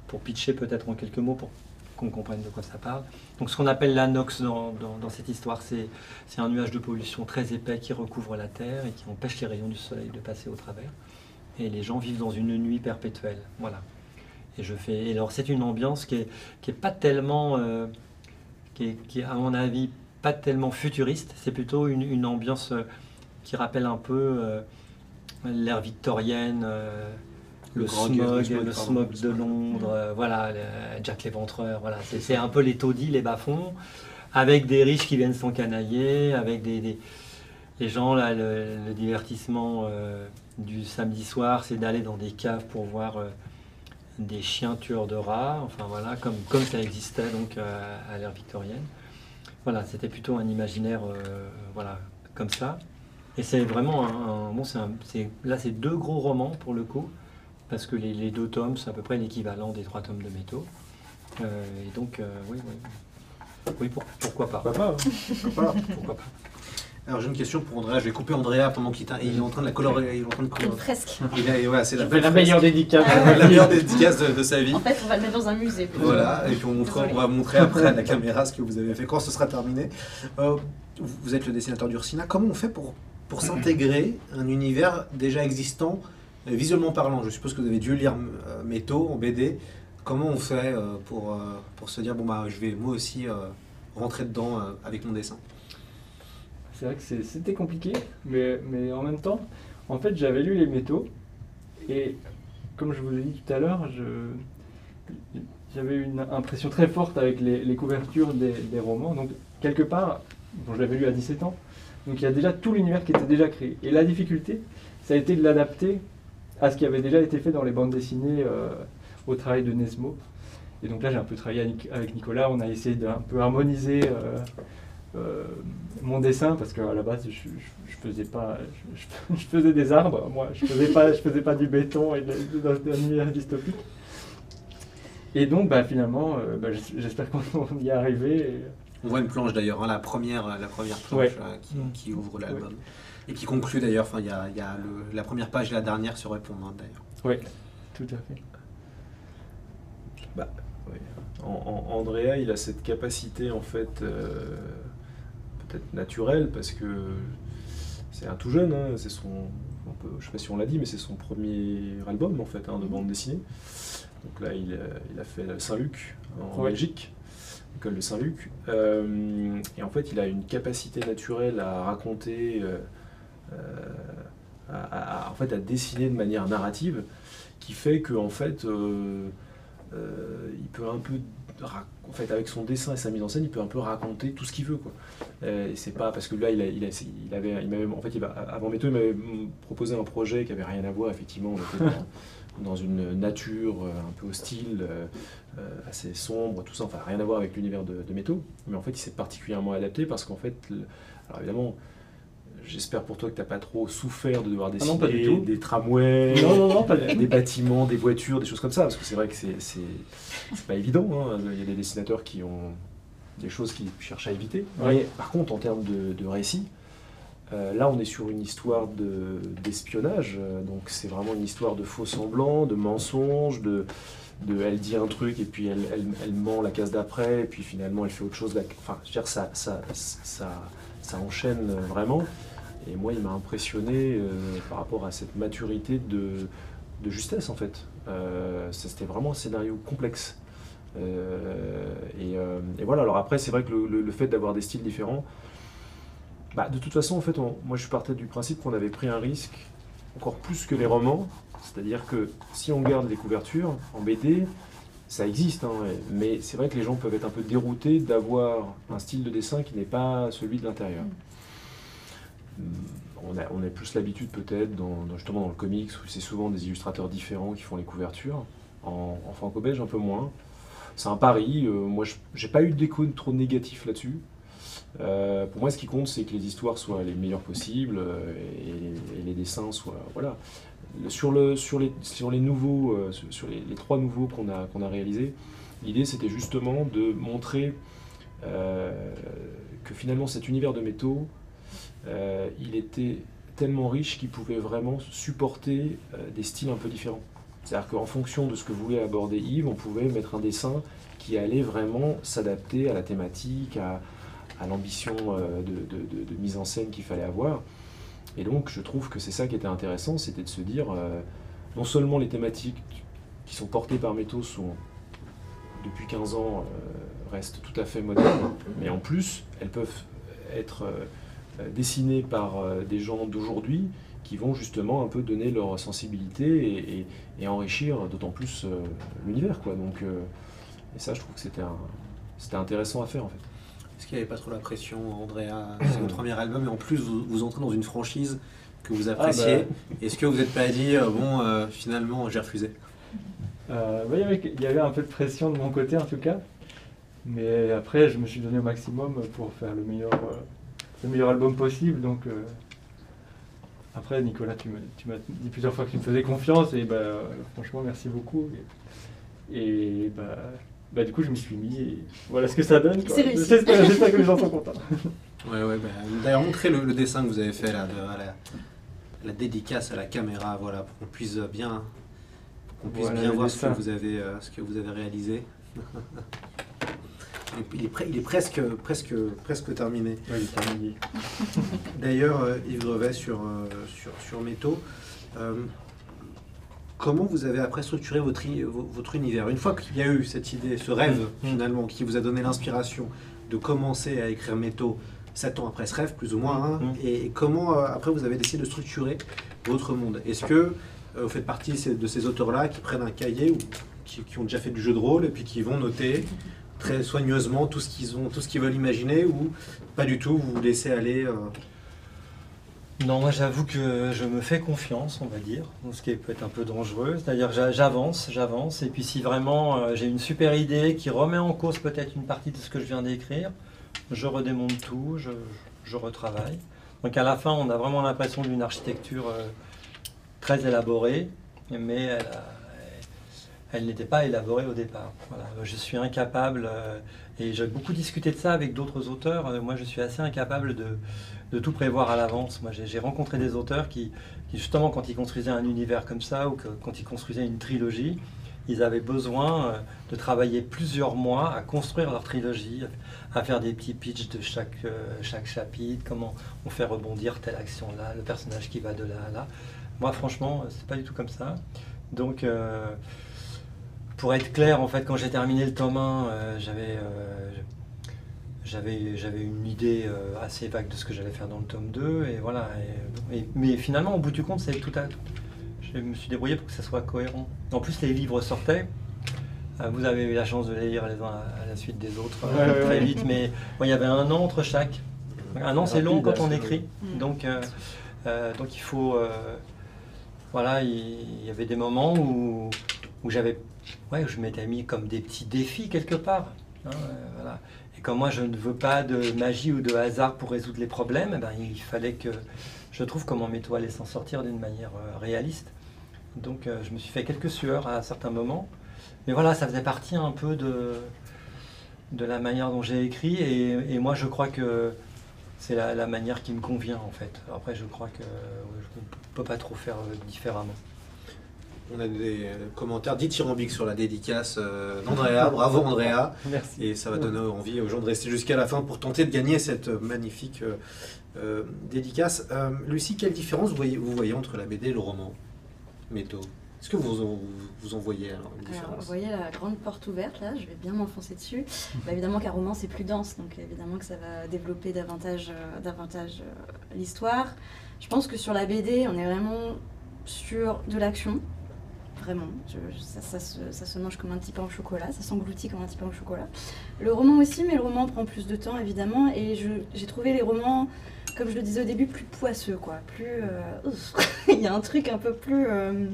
pour pitcher peut-être en quelques mots, pour qu'on comprenne de quoi ça parle. Donc, ce qu'on appelle la Nox dans, dans- dans cette histoire, c'est c'est un nuage de pollution très épais qui recouvre la Terre et qui empêche les rayons du soleil de passer au travers. Et les gens vivent dans une nuit perpétuelle. Voilà. Et je fais. Et alors, c'est une ambiance qui est, qui est pas tellement. Qui, est, qui est, à mon avis, pas tellement futuriste. C'est plutôt une, une ambiance euh, qui rappelle un peu euh, l'ère victorienne. euh, Le smog, le smog, le de. Londres, voilà, le- Jack l'Éventreur, voilà, c'est un peu les taudis, les bas-fonds, avec des riches qui viennent s'encanailler, avec des, des- les gens, là, le, le divertissement euh, du samedi soir, c'est d'aller dans des caves pour voir euh, des chiens tueurs de rats, enfin voilà, comme, comme ça existait donc euh, à l'ère victorienne. Voilà, c'était plutôt un imaginaire, euh, voilà, comme ça. Et c'est vraiment un, un- bon, c'est là, c'est deux gros romans pour le coup, parce que les, les deux tomes, c'est à peu près l'équivalent des trois tomes de métaux. Euh, et donc, euh, oui, oui. Oui, pour- pourquoi pas. Pourquoi pas hein. [laughs] Pourquoi pas. Alors j'ai une question pour Andrea, je vais couper Andrea pendant qu'il il est en train de la colorer. Il est en train de Une colorer. fresque. Il a- voilà, c'est la, la meilleure dédicace. la meilleure dédicace de, de sa vie. En fait, on va le mettre dans un musée. Voilà, et puis on, montre- Désolée. on va montrer après à la caméra ce que vous avez fait quand ce sera terminé. Euh, vous êtes le dessinateur d'Ursina. Comment on fait pour, pour s'intégrer un univers déjà existant, euh, visuellement parlant? Je suppose que vous avez dû lire euh, Métaux en BD. Comment on fait euh, pour, euh, pour se dire, bon, bah, je vais moi aussi euh, rentrer dedans euh, avec mon dessin? C'est vrai que c'était compliqué, mais, en même temps, en fait, j'avais lu les métaux, et comme je vous ai dit tout à l'heure, j'avais une impression très forte avec les, couvertures des, romans. Donc, quelque part, bon, je l'avais lu à 17 ans, donc il y a déjà tout l'univers qui était déjà créé. Et la difficulté, ça a été de l'adapter à ce qui avait déjà été fait dans les bandes dessinées euh, au travail de Nesmo. Et donc là, j'ai un peu travaillé avec- Nicolas. On a essayé d'un peu harmoniser euh, mon dessin parce qu'à la base, je, je, je faisais pas, je, faisais des arbres. Moi, je faisais pas, je faisais pas du béton et d'un univers dystopique. Et donc, bah, finalement, euh, bah, j'es- j'espère qu'on y est arrivé. et- On voit une planche d'ailleurs, hein, la première, la première planche Ouais. euh, qui, Mm. qui ouvre l'album. Et qui conclut d'ailleurs, enfin, il y a, il y a le- la première page et la dernière se répondent hein, d'ailleurs. Oui, tout à fait. En- en- Andrea, il a cette capacité en fait, euh, peut-être naturelle, parce que c'est un tout jeune, hein, c'est son, on peut- je sais pas si on l'a dit, mais c'est son premier album en fait hein, de bande dessinée. Donc là, il, a- il a fait Saint-Luc en Ouais. Belgique, l'école de Saint-Luc, Euh, et en fait, il a une capacité naturelle à raconter, euh, euh, à, à- en fait, à dessiner de manière narrative, qui fait que en fait. euh, euh, il peut un peu rac- avec son dessin et sa mise en scène il peut un peu raconter tout ce qu'il veut Euh, et pas parce que là il, avait en fait avant Météo il m'avait proposé un projet qui avait rien à voir effectivement. [laughs] Dans, une nature euh, un peu hostile euh, assez sombre tout ça. Enfin rien à voir avec l'univers de, de Météo mais en fait il s'est particulièrement adapté parce qu'en fait alors évidemment J'espère pour toi que tu n'as pas trop souffert de devoir Ah dessiner non, pas du tout. des tramways, Non, non, non, pas du euh, des bâtiments, des voitures, des choses comme ça, parce que c'est vrai que c'est c'est pas évident. hein. Il y a des dessinateurs qui ont des choses qu'ils cherchent à éviter. Ouais. Mais par contre, en termes de, de récit, euh, là, on est sur une histoire de- d'espionnage. euh, donc, c'est vraiment une histoire de faux semblants, de mensonges, de, de elle dit un truc et puis elle, elle, elle ment la case d'après, et puis finalement, elle fait autre chose. Enfin, je veux dire, ça, ça, ça, ça enchaîne vraiment. Et moi, il m'a impressionné euh, par rapport à cette maturité de, justesse, en fait. Euh, C'était vraiment un scénario complexe. Euh, et, voilà, alors après, c'est vrai que le, fait d'avoir des styles différents, bah, de toute façon, en fait, moi, je partais du principe qu'on avait pris un risque encore plus que les romans. C'est-à-dire que si on garde les couvertures en BD, ça existe, hein, mais c'est vrai que les gens peuvent être un peu déroutés d'avoir un style de dessin qui n'est pas celui de l'intérieur. On a, plus l'habitude peut-être, dans, justement dans le comics, où c'est souvent des illustrateurs différents qui font les couvertures. En, en franco-belge, un peu moins. C'est un pari. euh, moi, je j'ai pas eu d'écho trop négatif là-dessus. Euh, pour moi, ce qui compte, c'est que les histoires soient les meilleures possibles euh, et, les dessins soient. Voilà. Sur, le, sur, les, nouveaux, euh, sur, les, trois nouveaux qu'on a, qu'on a réalisés, l'idée c'était justement de montrer que finalement cet univers de métaux, euh, il était tellement riche qu'il pouvait vraiment supporter euh, des styles un peu différents. C'est-à-dire qu'en fonction de ce que voulait aborder Yves, on pouvait mettre un dessin qui allait vraiment s'adapter à la thématique, à, l'ambition euh, de, mise en scène qu'il fallait avoir. Et donc, je trouve que c'est ça qui était intéressant, c'était de se dire, non seulement les thématiques qui sont portées par Métaux sont, depuis 15 ans, restent tout à fait modernes, mais en plus, elles peuvent être euh, dessinées par euh, des gens d'aujourd'hui qui vont justement un peu donner leur sensibilité et, et- et enrichir d'autant plus euh, l'univers. quoi. Donc, euh, et ça, je trouve que c'était un- c'était intéressant à faire en fait. Est-ce qu'il n'y avait pas trop la pression, Andrea C'est votre premier album et en plus vous, vous entrez dans une franchise que vous appréciez. Est-ce que vous n'êtes pas dit, bon, euh, finalement, j'ai refusé? Euh, il y avait- il y avait un peu de pression de mon côté en tout cas. Mais après, je me suis donné au maximum pour faire le meilleur, euh, le meilleur album possible. Donc, euh, après, Nicolas, tu me- tu m'as dit plusieurs fois que tu me faisais confiance. Et bah, franchement, merci beaucoup. Et, et, bah, bah, du coup, je m'y suis mis. Et voilà ce que ça donne. quoi. C'est réussi. J'espère j'espère que les gens sont contents. [laughs] Ouais, ouais, bah, D'ailleurs, montrez le, le dessin que vous avez fait là, de, à la, la dédicace à la caméra, voilà, pour qu'on puisse bien, pour qu'on puisse Voilà bien voir ce que, vous avez, euh, ce que vous avez réalisé. [laughs] Il est- il est, pre- il est presque, presque, presque terminé. Ouais. [laughs] D'ailleurs, euh, Yves Grevet sur, euh, sur, sur Métaux, euh, comment vous avez après structuré votre, univers? Une fois qu'il y a eu cette idée, ce rêve Mm. finalement, qui vous a donné l'inspiration de commencer à écrire Métaux, 7 ans après ce rêve, plus ou moins, hein, Mm. et, et comment euh, après vous avez décidé de structurer votre monde? Est-ce que euh, vous faites partie de ces- de ces auteurs-là qui prennent un cahier ou qui, qui ont déjà fait du jeu de rôle et puis qui vont noter très soigneusement tout ce qu'ils ont, tout ce qu'ils veulent imaginer ou pas du tout, vous vous laissez aller euh, Non, moi j'avoue que je me fais confiance, on va dire, ce qui peut être un peu dangereux. C'est-à-dire j'a- j'avance, j'avance, et puis si vraiment euh, j'ai une super idée qui remet en cause peut-être une partie de ce que je viens d'écrire, je redémonte tout, je, je retravaille. Donc à la fin, on a vraiment l'impression d'une architecture euh, très élaborée, mais elle, a- elle n'était pas élaborée au départ. Voilà. Je suis incapable, euh, et j'ai beaucoup discuté de ça avec d'autres auteurs, euh, moi je suis assez incapable de, de tout prévoir à l'avance. Moi j'ai rencontré des auteurs qui, justement quand ils construisaient un univers comme ça, ou quand ils construisaient une trilogie, ils avaient besoin euh, de travailler plusieurs mois à construire leur trilogie, à faire des petits pitchs de chaque, chaque chapitre, comment on fait rebondir telle action là, le personnage qui va de là à là. Moi franchement, c'est pas du tout comme ça. Donc pour être clair, en fait, quand j'ai terminé le tome 1, euh, j'avais euh, j'avais j'avais une idée euh, assez vague de ce que j'allais faire dans le tome 2 et voilà. Et- et- mais finalement, au bout du compte, c'est tout à je me suis débrouillé pour que ça soit cohérent. En plus, les livres sortaient. Vous avez eu la chance de les lire les uns à la suite des autres Ouais, très ouais. vite, mais bon, il y avait un an entre chaque. Un an, c'est long quand on écrit. long. Donc, euh, euh, donc il faut. euh, voilà, il il y avait des moments où, où j'avais. Ouais, je m'étais mis comme des petits défis quelque part. hein, euh. Et comme moi, je ne veux pas de magie ou de hasard pour résoudre les problèmes, eh ben, il fallait que je trouve comment allaient s'en sortir d'une manière euh, réaliste. Donc, euh, je me suis fait quelques sueurs à certains moments. Mais voilà, ça faisait partie un peu de, de la manière dont j'ai écrit. Et, moi, je crois que c'est la, la manière qui me convient, en fait. Après, je crois que je ne peux pas trop faire différemment. On a des euh, commentaires dithyrambiques sur la dédicace euh, d'Andrea. Bravo Andrea. Merci. Et ça va donner envie aux gens de rester jusqu'à la fin pour tenter de gagner cette magnifique euh, dédicace. Euh, Lucie, quelle différence vous voyez, vous voyez entre la BD et le roman Métaux? Est-ce que vous en, vous en voyez alors une Alors, vous voyez la grande porte ouverte là, je vais bien m'enfoncer dessus. Bah, évidemment qu'un roman c'est plus dense, donc évidemment que ça va développer davantage, euh, davantage euh, l'histoire. Je pense que sur la BD, on est vraiment sur de l'action. Vraiment, Je- ça, ça se, ça se mange comme un petit pain au chocolat, ça s'engloutit comme un petit pain au chocolat. Le roman aussi, mais le roman prend plus de temps évidemment, et j'ai trouvé les romans, comme je le disais au début, plus poisseux quoi, plus... euh. [laughs] Il y a un truc un peu plus... euh,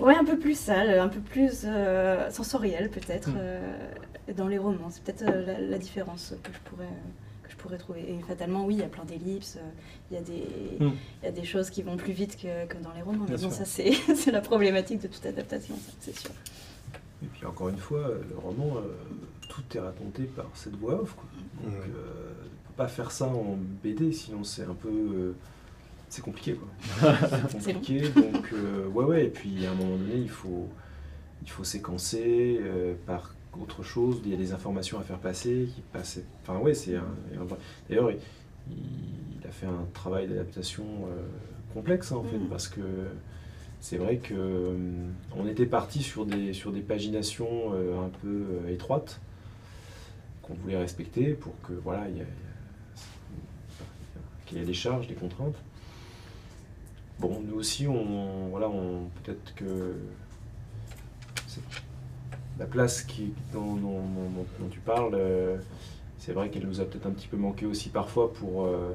Ouais, un peu plus sale, un peu plus euh, sensoriel peut-être Mm. dans les romans. C'est peut-être la, la différence que je pourrais pourrais trouver. Et fatalement, oui, il y a plein d'ellipses, euh, il y a des Mm. il y a des choses qui vont plus vite que, que dans les romans. Mais bon, ça c'est [laughs] c'est la problématique de toute adaptation, c'est sûr. Et puis encore une fois, le roman, euh, tout est raconté par cette voix off. Quoi. Donc, euh, on peut pas faire ça en BD, sinon c'est un peu. euh, c'est compliqué, quoi. [laughs] c'est compliqué, donc euh, ouais, ouais. Et puis à un moment donné, il faut, il faut séquencer euh, par autre chose. Il y a des informations à faire passer qui passent. Enfin, ouais, c'est un. un vrai- D'ailleurs, il, il a fait un travail d'adaptation euh, complexe, hein, en fait, Mhm. parce que c'est vrai que hum, on était parti sur des, sur des paginations euh, un peu euh, étroites qu'on voulait respecter pour que voilà, il y a- y a- qu'il y ait des charges, des contraintes. Bon, nous aussi, on, voilà, on peut-être que la place qui, dont, dont- dont- dont tu parles, euh, c'est vrai qu'elle nous a peut-être un petit peu manqué aussi parfois pour, euh,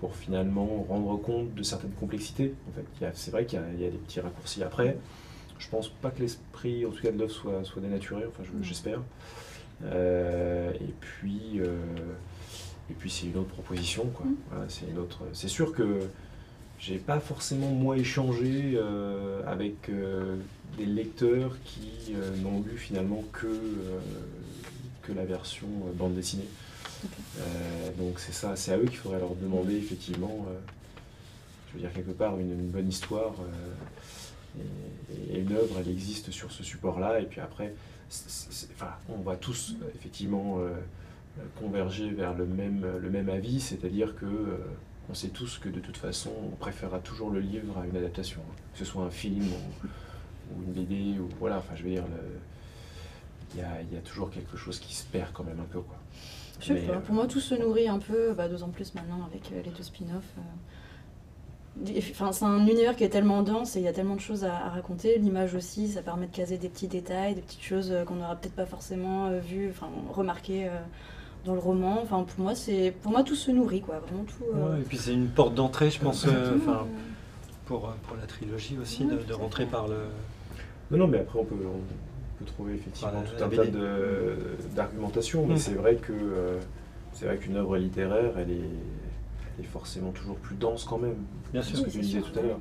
pour finalement rendre compte de certaines complexités. En fait, c'est vrai qu'il y, a- il y a des petits raccourcis. Après, je pense pas que l'esprit, en tout cas de l'œuvre, soit, soit dénaturé. Enfin, je- j'espère. Euh, et puis, et puis c'est une autre proposition. Quoi. Mm. Voilà, c'est une autre. C'est sûr que j'ai pas forcément moi échangé euh, avec euh, des lecteurs qui euh, n'ont lu finalement que que la version bande dessinée. Donc c'est ça, c'est à eux qu'il faudrait leur demander effectivement. je veux dire quelque part une, une bonne histoire et, et une œuvre, elle existe sur ce support-là. Et puis après, enfin, on va tous effectivement converger vers le même, le même avis, c'est-à-dire que on sait tous que de toute façon, on préférera toujours le livre à une adaptation, que ce soit un film ou, ou une BD, ou voilà, enfin je veux dire, il y a, il y a toujours quelque chose qui se perd quand même un peu. Quoi. Je sais pas, euh, pour moi tout se nourrit un peu, bah, d'autant plus maintenant avec euh, les deux spin-offs. euh. Enfin, c'est un univers qui est tellement dense et il y a tellement de choses à, à raconter. L'image aussi, ça permet de caser des petits détails, des petites choses qu'on n'aura peut-être pas forcément vues, enfin remarquées dans le roman. Enfin, pour moi, c'est pour moi tout se nourrit, quoi. Vraiment tout. euh, Ouais, et puis c'est une porte d'entrée, je pense, euh, pour, euh, pour la trilogie aussi, Ouais, de, rentrer par le. Non, non, mais après, on peut, on peut trouver effectivement Voilà, tout un BD. tas de- d'argumentations, mais Mm. c'est vrai que euh, c'est vrai qu'une œuvre littéraire, elle est, elle est forcément toujours plus dense quand même. Bien C'est sûr. ce que tu disais tout à l'heure.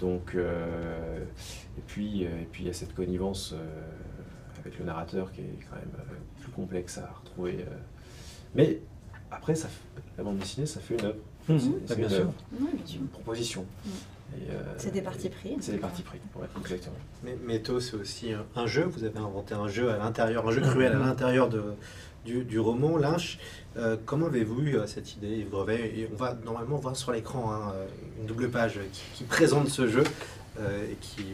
Donc, euh, et puis, et puis il y a cette connivence euh, avec le narrateur qui est quand même plus complexe à retrouver. Mais après, ça, la bande dessinée, ça fait une œuvre. C'est- c'est bien une sûr. œuvre, Ouais, bien sûr. une proposition. Mm. Et, euh, C'est des partis pris. C'est des partis pris, ouais, exactement. Mais Métaux, c'est aussi un, un jeu. Vous avez inventé un jeu à l'intérieur, un jeu cruel à l'intérieur de, du, du roman Lynch. Euh, comment avez-vous eu euh, cette idée? Yves Brevet Et on va normalement voir sur l'écran hein, une double page qui, qui présente ce jeu. Euh, et qui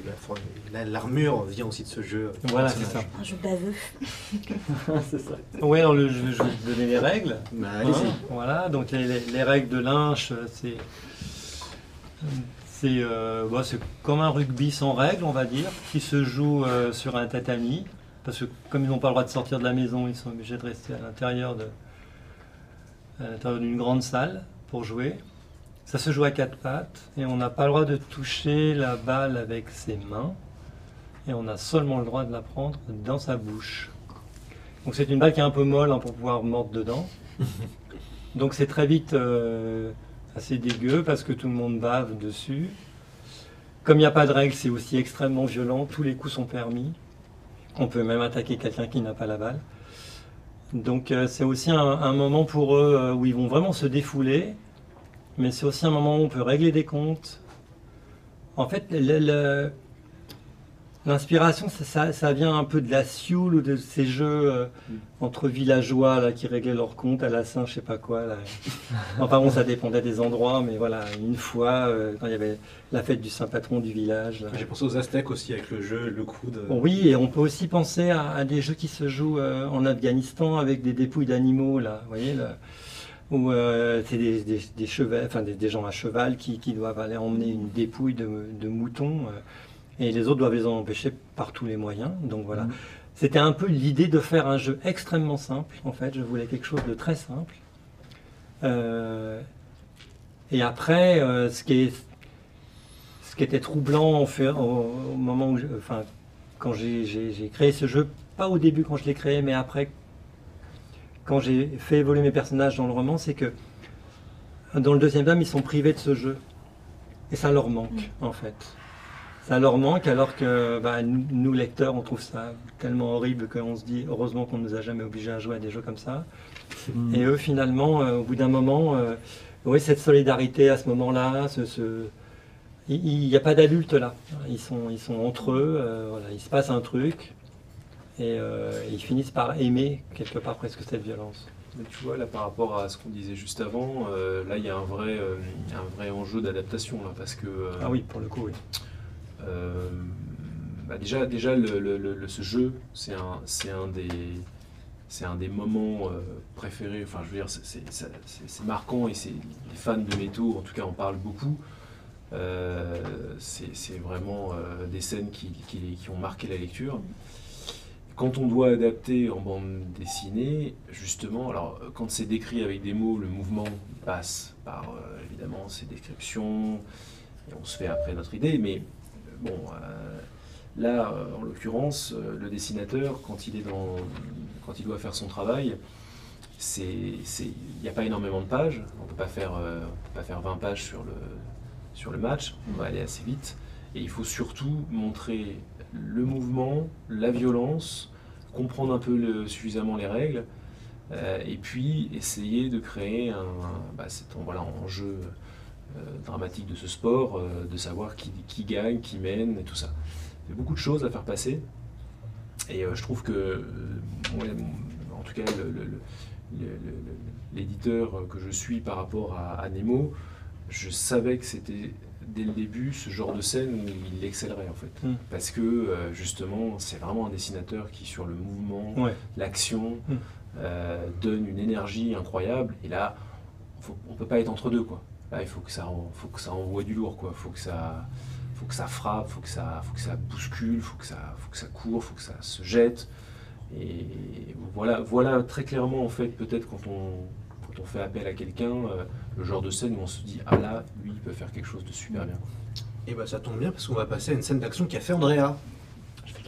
bah, l'armure vient aussi de ce jeu. euh, Voilà, c'est ça. Un jeu baveux. [laughs] c'est ça. Ouais, alors le, je, je vais te donner les règles. Bah, allez-y. Hein, voilà, donc les, les- les règles de Lynch, euh, c'est c'est euh, bah, c'est comme un rugby sans règles, on va dire, qui se joue euh, sur un tatami. Parce que comme ils n'ont pas le droit de sortir de la maison, ils sont obligés de rester à l'intérieur de à l'intérieur d'une grande salle pour jouer. Ça se joue à quatre pattes et on n'a pas le droit de toucher la balle avec ses mains et on a seulement le droit de la prendre dans sa bouche. Donc c'est une balle qui est un peu molle hein, pour pouvoir mordre dedans. [laughs] Donc c'est très vite euh, assez dégueu parce que tout le monde bave dessus. Comme il n'y a pas de règle, c'est aussi extrêmement violent. Tous les coups sont permis. On peut même attaquer quelqu'un qui n'a pas la balle. Donc euh, c'est aussi un, un moment pour eux euh, où ils vont vraiment se défouler. Mais c'est aussi un moment où on peut régler des comptes. En fait, l'inspiration, ça, ça- ça vient un peu de la Sioule ou de ces jeux euh, entre villageois là, qui réglaient leurs comptes à la Saint, je sais pas quoi. Là. Enfin bon, ça dépendait des endroits, mais voilà, une fois, euh, quand il y avait la fête du Saint-Patron du village. J'ai pensé aux Aztèques aussi avec le jeu, le coude. Oui, et on peut aussi penser à, à des jeux qui se jouent euh, en Afghanistan avec des dépouilles d'animaux, là, vous voyez, là, où euh, c'est des, des, des chevals- enfin, des, des gens à cheval qui, qui doivent aller emmener une dépouille de, de mouton, euh, et les autres doivent les en empêcher par tous les moyens. Donc voilà. Mhm. C'était un peu l'idée de faire un jeu extrêmement simple, en fait. Je voulais quelque chose de très simple. Euh, et après, ce qui est ce qui était troublant en fait, au, au moment où, je- enfin, quand j'ai créé ce jeu, pas au début quand je l'ai créé, mais après, quand j'ai fait évoluer mes personnages dans le roman, c'est que dans le deuxième tome, ils sont privés de ce jeu. Et ça leur manque, en fait. Ça leur manque alors que bah, nous, lecteurs, on trouve ça tellement horrible qu'on se dit heureusement qu'on ne nous a jamais obligés à jouer à des jeux comme ça. Et eux, finalement, euh, au bout d'un moment, euh, oui, cette solidarité à ce moment-là, ce, ce- il n'y a pas d'adultes là. Ils sont, ils sont entre eux, euh, voilà, il se passe un truc, et euh, ils finissent par aimer quelque part presque cette violence. Mais tu vois, là, par rapport à ce qu'on disait juste avant, euh, là, il y a un vrai, euh, un vrai enjeu d'adaptation, là, parce que... euh, Ah oui, pour le coup, oui. bah déjà, déjà le, le- le- le- ce jeu, c'est un, c'est un des... C'est un des moments préférés, enfin je veux dire, c'est- marquant et c'est les fans de métaux, en tout cas, en parlent beaucoup. C'est c'est vraiment des scènes qui, qui- qui ont marqué la lecture. Quand on doit adapter en bande dessinée, justement, alors euh, quand c'est décrit avec des mots, le mouvement passe par euh, évidemment ces descriptions, et on se fait après notre idée, mais euh, bon, là, en l'occurrence, le dessinateur, quand il doit faire son travail, il n'y a pas énormément de pages, on on peut pas faire 20 pages sur le, sur le match, on va aller assez vite, et il faut surtout montrer le mouvement, la violence, comprendre un peu suffisamment les règles, euh, et puis essayer de créer un, bah, cet voilà, enjeu euh, dramatique de ce sport, euh, de savoir qui, gagne, qui mène, et tout ça. Il y a beaucoup de choses à faire passer, et euh, je trouve que, en tout cas, l'éditeur que je suis par rapport à, à Nemo, je savais que c'était dès le début ce genre de scène où il excellerait en fait. Mm. Parce que euh, justement, c'est vraiment un dessinateur qui, sur le mouvement, Ouais. l'action, Mm. euh, donne une énergie incroyable. Et là, faut- on peut pas être entre deux quoi. Là, il faut que ça, en- faut que ça envoie du lourd quoi. Faut que ça, faut que ça frappe, faut que ça, faut que ça bouscule, faut que ça, faut que ça court, faut que ça se jette. Et voilà, voilà très clairement, en fait, peut-être quand on, quand on fait appel à quelqu'un, euh, le genre de scène où on se dit Ah là, lui, il peut faire quelque chose de super bien. Et bah ça tombe bien parce qu'on va passer à une scène d'action qu'a fait Andrea.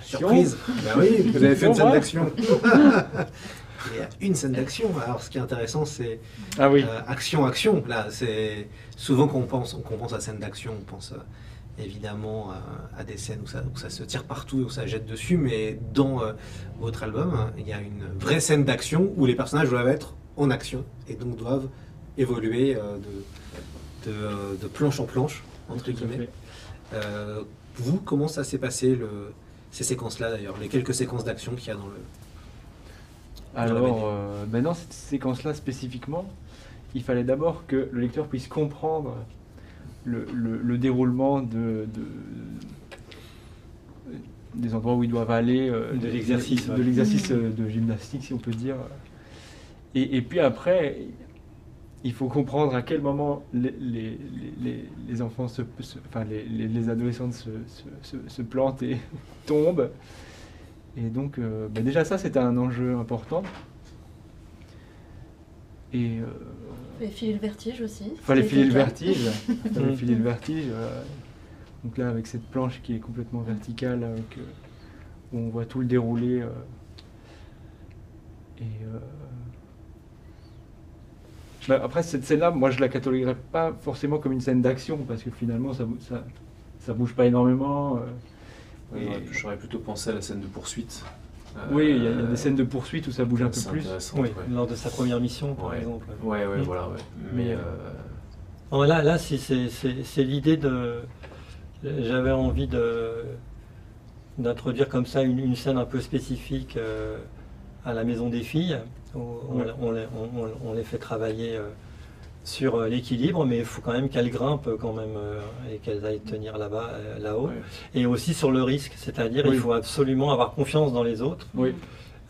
Surprise [laughs] Bah oui, vous avez fait une scène d'action. [laughs] [laughs] Il y a une scène d'action. Alors ce qui est intéressant, c'est Ah oui. euh, action, action. Là, c'est souvent quand on pense, à scène d'action, on pense euh, évidemment à, à des scènes où ça, où ça se tire partout et où ça jette dessus. Mais dans euh, votre album, hein, il y a une vraie scène d'action où les personnages doivent être en action et donc doivent évoluer euh, de, de, euh, de planche en planche entre guillemets. Euh, vous, comment ça s'est passé, le, ces séquences-là d'ailleurs, les quelques séquences d'action qu'il y a dans le... Alors, euh, ben dans cette séquence-là spécifiquement, il fallait d'abord que le lecteur puisse comprendre le, le- le déroulement de, de- des endroits où ils doivent aller, euh, De l'exercice, de, l'exercice de gymnastique, si on peut dire. Et, et puis après, il faut comprendre à quel moment les, les- les- les enfants, se, se- enfin les, les- les adolescents se, se- se- se plantent et [laughs] tombent. Et donc, euh, bah déjà ça, c'était un enjeu important. Et euh, fallait filer le vertige aussi. il fallait filer le vertige. [laughs] Fallait Mhm. filer le vertige. euh, donc là, avec cette planche qui est complètement verticale, avec, euh, où on voit tout le déroulé. euh, et après, cette scène-là, moi, je la cataloguerais pas forcément comme une scène d'action, parce que finalement, ça, ça, ça bouge pas énormément. euh, Ouais, et- j'aurais- J'aurais plutôt pensé à la scène de poursuite. Euh, oui, il y, a- il y a des scènes de poursuite où ça bouge un peu plus. Oui, ouais. lors de sa première mission, par Ouais. exemple. Ouais, ouais, Mm. voilà, ouais. Mais, Mais euh, Non, là, là c'est- l'idée de. J'avais envie de d'introduire comme ça une, une scène un peu spécifique euh, à la maison des filles. On, Ouais. on les, on- on- on les fait travailler euh, sur euh, l'équilibre, mais il faut quand même qu'elles grimpent quand même euh, et qu'elles aillent tenir là-bas, là-haut. ouais. Et aussi sur le risque, c'est-à-dire Oui. il faut absolument avoir confiance dans les autres. Oui.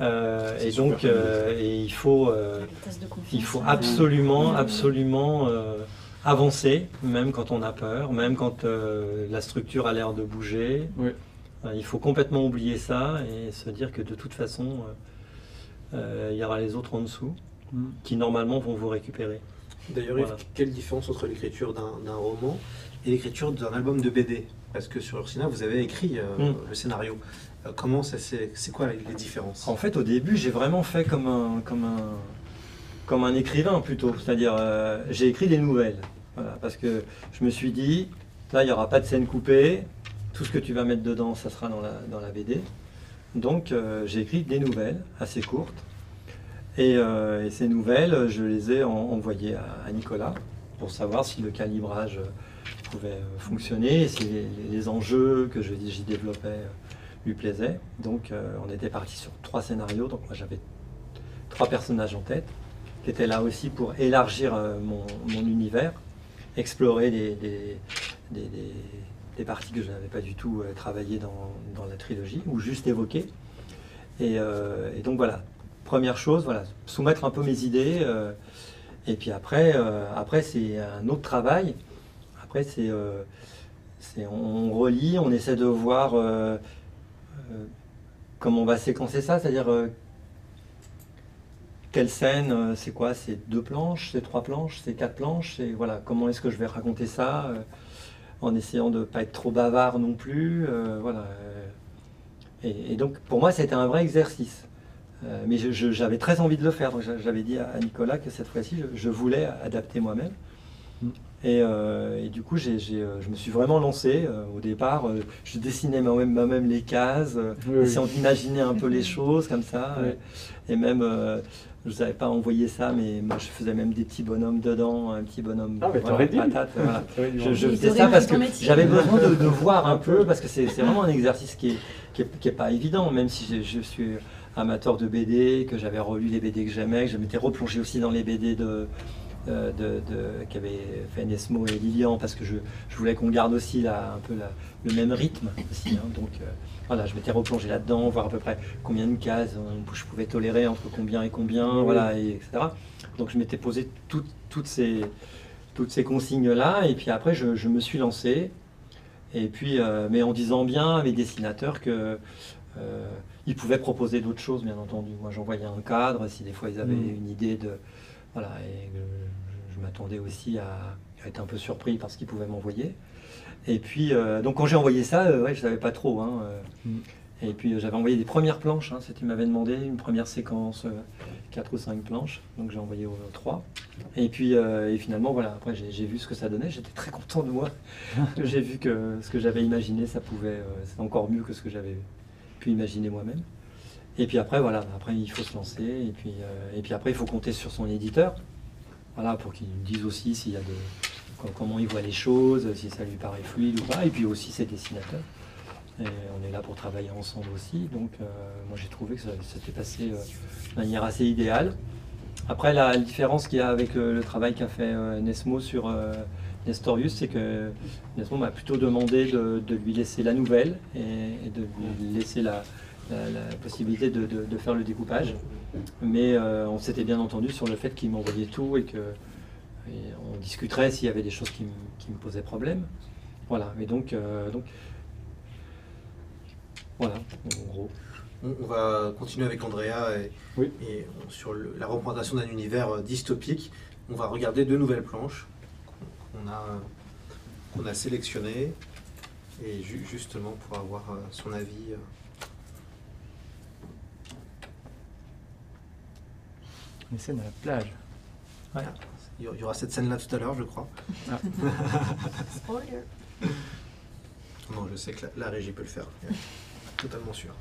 Euh, et donc, euh, et il faut. euh, il faut absolument, absolument euh, avancer, même quand on a peur, même quand euh, la structure a l'air de bouger. Oui. Il faut complètement oublier ça et se dire que de toute façon, il y aura les autres en dessous Mm. qui normalement vont vous récupérer. D'ailleurs, Voilà. Quelle différence entre l'écriture d'un roman et l'écriture d'un album de BD Parce que sur Ursina, vous avez écrit euh, Mm. le scénario. Euh, comment ça c'est C'est quoi les, les différences? En fait, au début, j'ai vraiment fait comme un, comme un, comme un écrivain plutôt. C'est-à-dire, euh, j'ai écrit des nouvelles. Voilà, parce que je me suis dit, là, il n'y aura pas de scène coupée. Tout ce que tu vas mettre dedans, ça sera dans la, dans la BD. Donc, euh, j'ai écrit des nouvelles assez courtes. Et, euh, et ces nouvelles, je les ai en- envoyées à, Nicolas pour savoir si le calibrage pouvait euh, fonctionner, si les, enjeux que j'y développais lui plaisaient. Donc on était parti sur trois scénarios, donc moi j'avais trois personnages en tête, qui étaient là aussi pour élargir mon, univers, explorer des- des parties que je n'avais pas du tout euh, travaillées dans, la trilogie, ou juste évoquées. Et, euh, et donc voilà, première chose, voilà, soumettre un peu mes idées. euh, et puis après, après c'est un autre travail. Après, c'est, on relit, on essaie de voir comment on va séquencer ça, c'est-à-dire quelle scène, c'est quoi, c'est deux planches, c'est trois planches, c'est quatre planches, c'est voilà, comment est-ce que je vais raconter ça, en essayant de ne pas être trop bavard non plus, euh, voilà. Et, et donc pour moi, c'était un vrai exercice. Euh, mais j'avais très envie de le faire. Donc j'avais dit à Nicolas que cette fois-ci, je, je voulais adapter moi-même. Mm. Et, euh, et du coup, euh, je me suis vraiment lancé. au départ, je dessinais moi-même les cases, oui. essayant d'imaginer un peu les [laughs] choses comme ça. Oui. euh, et même, je ne savais pas envoyer ça, mais moi, je faisais même des petits bonhommes dedans, un petit bonhomme Ah, mais voilà, patate, voilà. [laughs] Je, faisais ça parce que j'avais besoin de, de [laughs] voir un peu, parce que c'est vraiment un exercice qui est, qui est, qui est pas évident, même si je, je suis amateur de BD, que j'avais relu les BD que j'aimais, que je m'étais replongé aussi dans les BD de, euh, de, de- qu'avaient fait Nesmo et Lilian, parce que je, je voulais qu'on garde aussi la- un peu la- le même rythme aussi. hein. donc euh, voilà, je m'étais replongé là-dedans, voir à peu près combien de cases on- je pouvais tolérer entre combien et combien, Oui. voilà, et, etc. Donc je m'étais posé toutes- toutes ces toutes ces consignes-là, et puis après je, je me suis lancé, et puis, euh, mais en disant bien à mes dessinateurs que Euh, ils pouvaient proposer d'autres choses, bien entendu. Moi, j'envoyais un cadre si des fois ils avaient Mm. une idée de. Voilà, et je, je m'attendais aussi à, à être un peu surpris par ce qu'ils pouvaient m'envoyer. Et puis, euh, donc quand j'ai envoyé ça, euh, ouais, je savais pas trop. hein, euh. Mm. Et puis j'avais envoyé des premières planches. Hein, c'était, ils m'avaient demandé une première séquence, quatre ou cinq planches. Donc j'ai envoyé trois. Et puis euh, et finalement, voilà, après j'ai, vu ce que ça donnait. J'étais très content de moi. [laughs] j'ai vu que ce que j'avais imaginé, ça pouvait, c'était encore mieux que ce que j'avais pu imaginer moi-même. Et puis après, voilà, après il faut se lancer. Et puis, euh, et puis après, il faut compter sur son éditeur. Voilà, pour qu'il nous dise aussi s'il y a comment il voit les choses, si ça lui paraît fluide ou pas. Et puis aussi ses dessinateurs. On est là pour travailler ensemble aussi. Donc euh, moi j'ai trouvé que ça s'était passé euh, de manière assez idéale. Après la différence qu'il y a avec le travail qu'a fait Nesmo sur Nestorius, c'est que Nesmo m'a plutôt demandé de, de lui laisser la nouvelle et, et de lui laisser la, la- la possibilité de, de- de faire le découpage. Mais euh, on s'était bien entendu sur le fait qu'il m'envoyait tout et que et on discuterait s'il y avait des choses qui, me- qui me posaient problème. Voilà, mais donc, euh, donc voilà, en gros. On, on va continuer avec Andrea et, Oui. et on- sur le- la représentation d'un univers euh, dystopique. On va regarder deux nouvelles planches qu'on a, qu'on a sélectionnées et ju- justement pour avoir son avis. Les scènes à la plage. Il y aura- il y aura cette scène-là tout à l'heure, je crois. Ah. [laughs] Spoiler. Non, je sais que la, la régie peut le faire. Totalement sûr.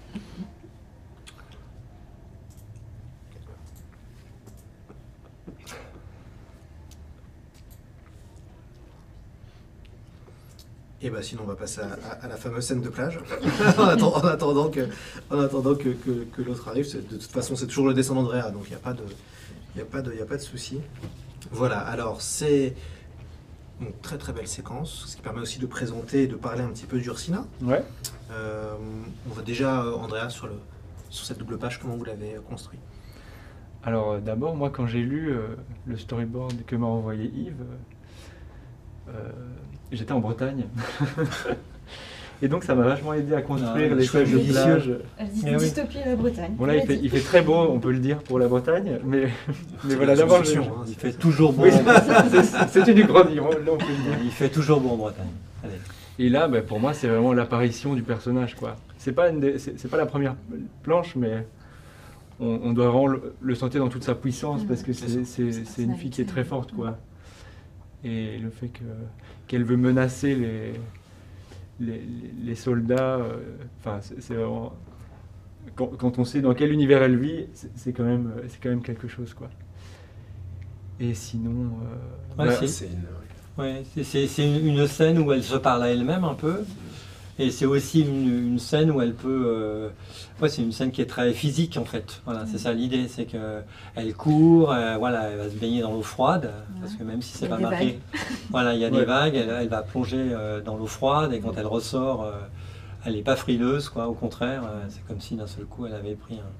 Et bah sinon on va passer à, à- à la fameuse scène de plage. [laughs] en, attend- en attendant que, en attendant que, que- que l'autre arrive. De toute façon c'est toujours le descendant d'Andrea, donc il n'y a pas de, il y a pas de, y a pas de souci. Voilà, alors c'est une très très belle séquence, ce qui permet aussi de présenter et de parler un petit peu d'Ursina. Ouais. Euh, on va déjà, euh, Andrea, sur, le, sur cette double page, comment vous l'avez euh, construit Alors d'abord, moi quand j'ai lu euh, le storyboard que m'a envoyé Yves, euh, j'étais en Bretagne. [laughs] Et donc ça m'a vachement aidé à construire Ah, les choix de judicieux. plage. Elle dit oui. dystopie à la Bretagne. Bon là il fait, dit. il fait très beau, on peut le dire, pour la Bretagne, mais, [laughs] mais voilà d'abord... hein. Il fait toujours bon. Oui, c'est- c'était du grand niveau, là on peut le dire. Il fait toujours bon en Bretagne. Allez. Et là, bah, pour moi, c'est vraiment l'apparition du personnage, quoi. C'est pas, une pas la première planche, mais on, on doit vraiment le, le sentir dans toute sa puissance parce que C'est une fille qui est très forte, quoi. Et le fait que qu'elle veut menacer les les, soldats, euh, enfin, c'est c'est vraiment quand, quand on sait dans quel univers elle vit, c'est quand même c'est quand même quelque chose, quoi. Et sinon, euh, Ouais, bah, c'est- C'est une- Ouais, c'est une, une scène où elle se parle à elle-même un peu. Et c'est aussi une, une scène où elle peut. euh, ouais, c'est une scène qui est très physique en fait. Voilà, c'est ça l'idée, c'est que elle court, euh, voilà, elle va se baigner dans l'eau froide, parce que même si c'est pas marqué, voilà, il y a des vagues, elle, elle va plonger euh, dans l'eau froide et quand elle ressort, euh, elle n'est pas frileuse, quoi. Au contraire, euh, c'est comme si d'un seul coup elle avait pris un,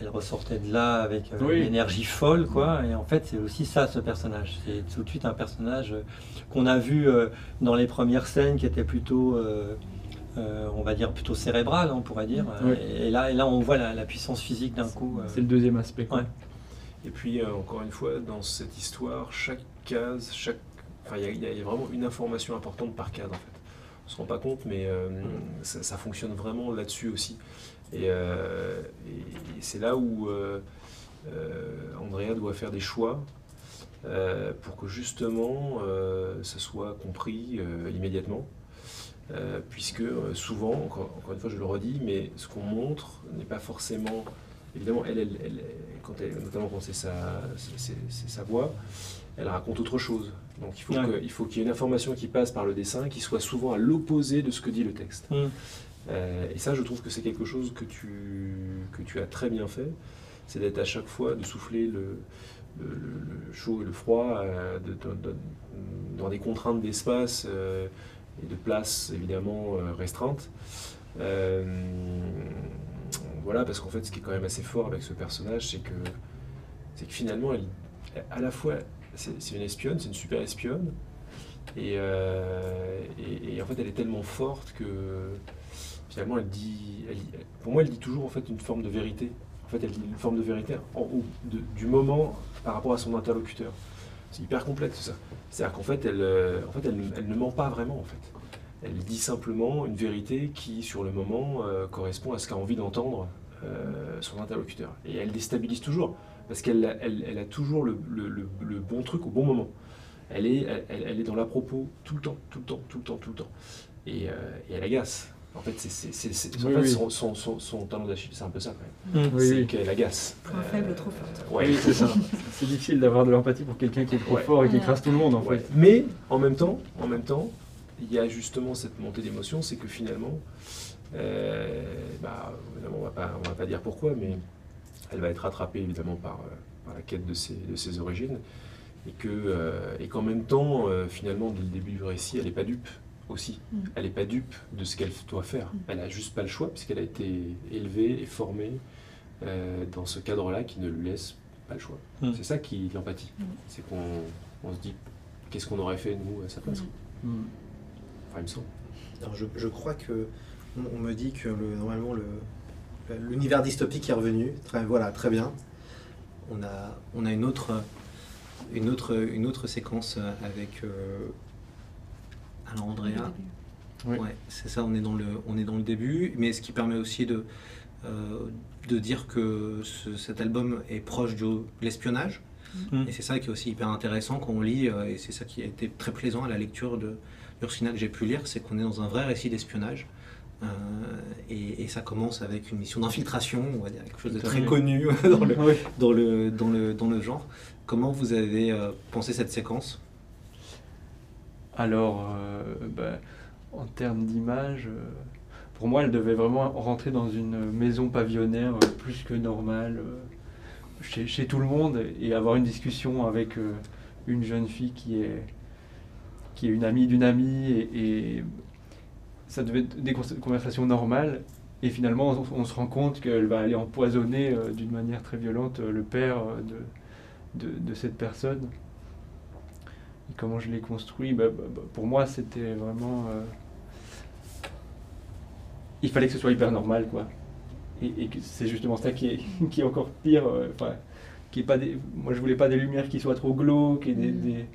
elle ressortait de là avec euh, Oui. une énergie folle, quoi. Et en fait, c'est aussi ça, ce personnage. C'est tout de suite un personnage euh, qu'on a vu euh, dans les premières scènes, qui était plutôt, euh, euh, on va dire, plutôt cérébral, on pourrait dire. Oui. Et, et là, et là, on voit la, la puissance physique d'un coup. euh. c'est le deuxième aspect. quoi. Ouais. Et puis, euh, encore une fois, dans cette histoire, chaque case, chaque... Enfin, il y a- y, vraiment une information importante par cadre, en fait. On se rend pas compte, mais euh, ça, ça fonctionne vraiment là-dessus aussi. Et, euh, et- et c'est là où euh, euh, Andrea doit faire des choix pour que justement ça soit compris immédiatement. Puisque souvent, encore, encore une fois je le redis, mais ce qu'on montre n'est pas forcément évidemment, elle, elle, elle- quand elle- notamment quand c'est sa, voix, elle raconte autre chose. Donc il faut Ouais. que- il faut qu'il y ait une information qui passe par le dessin qui soit souvent à l'opposé de ce que dit le texte. Mm. Euh, et ça, je trouve que c'est quelque chose que tu, que tu as très bien fait. C'est d'être à chaque fois, de souffler le, chaud et le froid euh, dans des contraintes d'espace euh, et de place évidemment restreintes. Voilà, parce qu'en fait, ce qui est quand même assez fort avec ce personnage, c'est que, c'est que finalement, à la fois, c'est une espionne, c'est une super espionne, et en fait, elle est tellement forte que finalement, elle dit, pour moi, elle dit toujours en fait une forme de vérité. En fait, elle dit une forme de vérité en- de- du moment par rapport à son interlocuteur. C'est hyper complexe ça. C'est-à-dire qu'en fait, elle, euh, en fait elle, elle ne ment pas vraiment en fait. Elle dit simplement une vérité qui, sur le moment, euh, correspond à ce qu'a envie d'entendre euh, son interlocuteur. Et elle déstabilise toujours, parce qu'elle elle, elle a toujours le, bon truc au bon moment. Elle est, elle, est dans l'à-propos tout le temps, tout le temps, tout le temps, tout le temps. Et elle agace. En fait, son, talon d'Achille, c'est un peu ça quand même. Mm. Oui, c'est oui. qu'elle agace. Point faible, trop forte. Ouais, Oui, c'est ça. C'est difficile d'avoir de l'empathie pour quelqu'un qui est trop Ouais. fort et qui écrase tout le monde en Ouais. fait. Mais en même temps, en même temps, il y a justement cette montée d'émotion, c'est que finalement, euh, bah, évidemment, on va pas, on va pas dire pourquoi, mais elle va être rattrapée évidemment par, euh, par la quête de ses, de ses origines, et que, euh, et qu'en même temps, euh, finalement, dès le début du récit, elle n'est pas dupe aussi. Mm. Elle n'est pas dupe de ce qu'elle doit faire. Mm. Elle a juste pas le choix puisqu'elle a été élevée et formée euh, dans ce cadre-là qui ne lui laisse pas le choix. Mm. C'est ça qui l'empathie. C'est qu'on on se dit qu'est-ce qu'on aurait fait nous à sa place. Enfin, il me semble. Alors, je, je crois que on, on me dit que le, normalement le l'univers dystopique est revenu. Très, voilà, très bien. On a, on a une autre une autre une autre séquence avec euh, alors Andrea. Oui. Ouais, c'est ça. On est dans le on est dans le début, mais ce qui permet aussi de euh, de dire que ce- cet album est proche de l'espionnage. Mm. Et c'est ça qui est aussi hyper intéressant quand on lit, euh, et c'est ça qui a été très plaisant à la lecture de Ursina que j'ai pu lire, c'est qu'on est dans un vrai récit d'espionnage. Euh, et, et ça commence avec une mission d'infiltration, on va dire quelque chose de très connu dans le, Oui. dans le, dans le, dans le genre. Comment vous avez euh, pensé cette séquence? Alors, euh, bah, en termes d'image, euh, pour moi, elle devait vraiment rentrer dans une maison pavillonnaire euh, plus que normale, chez, tout le monde, et avoir une discussion avec une jeune fille qui est, qui est une amie d'une amie, et, ça devait être des conversations normales. Et finalement, on, se rend compte qu'elle va aller empoisonner d'une manière très violente le père de, de cette personne. Et comment je l'ai construit bah, bah, bah, Pour moi, c'était vraiment. euh, Il fallait que ce soit hyper normal, quoi. Et, c'est justement ça qui est, [laughs] qui est encore pire. euh, enfin, qui est pas des... Moi, je voulais pas des lumières qui soient trop glauques. Et des, Mm. des-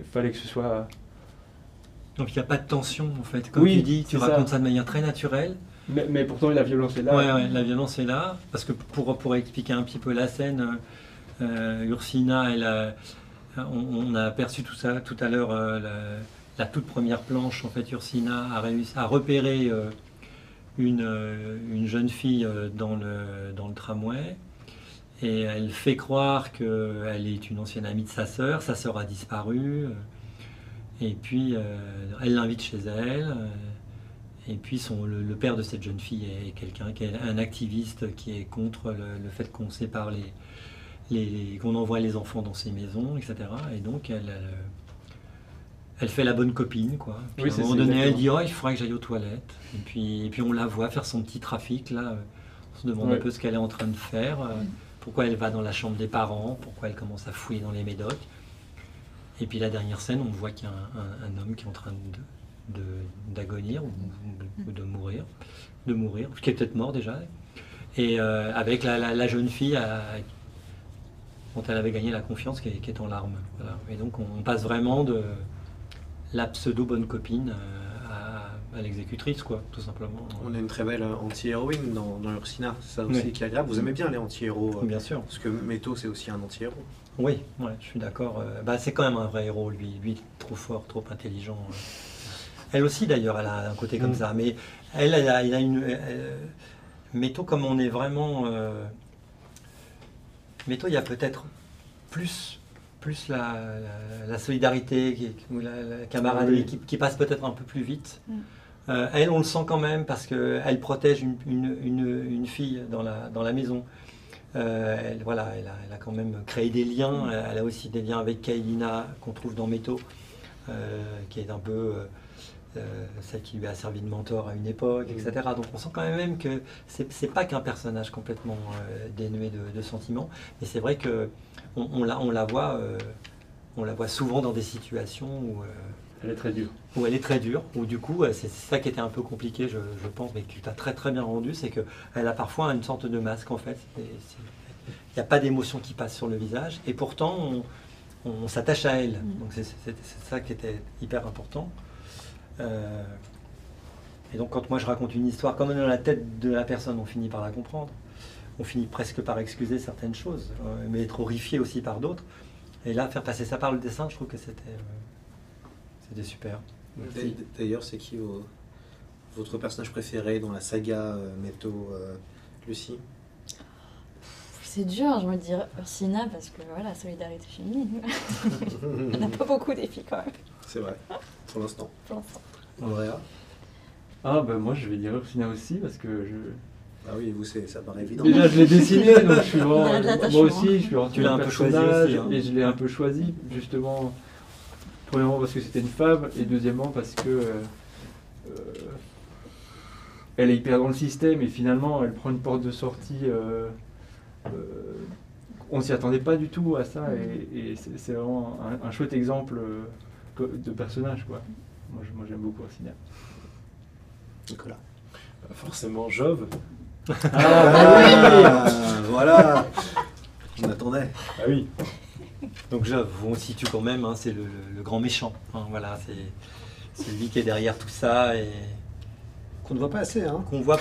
Il fallait que ce soit. Donc il n'y a pas de tension en fait. Comme Oui, tu dis, tu ça. racontes ça. de manière très naturelle. Mais, mais pourtant, la violence est là. Ouais, ouais, la violence est là. Parce que pour, pour expliquer un petit peu la scène, euh, euh, Ursina, elle a- on, on a aperçu tout ça tout à l'heure, euh, la, toute première planche. En fait, Ursina a réussi à repérer euh, une, euh, une jeune fille dans le, tramway. Et elle fait croire qu'elle est une ancienne amie de sa sœur. Sa sœur a disparu. Et puis, elle l'invite chez elle. et puis son, le, père de cette jeune fille est quelqu'un qui est un activiste qui est contre le, le fait qu'on sépare les, les- qu'on envoie les enfants dans ces maisons, etc. Et donc elle, elle, elle fait la bonne copine, quoi. Puis Oui, à un moment donné, elle dit oh il faudrait que j'aille aux toilettes. Et puis, et puis on la voit faire son petit trafic là. On se demande un peu ce qu'elle est en train de faire. euh. Pourquoi elle va dans la chambre des parents Pourquoi elle commence à fouiller dans les médocs Et puis la dernière scène, on voit qu'il y a un, un- un homme qui est en train de, d'agonir ou, ou- ou de mourir, de mourir, qui est peut-être mort déjà. Et euh, avec la, la- la jeune fille à- dont elle avait gagné la confiance qui est, qui est en larmes. Voilà. Et donc on, passe vraiment de la pseudo bonne copine euh, à, à l'exécutrice, quoi, tout simplement. On a une très belle euh, anti-héroïne dans, dans Ursina, c'est ça aussi Oui. qui est agréable. Vous aimez bien les anti-héros euh, Bien sûr. Parce que Meto, c'est aussi un anti-héros. Oui, ouais, je suis d'accord. Bah, c'est quand même un vrai héros, lui. Lui, trop fort, trop intelligent. Elle aussi, d'ailleurs, elle a un côté comme Mm. ça. Mais elle, elle a, elle a une. Métaux, comme on est vraiment. Euh... Métaux, il y a peut-être plus, plus la, la- la solidarité, qui- ou la, la camaraderie Oui. qui, qui passe peut-être un peu plus vite. Mm. Euh, elle, on le sent quand même parce qu'elle protège une, une, une- une fille dans la, dans la maison. Euh, elle, voilà, elle a, elle a quand même créé des liens. Elle, elle a aussi des liens avec Kailina qu'on trouve dans Métaux, euh, qui est un peu euh, celle qui lui a servi de mentor à une époque, etc. Donc on sent quand même que c'est pas qu'un personnage complètement euh, dénué de, de sentiments, mais c'est vrai que on, on la, on la voit, euh, on la voit souvent dans des situations où, euh, Elle est très dure. où elle est très dure, où du coup, c'est ça qui était un peu compliqué, je, je pense, mais que tu as très très bien rendu, c'est qu'elle a parfois une sorte de masque en fait. Il n'y a pas d'émotion qui passe sur le visage, et pourtant on, on s'attache à elle. Mm. Donc c'est ça qui était hyper important. Euh, et donc quand moi je raconte une histoire, comme on est dans la tête de la personne, on finit par la comprendre. On finit presque par excuser certaines choses, euh, mais être horrifié aussi par d'autres. Et là, faire passer ça par le dessin, je trouve que c'était euh, c'était super. Merci. D'ailleurs, c'est qui vos- votre personnage préféré dans la saga euh, Métaux, euh, Lucie? C'est dur, je me dis Ursina parce que voilà, solidarité féminine. Il n'y en a pas beaucoup des filles quand même, C'est vrai, pour l'instant. pour l'instant. Andrea Ah bah moi je vais dire Ursina aussi parce que je... Ah oui, vous, c'est- ça paraît évident. Déjà je l'ai dessiné donc je suis [laughs] vraiment... Moi aussi je suis rentré Tu l'as dans le un peu choisi personnage aussi, hein. et je l'ai un peu choisi justement premièrement parce que c'était une femme et deuxièmement parce que euh, euh, elle est hyper dans le système et finalement elle prend une porte de sortie euh, euh, on s'y attendait pas du tout à ça et, et c'est vraiment un, un chouette exemple euh, de personnage quoi. Moi je- moi, j'aime beaucoup Ursina. Nicolas. Bah, Forcément, Jove. Ah, voilà On attendait. Ah oui. Donc je on situe quand même, hein, c'est le, le- le grand méchant. hein, voilà, c'est celui qui est derrière tout ça et Qu'on ne voit pas assez, hein. qu'on voit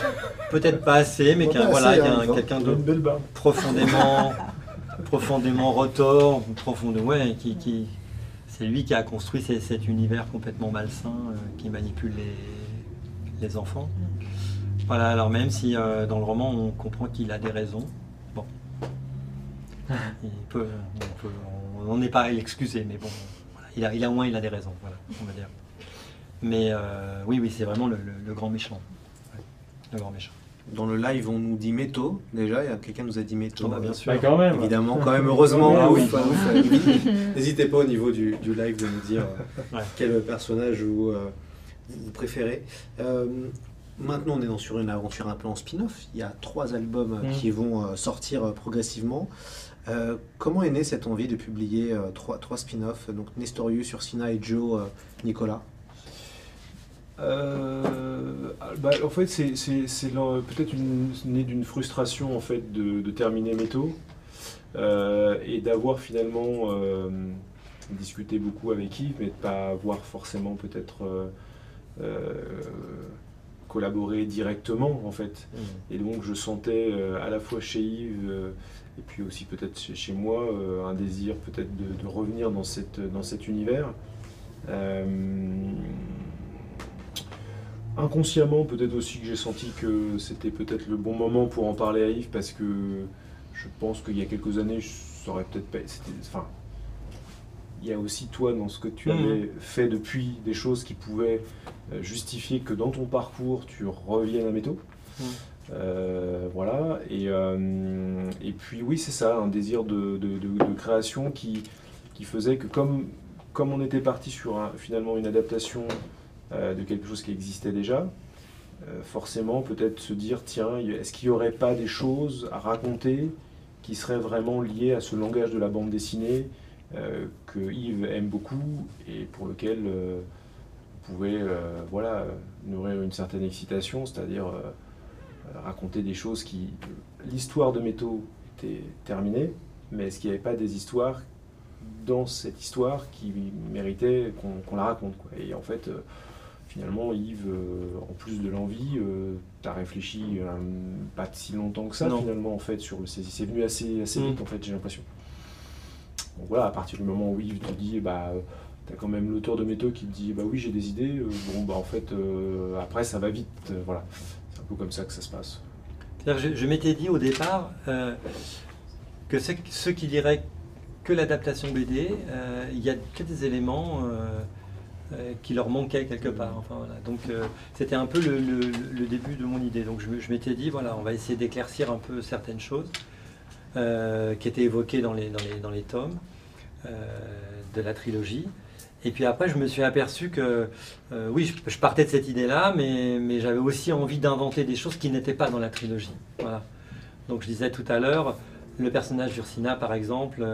peut-être pas assez, mais On qui voit est pas voilà, assez, qui est hein, un- quelqu'un a de profondément, profondément retors, profondément, ouais, qui, qui- c'est lui qui a construit ces- cet univers complètement malsain euh, qui manipule les, les enfants. Voilà, alors même si euh, dans le roman on comprend qu'il a des raisons, bon, [laughs] il peut, on peut- on- on n'est pas à l'excuser, mais bon, voilà, il a, il a au moins il a des raisons, voilà, on va dire. Mais euh, oui, oui, c'est vraiment le, le- le grand méchant, Ouais, le grand méchant. Dans le live, on nous dit métaux. Déjà, il y a quelqu'un nous a dit métaux. Ah bah, bien sûr. Bah, quand même. Évidemment, quand même, heureusement. Ah oui. [laughs] N'hésitez pas au niveau du, du live de nous dire euh, Ouais. quel personnage vous, euh, vous préférez. Euh, maintenant, on est dans, sur une aventure un peu en spin-off. Il y a trois albums euh, Mm. qui vont euh, sortir euh, progressivement. Euh, comment est née cette envie de publier euh, trois, trois spin-offs Donc Nestorius, Ursina et Joe, euh, Nicolas? Euh, bah, en fait, c'est peut-être né d'une frustration en fait de, de terminer Métaux euh, et d'avoir finalement euh, discuté beaucoup avec Yves, mais de pas avoir forcément peut-être euh, collaboré directement en fait. Et donc je sentais à la fois chez Yves et puis aussi peut-être chez, chez moi un désir peut-être de, de revenir dans, cette, dans cet univers. Euh, inconsciemment peut-être aussi que j'ai senti que c'était peut-être le bon moment pour en parler à Yves parce que je pense qu'il y a quelques années saurais peut-être pas... Enfin, il y a aussi toi dans ce que tu Mhm. avais fait depuis des choses qui pouvaient euh, justifier que dans ton parcours tu reviennes à Métaux. Mhm. Euh, voilà, et, euh, et puis oui, c'est ça, un désir de, de- de- de création qui, qui faisait que comme, comme on était parti sur un- finalement une adaptation de quelque chose qui existait déjà, euh, forcément peut-être se dire, tiens, est-ce qu'il n'y aurait pas des choses à raconter qui seraient vraiment liées à ce langage de la bande dessinée euh, que Yves aime beaucoup et pour lequel euh, pouvez euh, voilà, nourrir une certaine excitation, c'est-à-dire euh, euh, raconter des choses qui... L'histoire de Métaux était terminée, mais est-ce qu'il n'y avait pas des histoires dans cette histoire qui méritaient qu'on la raconte. Et en fait, euh, finalement, Yves, euh, en plus de l'envie, tu as réfléchi euh, pas si longtemps que ça, Non. finalement, en fait, sur le c'est c'est venu assez, assez vite, Mm. en fait, j'ai l'impression. Donc voilà, à partir du moment où Yves te dit, bah, tu as quand même l'auteur de Métaux qui te dit, bah oui, j'ai des idées, euh, bon, bah en fait, euh, après, ça va vite, euh, voilà. C'est un peu comme ça que ça se passe. Je, je m'étais dit au départ euh, que ceux, ceux qui diraient que l'adaptation BD, euh, il y a que des éléments euh, qui leur manquaient quelque part. Enfin, voilà. Donc euh, c'était un peu le, début de mon idée. Donc je, m'étais dit, voilà, on va essayer d'éclaircir un peu certaines choses euh, qui étaient évoquées dans les, dans les, dans les tomes de la trilogie. Et puis après, je me suis aperçu que, oui, je, partais de cette idée-là, mais, mais j'avais aussi envie d'inventer des choses qui n'étaient pas dans la trilogie. Voilà. Donc je disais tout à l'heure, le personnage d'Ursina, par exemple,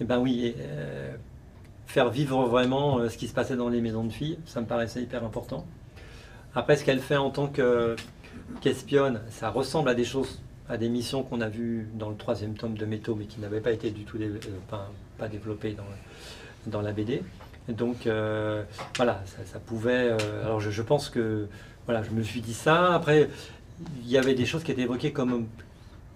eh ben oui, faire vivre vraiment euh, ce qui se passait dans les maisons de filles. Ça me paraissait hyper important. Après, ce qu'elle fait en tant que- qu'espionne, ça ressemble à des choses, à des missions qu'on a vues dans le troisième tome de Métaux, mais qui n'avaient pas été du tout dé- euh, pas, pas développées dans, dans la BD. Donc, euh, voilà, ça, pouvait. alors, je pense que. Voilà, je me suis dit ça. Après, il y avait des choses qui étaient évoquées comme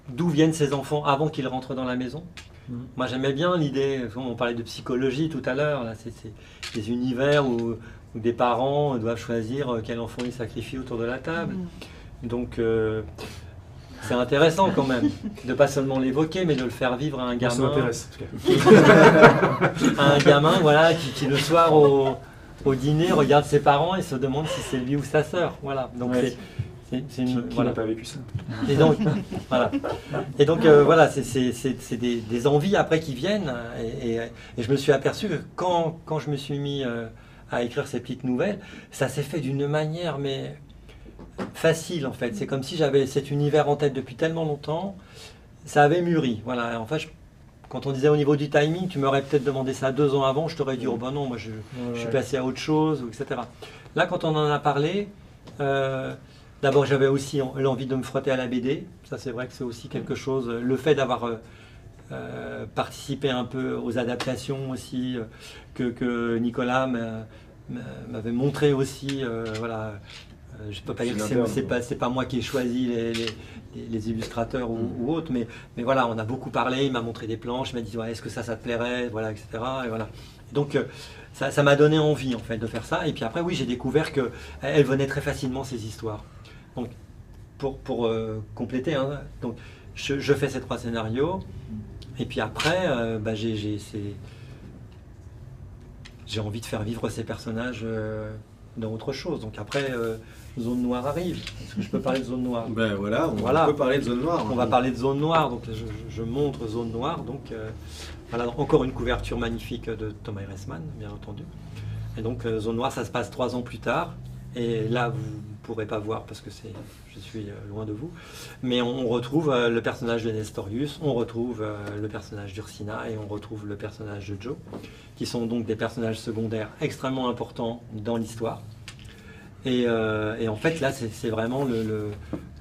d'où viennent ces enfants avant qu'ils rentrent dans la maison. Mhm. Moi, j'aimais bien l'idée, on parlait de psychologie tout à l'heure, là, c'est des univers où, où des parents doivent choisir euh, quel enfant ils sacrifient autour de la table. Donc, euh, c'est intéressant quand même de pas seulement l'évoquer, mais de le faire vivre à un ça gamin, m'intéresse, [laughs] à un gamin, voilà, qui, qui le soir au, au dîner regarde ses parents et se demande si c'est lui ou sa sœur. Voilà. Donc Ouais. C'est- Qui, une qui voilà. n'a pas vécu ça Et donc, [laughs] voilà. Et donc, euh, voilà, c'est- des, des envies après qui viennent. Et, et- et je me suis aperçu que quand, quand je me suis mis euh, à écrire ces petites nouvelles, ça s'est fait d'une manière, mais facile en fait. C'est comme si j'avais cet univers en tête depuis tellement longtemps. Ça avait mûri. Voilà. En fait, je- quand on disait au niveau du timing, tu m'aurais peut-être demandé ça deux ans avant, je t'aurais dit, oh ben non, moi je, je suis passé à autre chose, etc. Là, quand on en a parlé, euh, d'abord j'avais aussi en- l'envie de me frotter à la BD. Ça, c'est vrai que c'est aussi quelque chose. Le fait d'avoir euh, euh, participé un peu aux adaptations aussi, euh, que, que Nicolas m'a- m'a- m'avait montré aussi. euh, voilà. Euh, je ne peux pas dire que c'est- pas, pas moi qui ai choisi les, les- les- les illustrateurs ou, ou autres, mais, mais voilà, on a beaucoup parlé, il m'a montré des planches, il m'a dit ouais, est-ce que ça, ça te plairait, voilà, etc. Et voilà. Donc euh, ça m'a donné envie en fait de faire ça. Et puis après, oui, j'ai découvert que elles venaient très facilement ces histoires. Donc pour, pour euh, compléter, hein, donc je, je fais ces trois scénarios. Et puis après, euh, bah, j'ai j'ai envie de faire vivre ces personnages euh, dans autre chose. Donc après, euh, Zone Noire arrive. Est-ce que je peux parler de Zone Noire? Ben voilà, on Voilà. peut parler de zone noire. on va parler de zone noire, donc je, je montre zone noire. Donc euh, voilà, encore une couverture magnifique de Thomas Erasman, bien entendu. Et donc zone noire, ça se passe trois ans plus tard. Et là, vous ne pourrez pas voir parce que c'est, je suis euh, loin de vous. Mais on, retrouve euh, le personnage de Nestorius, on retrouve euh, le personnage d'Ursina et on retrouve le personnage de Joe, qui sont donc des personnages secondaires extrêmement importants dans l'histoire. Et, en fait, là, c'est vraiment le,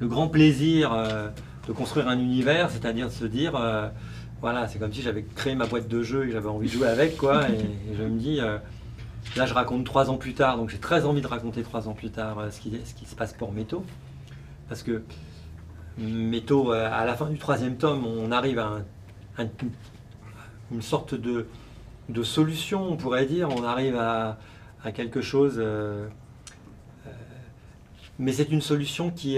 grand plaisir de construire un univers, c'est-à-dire de se dire, voilà, c'est comme si j'avais créé ma boîte de jeux et que j'avais envie de jouer avec, quoi. Et, je me dis, là, je raconte trois ans plus tard, donc j'ai très envie de raconter trois ans plus tard euh, ce, qui, se passe pour Métaux. Parce que Métaux, euh, à la fin du troisième tome, on arrive à un- un- une sorte de, solution, on pourrait dire. On arrive à, quelque chose. euh, mais c'est une solution qui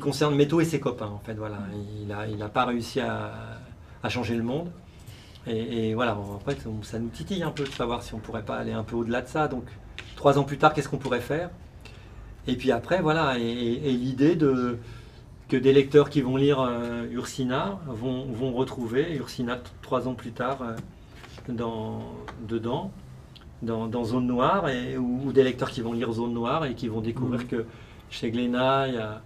concerne Métaux et ses copains, en fait. Voilà. Il n'a pas réussi à changer le monde. Et, et voilà, en fait, on- ça nous titille un peu de savoir si on pourrait pas aller un peu au-delà de ça. Donc, trois ans plus tard, qu'est-ce qu'on pourrait faire? Et puis après, voilà, et, l'idée de que des lecteurs qui vont lire euh, Ursina vont, vont retrouver Ursina trois ans plus tard euh, dans, dedans, dans, dans Zone Noire, et, ou, ou des lecteurs qui vont lire Zone Noire et qui vont découvrir que chez Glénat, il y a,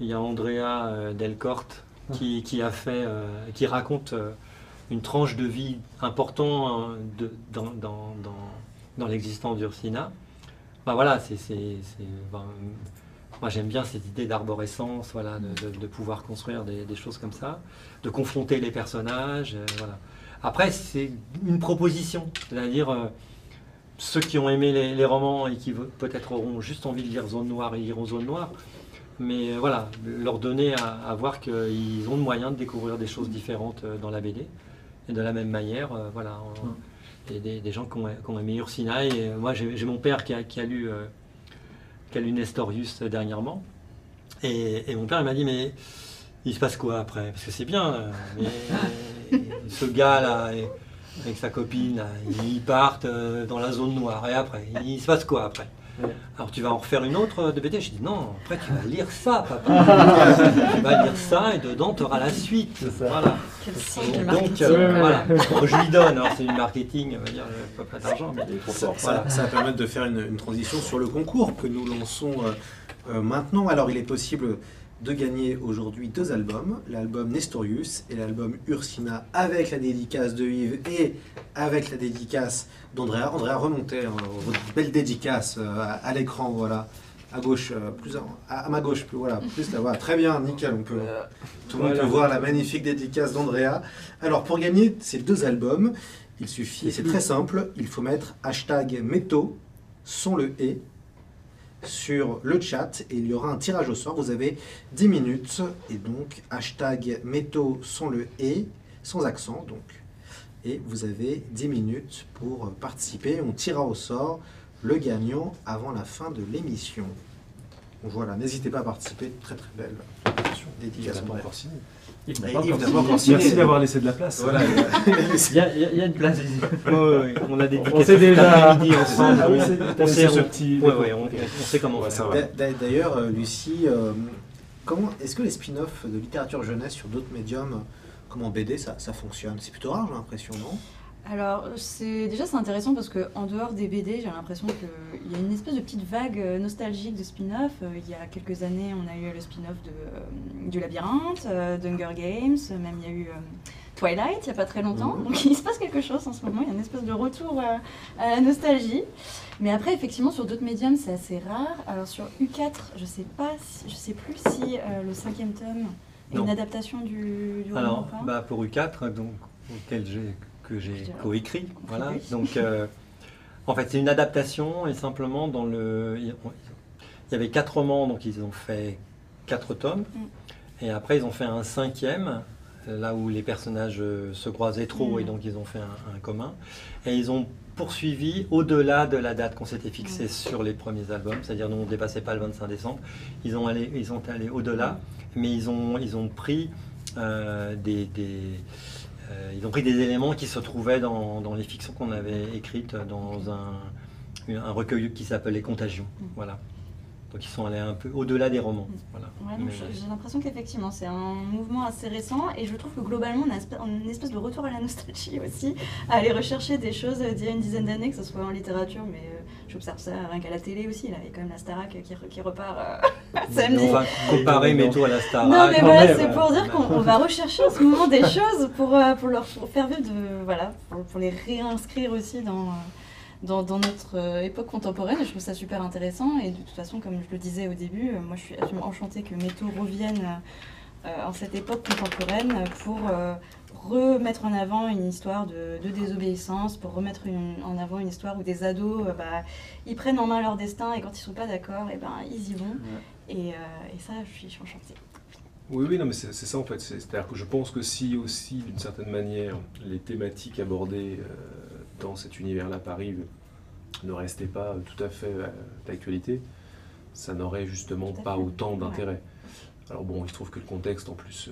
y a Andrea euh, Delcorte qui, qui a fait, euh, qui raconte une tranche de vie importante euh, dans, l'existence d'Ursina. Bah voilà, c'est, ben, moi j'aime bien cette idée d'arborescence, voilà, de, pouvoir construire des, choses comme ça, de confronter les personnages, euh, voilà. Après, c'est une proposition, c'est-à-dire euh, ceux qui ont aimé les, romans et qui peut-être auront juste envie de lire Zone Noire, ils liront Zone Noire. Mais voilà, leur donner à, à voir qu'ils ont le moyen de découvrir des choses différentes dans la BD. Et de la même manière, euh, voilà, on- des, des- des gens qui ont, qui ont aimé Ursina. Et euh, moi, j'ai mon père qui a, qui a lu, euh, qui a lu Nestorius dernièrement. Et, et mon père il m'a dit, mais il se passe quoi après? Parce que c'est bien, mais [laughs] ce gars-là, avec sa copine, là, ils partent dans la zone noire. Et après, il se passe quoi après? Alors tu vas en refaire une autre de BD Je dis non, après tu vas lire ça, papa. [laughs] tu vas lire ça et dedans tu auras la suite. Voilà. Quel marketing. euh, voilà, [laughs] je lui donne. Alors c'est du marketing, on va dire, euh, pas, pas d'argent, mais Il est trop fort. Ça, ça va permettre de faire une, une transition sur le concours que nous lançons euh, euh, maintenant. Alors, il est possible de gagner aujourd'hui deux albums, l'album Nestorius et l'album Ursina avec la dédicace de Yves et avec la dédicace d'Andrea. Andrea, remontez hein, votre belle dédicace euh, à, à l'écran, voilà. À gauche, euh, plus à, à ma gauche, plus voilà, plus. Très bien, nickel, on peut, tout le monde Voilà. peut voir la magnifique dédicace d'Andrea. Alors pour gagner ces deux albums, il suffit, c'est très simple, il faut mettre hashtag métaux, son le et sur le chat et il y aura un tirage au sort. Vous avez 10 minutes et donc hashtag métaux sont le et sans accent donc. Et vous avez 10 minutes pour participer. On tirera au sort le gagnant avant la fin de l'émission. Donc Voilà, n'hésitez pas à participer. Très très belle dédicace. Il n'a pas encore signé. Merci d'avoir laissé de la place. Voilà, [laughs] Il y, a- il y une place ouais, ouais, on a des On sait déjà. midi ensemble. Ah oui, on, sait, ce on- petit- ouais, ouais, on, on sait comment Ouais, faire. ça va. D'a- d'a- D'ailleurs, euh, Lucie, euh, comment est-ce que les spin-offs de littérature jeunesse sur d'autres médiums, comme en BD, ça, ça fonctionne? C'est plutôt rare, j'ai l'impression, non? Alors, c'est déjà c'est intéressant parce que en dehors des BD, j'ai l'impression qu'il y a une espèce de petite vague euh, nostalgique de spin-off. Euh, Il y a quelques années, on a eu le spin-off de, euh, du Labyrinthe, d'Hunger Games, même il y a eu Twilight il n'y a pas très longtemps. Mhm. Donc [laughs] il se passe quelque chose en ce moment, il y a une espèce de retour à la nostalgie. Mais après, effectivement, sur d'autres médiums, c'est assez rare. Alors sur U4, je sais pas, si- je sais plus si euh, le cinquième tome est Non. une adaptation du, du roman Alors, pas. bah, pour U4, donc, auquel j'ai, que j'ai coécrit, voilà. Donc, euh, en fait, c'est une adaptation et simplement dans le. Il y avait quatre romans, donc ils ont fait quatre tomes. Mm. Et après, ils ont fait un cinquième, là où les personnages euh, se croisaient trop Mm. et donc ils ont fait un, un commun. Et ils ont poursuivi au-delà de la date qu'on s'était fixée Mm. sur les premiers albums, c'est-à-dire nous on ne dépassait pas le 25 décembre. Ils ont allé, ils ont allé au-delà, mais ils ont, ils ont pris euh, des, des- ils ont pris des éléments qui se trouvaient dans, dans les fictions qu'on avait écrites dans un, un recueil qui s'appelle Les Contagions. Mm. Voilà. Donc ils sont allés un peu au-delà des romans. Mm. Voilà. Ouais, Mais- j'ai l'impression qu'effectivement c'est un mouvement assez récent et je trouve que globalement on a une espèce de retour à la nostalgie aussi, à aller rechercher des choses d'il y a une dizaine d'années, que ce soit en littérature, mais euh, j'observe ça rien qu'à la télé aussi. Là. Il y a quand même la Starac qui, re- qui repart euh, [laughs] [laughs] samedi. on va comparer. Métaux à la Star. Non mais voilà, c'est pour dire qu'on on va rechercher en ce moment des [laughs] choses pour, euh, pour leur faire vivre, de, voilà, pour, pour les réinscrire aussi dans, euh, dans, dans notre euh, époque contemporaine. Je trouve ça super intéressant. Et de toute façon, comme je le disais au début, euh, moi je suis absolument enchantée que Métaux revienne euh, en cette époque contemporaine pour euh, remettre en avant une histoire de, de désobéissance, pour remettre une- en avant une histoire où des ados, euh, bah, ils prennent en main leur destin et quand ils sont pas d'accord, et ben, ils y vont. Et, euh, et ça, je suis, je suis enchantée. Oui, oui, non, mais c'est ça en fait. C'est- C'est-à-dire que je pense que si aussi, d'une certaine manière, les thématiques abordées euh, dans cet univers-là par Yves ne restaient pas tout à fait d'actualité, ça n'aurait justement pas autant Ouais. d'intérêt. Alors bon, il se trouve que le contexte, en plus,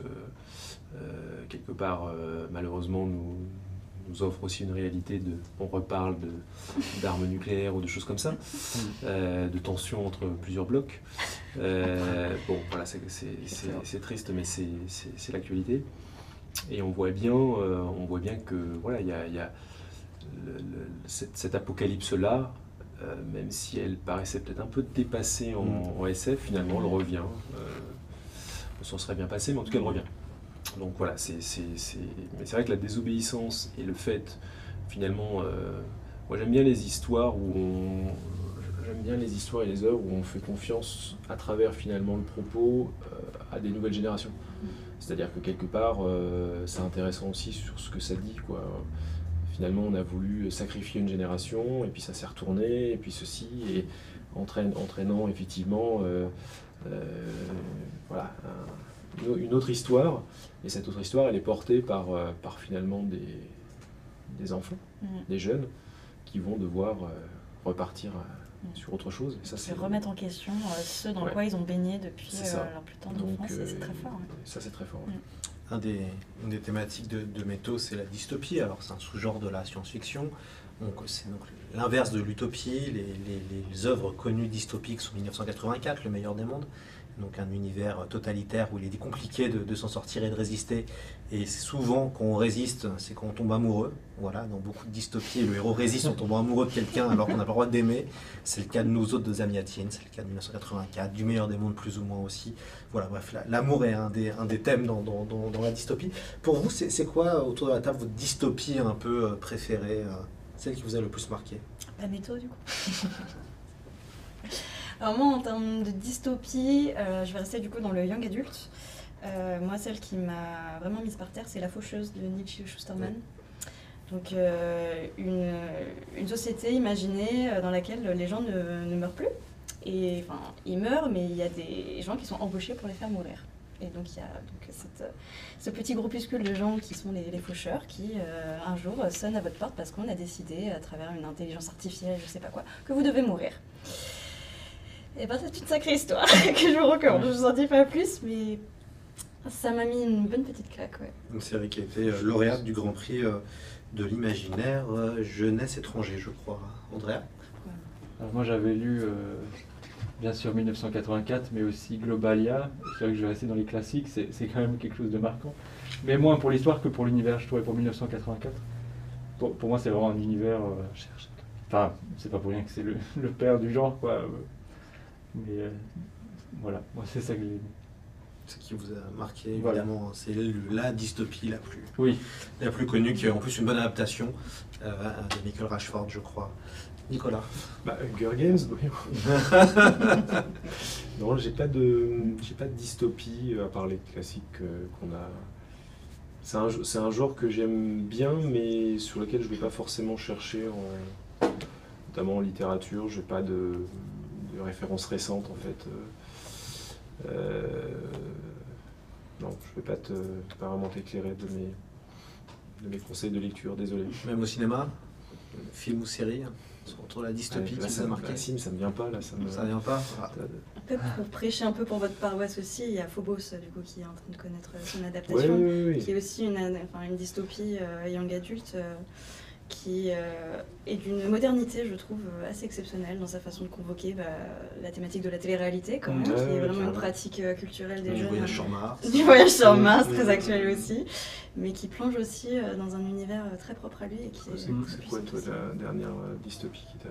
euh, quelque part, euh, malheureusement, nous, nous offre aussi une réalité de... On reparle d'armes nucléaires ou de choses comme ça, euh, de tensions entre plusieurs blocs. Euh, bon, voilà, c'est- triste, mais c'est- l'actualité. Et on voit bien, euh, on voit bien que voilà, il y a, y a le- le- cette, cette apocalypse-là, même si elle paraissait peut-être un peu dépassée en, en SF, finalement, elle revient. On s'en serait bien passé, mais en tout cas, elle revient. Donc voilà, c'est c'est- c'est- mais c'est vrai que la désobéissance et le fait, finalement, euh, moi j'aime bien les histoires où on, j'aime bien les histoires et les œuvres où on fait confiance à travers finalement le propos euh, à des nouvelles générations. C'est-à-dire que quelque part, euh, c'est intéressant aussi sur ce que ça dit, quoi. Finalement, on a voulu sacrifier une génération, et puis ça s'est retourné, et puis ceci, et entraîne- entraînant effectivement euh, euh, voilà, un- une au- une autre histoire. Et cette autre histoire, elle est portée par, euh, par finalement des, des enfants, Mhm. des jeunes, qui vont devoir euh, repartir euh, Mhm. sur autre chose. Et ça, C'est remettre en question euh, ce dans Ouais. quoi ils ont baigné depuis euh, leur plus tendre enfance, c'est très fort. ouais. Ça, c'est très fort. ouais. Un des, une des thématiques de, de Métaux, c'est la dystopie. Alors, c'est un sous-genre de la science-fiction. Donc c'est donc l'inverse de l'utopie. Les, les- les œuvres connues dystopiques sont 1984, Le meilleur des mondes. Donc un univers totalitaire où il est compliqué de, de s'en sortir et de résister. Et c'est souvent quand on résiste, c'est quand on tombe amoureux. Voilà, dans beaucoup de dystopies, le héros résiste en tombant amoureux de quelqu'un alors qu'on n'a pas le droit d'aimer. C'est le cas de nous autres de Zamiatin, c'est le cas de 1984, du meilleur des mondes plus ou moins aussi. Voilà, bref, la- l'amour est un des, un des thèmes dans, dans- dans- dans la dystopie. Pour vous, c'est quoi autour de la table votre dystopie un peu euh, préférée, euh, celle qui vous a le plus marqué? Méthode, du coup. [laughs] Alors moi, en termes de dystopie, euh, je vais rester du coup dans le young adult. Euh, moi, celle qui m'a vraiment mise par terre, c'est La Faucheuse de Nietzsche Schusterman. Donc euh, une, une société imaginée dans laquelle les gens ne, ne meurent plus. Et enfin, ils meurent, mais il y a des gens qui sont embauchés pour les faire mourir. Et donc il y a donc, cette- ce petit groupuscule de gens qui sont les, les faucheurs qui euh, un jour sonnent à votre porte parce qu'on a décidé à travers une intelligence artificielle, je sais pas quoi, que vous devez mourir. Et ben c'est une sacrée histoire [laughs] que je vous recommande. Je vous en dis pas plus, mais ça m'a mis une bonne petite claque, ouais. Une série qui a été euh, lauréate du Grand Prix euh, de l'imaginaire euh, jeunesse étranger, je crois. Andrea? Alors moi j'avais lu euh, bien sûr 1984, mais aussi Globalia. C'est vrai que je vais rester dans les classiques, c'est c'est quand même quelque chose de marquant. Mais moins pour l'histoire que pour l'univers, je trouvais pour 1984. Pour, pour moi c'est vraiment un univers... euh, Enfin, c'est pas pour rien que c'est le, le père du genre, quoi. Mais euh, voilà, moi c'est ça que j'ai. Ce qui vous a marqué, Voilà. évidemment, c'est la dystopie la plus, Oui, la plus connue, qui est en plus une bonne adaptation euh, de Michael Rashford, je crois. Nicolas Bah, Hunger Games, oui. [laughs] non, j'ai pas de, j'ai pas de dystopie à part les classiques euh, qu'on a. C'est un, c'est un genre que j'aime bien, mais sur lequel je vais pas forcément chercher, en, notamment en littérature. J'ai pas de, de références récentes en fait. Euh, euh, non, je vais pas te, pas vraiment t'éclairer de mes, de mes conseils de lecture. Désolé. Même au cinéma Film ou série Autour de la dystopie Ouais, là, qui vous ça, a marqué Sim, ça me vient pas là. Ça me, Ça vient pas Ah. Un peu pour prêcher un peu pour votre paroisse aussi, il y a Phobos du coup qui est en train de connaître son Ouais, adaptation, oui, oui, oui. qui est aussi une, enfin, une dystopie euh, young adulte euh, qui euh, est d'une modernité, je trouve, assez exceptionnelle dans sa façon de convoquer bah, la thématique de la télé-réalité, quand même, Ouais, qui est vraiment une pratique euh, culturelle des Du jeunes. voyage sur Mars. [laughs] Du voyage sur Mars, très actuel aussi, mais qui plonge aussi euh, dans un univers très propre à lui et qui est. C'est quoi toi la dernière dystopie qui t'a.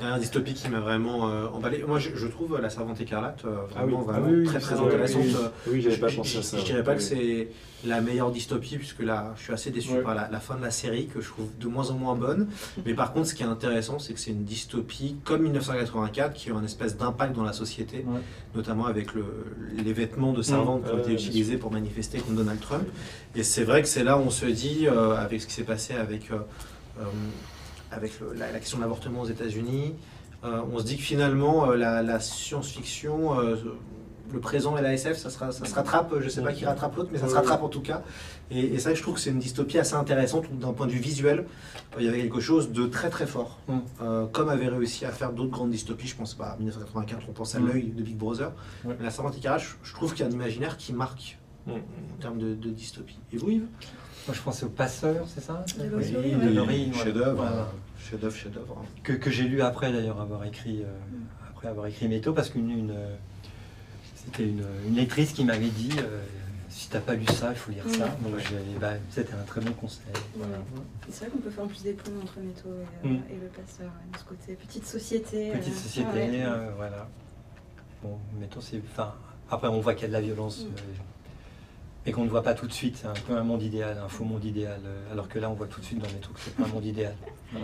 Dernière dystopie qui m'a vraiment euh, emballé. Moi, je, je trouve La Servante écarlate euh, Ah oui, vraiment, ah oui, très très intéressante. oui. Euh, j'avais je- pas pensé à ça. Je dirais pas que c'est la meilleure dystopie, puisque là, je suis assez déçu par la, la fin de la série, que je trouve de moins en moins bonne. Mais par contre, ce qui est intéressant, c'est que c'est une dystopie comme 1984, qui a un espèce d'impact dans la société, notamment avec le- les vêtements de servante Mmh. qui ont été Ouais, utilisés pour manifester contre Donald Trump. Et c'est vrai que c'est là où on se dit, euh, avec ce qui s'est passé avec, euh, euh, avec le- la, la question de l'avortement aux États-Unis, euh, on se dit que finalement, euh, la, la science-fiction, euh, le présent et la SF, ça, sera, ça se rattrape, je ne sais pas qui rattrape l'autre, mais ça se rattrape en tout cas. Et, et ça, je trouve que c'est une dystopie assez intéressante d'un point de vue visuel. Euh, Il y avait quelque chose de très très fort, Mm. Euh, comme avait réussi à faire d'autres grandes dystopies. Je pense pas à 1984, on pense à Mm. l'œil de Big Brother. Ouais. Mais la Servante écarlate, je, je trouve qu'il y a un imaginaire qui marque Mm. en termes de, de dystopie. Et vous, Yves? Moi, je pensais au Passeur, c'est ça? Oui, Loïs de Ouais. chef-d'œuvre, que, que j'ai lu après d'ailleurs avoir écrit euh, après avoir écrit Métaux parce qu'une une, euh, c'était une, une lectrice qui m'avait dit euh, si t'as pas lu ça il faut lire ça Mm. donc bah, c'était un très bon conseil voilà. C'est vrai qu'on peut faire en plus des ponts entre Métaux et, euh, Mm. et le passeur, ouais, de ce côté petite société. petite euh, société ouais. euh, voilà bon Métaux c'est enfin après on voit qu'il y a de la violence Mm. euh, mais qu'on ne voit pas tout de suite c'est un peu un monde idéal un faux monde idéal alors que là on voit tout de suite dans Métaux que c'est pas un monde idéal [laughs]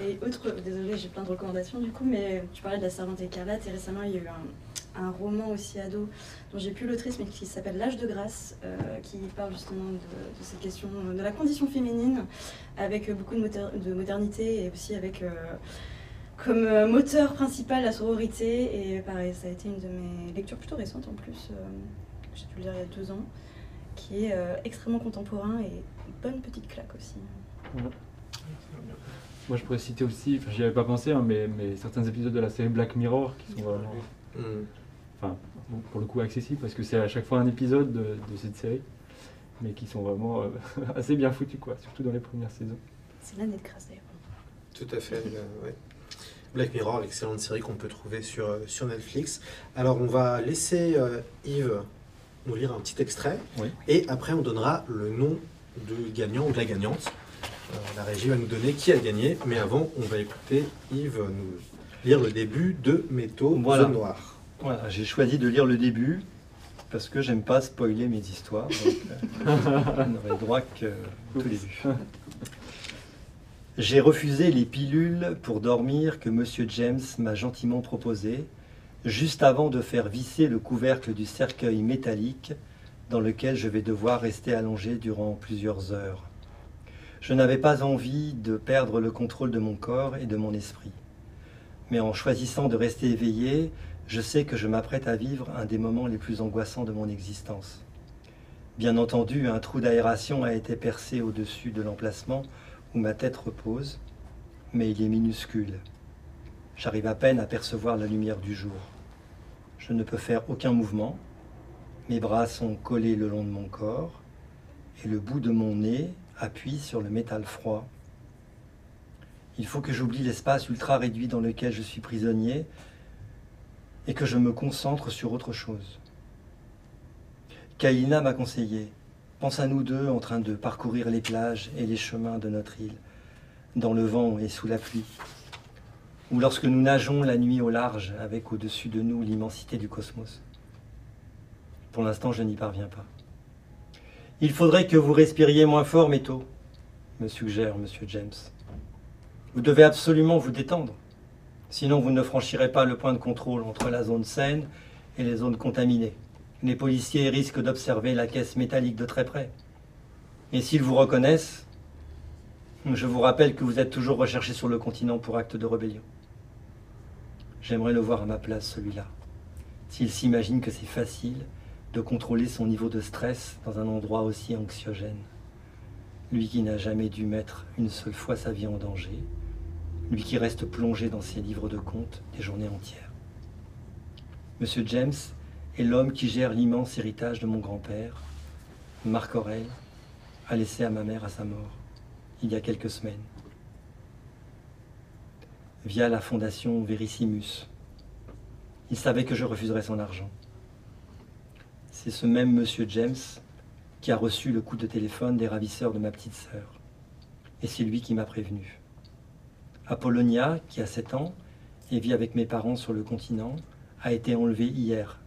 Et autre, désolé, j'ai plein de recommandations du coup, mais tu parlais de la Servante écarlate et récemment il y a eu un, roman aussi ado dont j'ai plus l'autrice mais qui s'appelle L'âge de grâce, euh, qui parle justement de, cette question de la condition féminine avec beaucoup de, moder- de modernité et aussi avec euh, comme euh, moteur principal la sororité. Et pareil, ça a été une de mes lectures plutôt récentes en plus, euh, j'ai dû le lire il y a deux ans, qui est extrêmement contemporain et une bonne petite claque aussi. Moi, je pourrais citer aussi, enfin, j'y avais pas pensé, hein, mais, mais certains épisodes de la série Black Mirror qui sont vraiment, Mm. enfin, bon, pour le coup accessibles parce que c'est à chaque fois un épisode de, de cette série, mais qui sont vraiment euh, [laughs] assez bien foutus, quoi, surtout dans les premières saisons. C'est l'année de grâce d'ailleurs. Tout à fait. euh, ouais. Black Mirror, excellente série qu'on peut trouver sur, euh, sur Netflix. Alors, on va laisser euh, Yves nous lire un petit extrait. Oui. Et après, on donnera le nom du gagnant ou de la gagnante. Euh, la régie va nous donner qui a gagné. Mais avant, on va écouter Yves nous lire le début de Métaux Voilà. Zone Noire. Voilà, j'ai choisi de lire le début parce que j'aime pas spoiler mes histoires. Donc, euh, on n'aurait droit que tout début. J'ai refusé les pilules pour dormir que Monsieur James m'a gentiment proposées, juste avant de faire visser le couvercle du cercueil métallique dans lequel je vais devoir rester allongé durant plusieurs heures. Je n'avais pas envie de perdre le contrôle de mon corps et de mon esprit. Mais en choisissant de rester éveillé, je sais que je m'apprête à vivre un des moments les plus angoissants de mon existence. Bien entendu, un trou d'aération a été percé au-dessus de l'emplacement où ma tête repose, mais il est minuscule. J'arrive à peine à percevoir la lumière du jour. Je ne peux faire aucun mouvement. Mes bras sont collés le long de mon corps et le bout de mon nez appuie sur le métal froid. Il faut que j'oublie l'espace ultra réduit dans lequel je suis prisonnier et que je me concentre sur autre chose. Kailina m'a conseillé, pense à nous deux en train de parcourir les plages et les chemins de notre île, dans le vent et sous la pluie, ou lorsque nous nageons la nuit au large avec au-dessus de nous l'immensité du cosmos. Pour l'instant, je n'y parviens pas. Il faudrait que vous respiriez moins fort, Métaux, me suggère Monsieur James. Vous devez absolument vous détendre. Sinon, vous ne franchirez pas le point de contrôle entre la zone saine et les zones contaminées. Les policiers risquent d'observer la caisse métallique de très près. Et s'ils vous reconnaissent, je vous rappelle que vous êtes toujours recherché sur le continent pour acte de rébellion. J'aimerais le voir à ma place, celui-là. S'il s'imagine que c'est facile de contrôler son niveau de stress dans un endroit aussi anxiogène. Lui qui n'a jamais dû mettre une seule fois sa vie en danger, lui qui reste plongé dans ses livres de comptes des journées entières. Monsieur James est l'homme qui gère l'immense héritage de mon grand-père, Marc Aurel, a laissé à ma mère à sa mort, il y a quelques semaines, via la fondation Verissimus. Il savait que je refuserais son argent. C'est ce même monsieur James qui a reçu le coup de téléphone des ravisseurs de ma petite sœur. Et c'est lui qui m'a prévenu. Apollonia, qui a 7 ans et vit avec mes parents sur le continent, a été enlevée hier.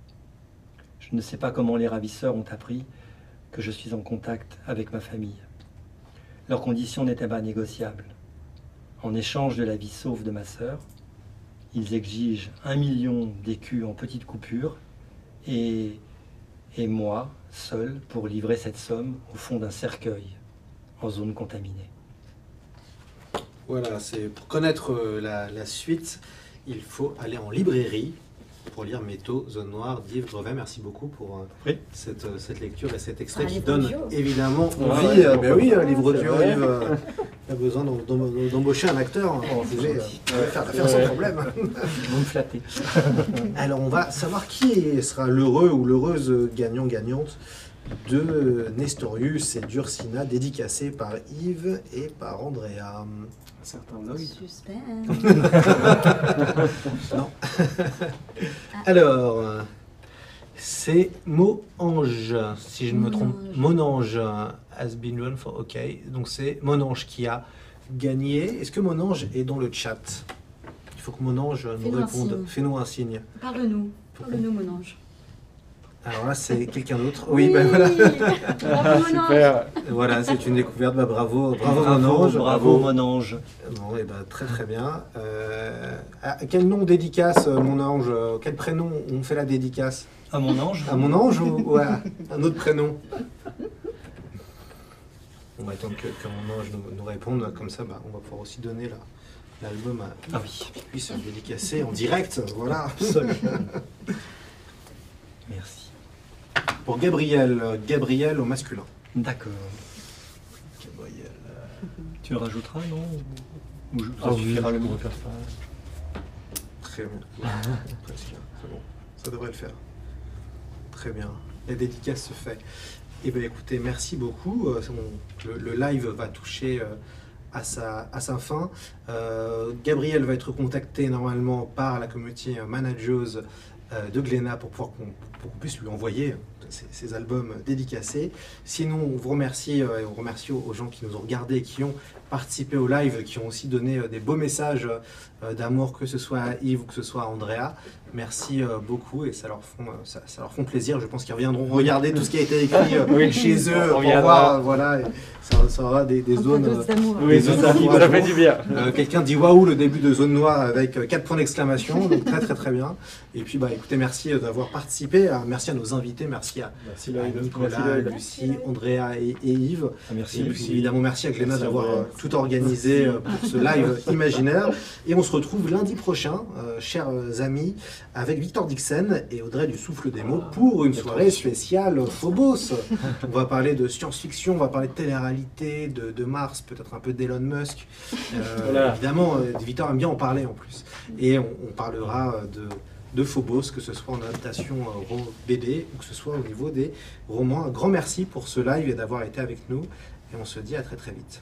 Je ne sais pas comment les ravisseurs ont appris que je suis en contact avec ma famille. Leurs conditions n'étaient pas négociables. En échange de la vie sauve de ma sœur, ils exigent un million d'écus en petites coupures et, et moi, seul, pour livrer cette somme au fond d'un cercueil en zone contaminée. Voilà, c'est pour connaître euh, la, la suite, il faut aller en librairie pour lire Métaux, Zone Noire d'Yves Drevet. Merci beaucoup pour euh, Oui. cette, euh, cette lecture et cet extrait qui donne audio. évidemment Ouais, envie. ouais, euh, ben oui, un livre audio. Yves. euh, a besoin d'em- d'em- d'embaucher un acteur. hein. Oh, euh, faire l'affaire sans problème. Vous me flattez. [laughs] Alors, on va savoir qui sera l'heureux ou l'heureuse gagnant-gagnante de Nestorius et d'Ursina, dédicacé par Yves et par Andrea. Un certain Lloyd. Suspense. [laughs] Non. Alors, euh, c'est Mo-Ange, si je ne me trompe. Monange. Monange has been run for OK. Donc c'est Monange qui a gagné. Est-ce que Monange est dans le chat? Il faut que Monange nous réponde. Fais-nous un signe. Parle-nous. Parle-nous, mon ange. Alors là, c'est quelqu'un d'autre. Oui, ben voilà. [laughs] Bravo, mon ange. Super. Voilà, c'est une découverte. Bah, bravo, bravo, bravo, Monange. bravo, mon ange. Bon, et ben, très très bien. Euh, à quel nom dédicace, euh, mon ange Quel prénom on fait la dédicace? À mon ange À mon ange ou, ou à un autre prénom? On va attendre que, que mon ange nous, nous réponde. Comme ça, bah, on va pouvoir aussi donner la- l'album à Ah oui, qu'il puisse dédicacer en direct. Voilà. [laughs] merci. Pour Gabriel, Gabriel au masculin. D'accord. Gabriel. [laughs] Tu le rajouteras, non? Ou je- Ah ça oui, suffira le mot faire ça. Très bien. Presque. C'est bon. Ça devrait le faire. Très bien. La dédicace se fait. Eh bien, écoutez, merci beaucoup. Euh. Le, le live va toucher euh, à sa, à sa fin. Euh, Gabriel va être contacté normalement par la communauté managers de Glénat pour pouvoir qu'on puisse lui envoyer ces, albums dédicacés. Sinon, on vous remercie euh, et on remercie aux gens qui nous ont regardés, et qui ont participé au live, qui ont aussi donné euh, des beaux messages euh, d'amour, que ce soit à Yves ou que ce soit à Andrea. Merci euh, beaucoup et ça leur, font, euh, ça, ça leur font plaisir. Je pense qu'ils reviendront regarder tout ce qui a été écrit euh, [laughs] Oui. chez eux On pour voir. Voilà, et ça, ça aura des, des zones. euh, d'amour. Oui, Les c'est autres ça, fait du bien. euh, Quelqu'un dit waouh le début de zone noire avec euh, 4 points d'exclamation, [laughs] donc très très très bien. Et puis bah écoutez, merci d'avoir participé, merci à nos invités, merci à, Merci à Lloyd. Nicolas, Merci. Lucie, Andrea et, et Yves. Ah, merci. Et puis évidemment merci à Glénat d'avoir euh, tout organisé euh, pour ce live imaginaire. Et on se retrouve lundi prochain, euh, chers amis, avec Victor Dixon et Audrey du Souffle des mots pour une soirée spéciale Phobos. On va parler de science-fiction, on va parler de télé-réalité, de, de Mars, peut-être un peu d'Elon Musk. Euh, Voilà. Évidemment, euh, Victor aime bien en parler en plus. Et on, on parlera de, de Phobos, que ce soit en adaptation euh, BD ou que ce soit au niveau des romans. Un grand merci pour ce live et d'avoir été avec nous. Et on se dit à très très vite.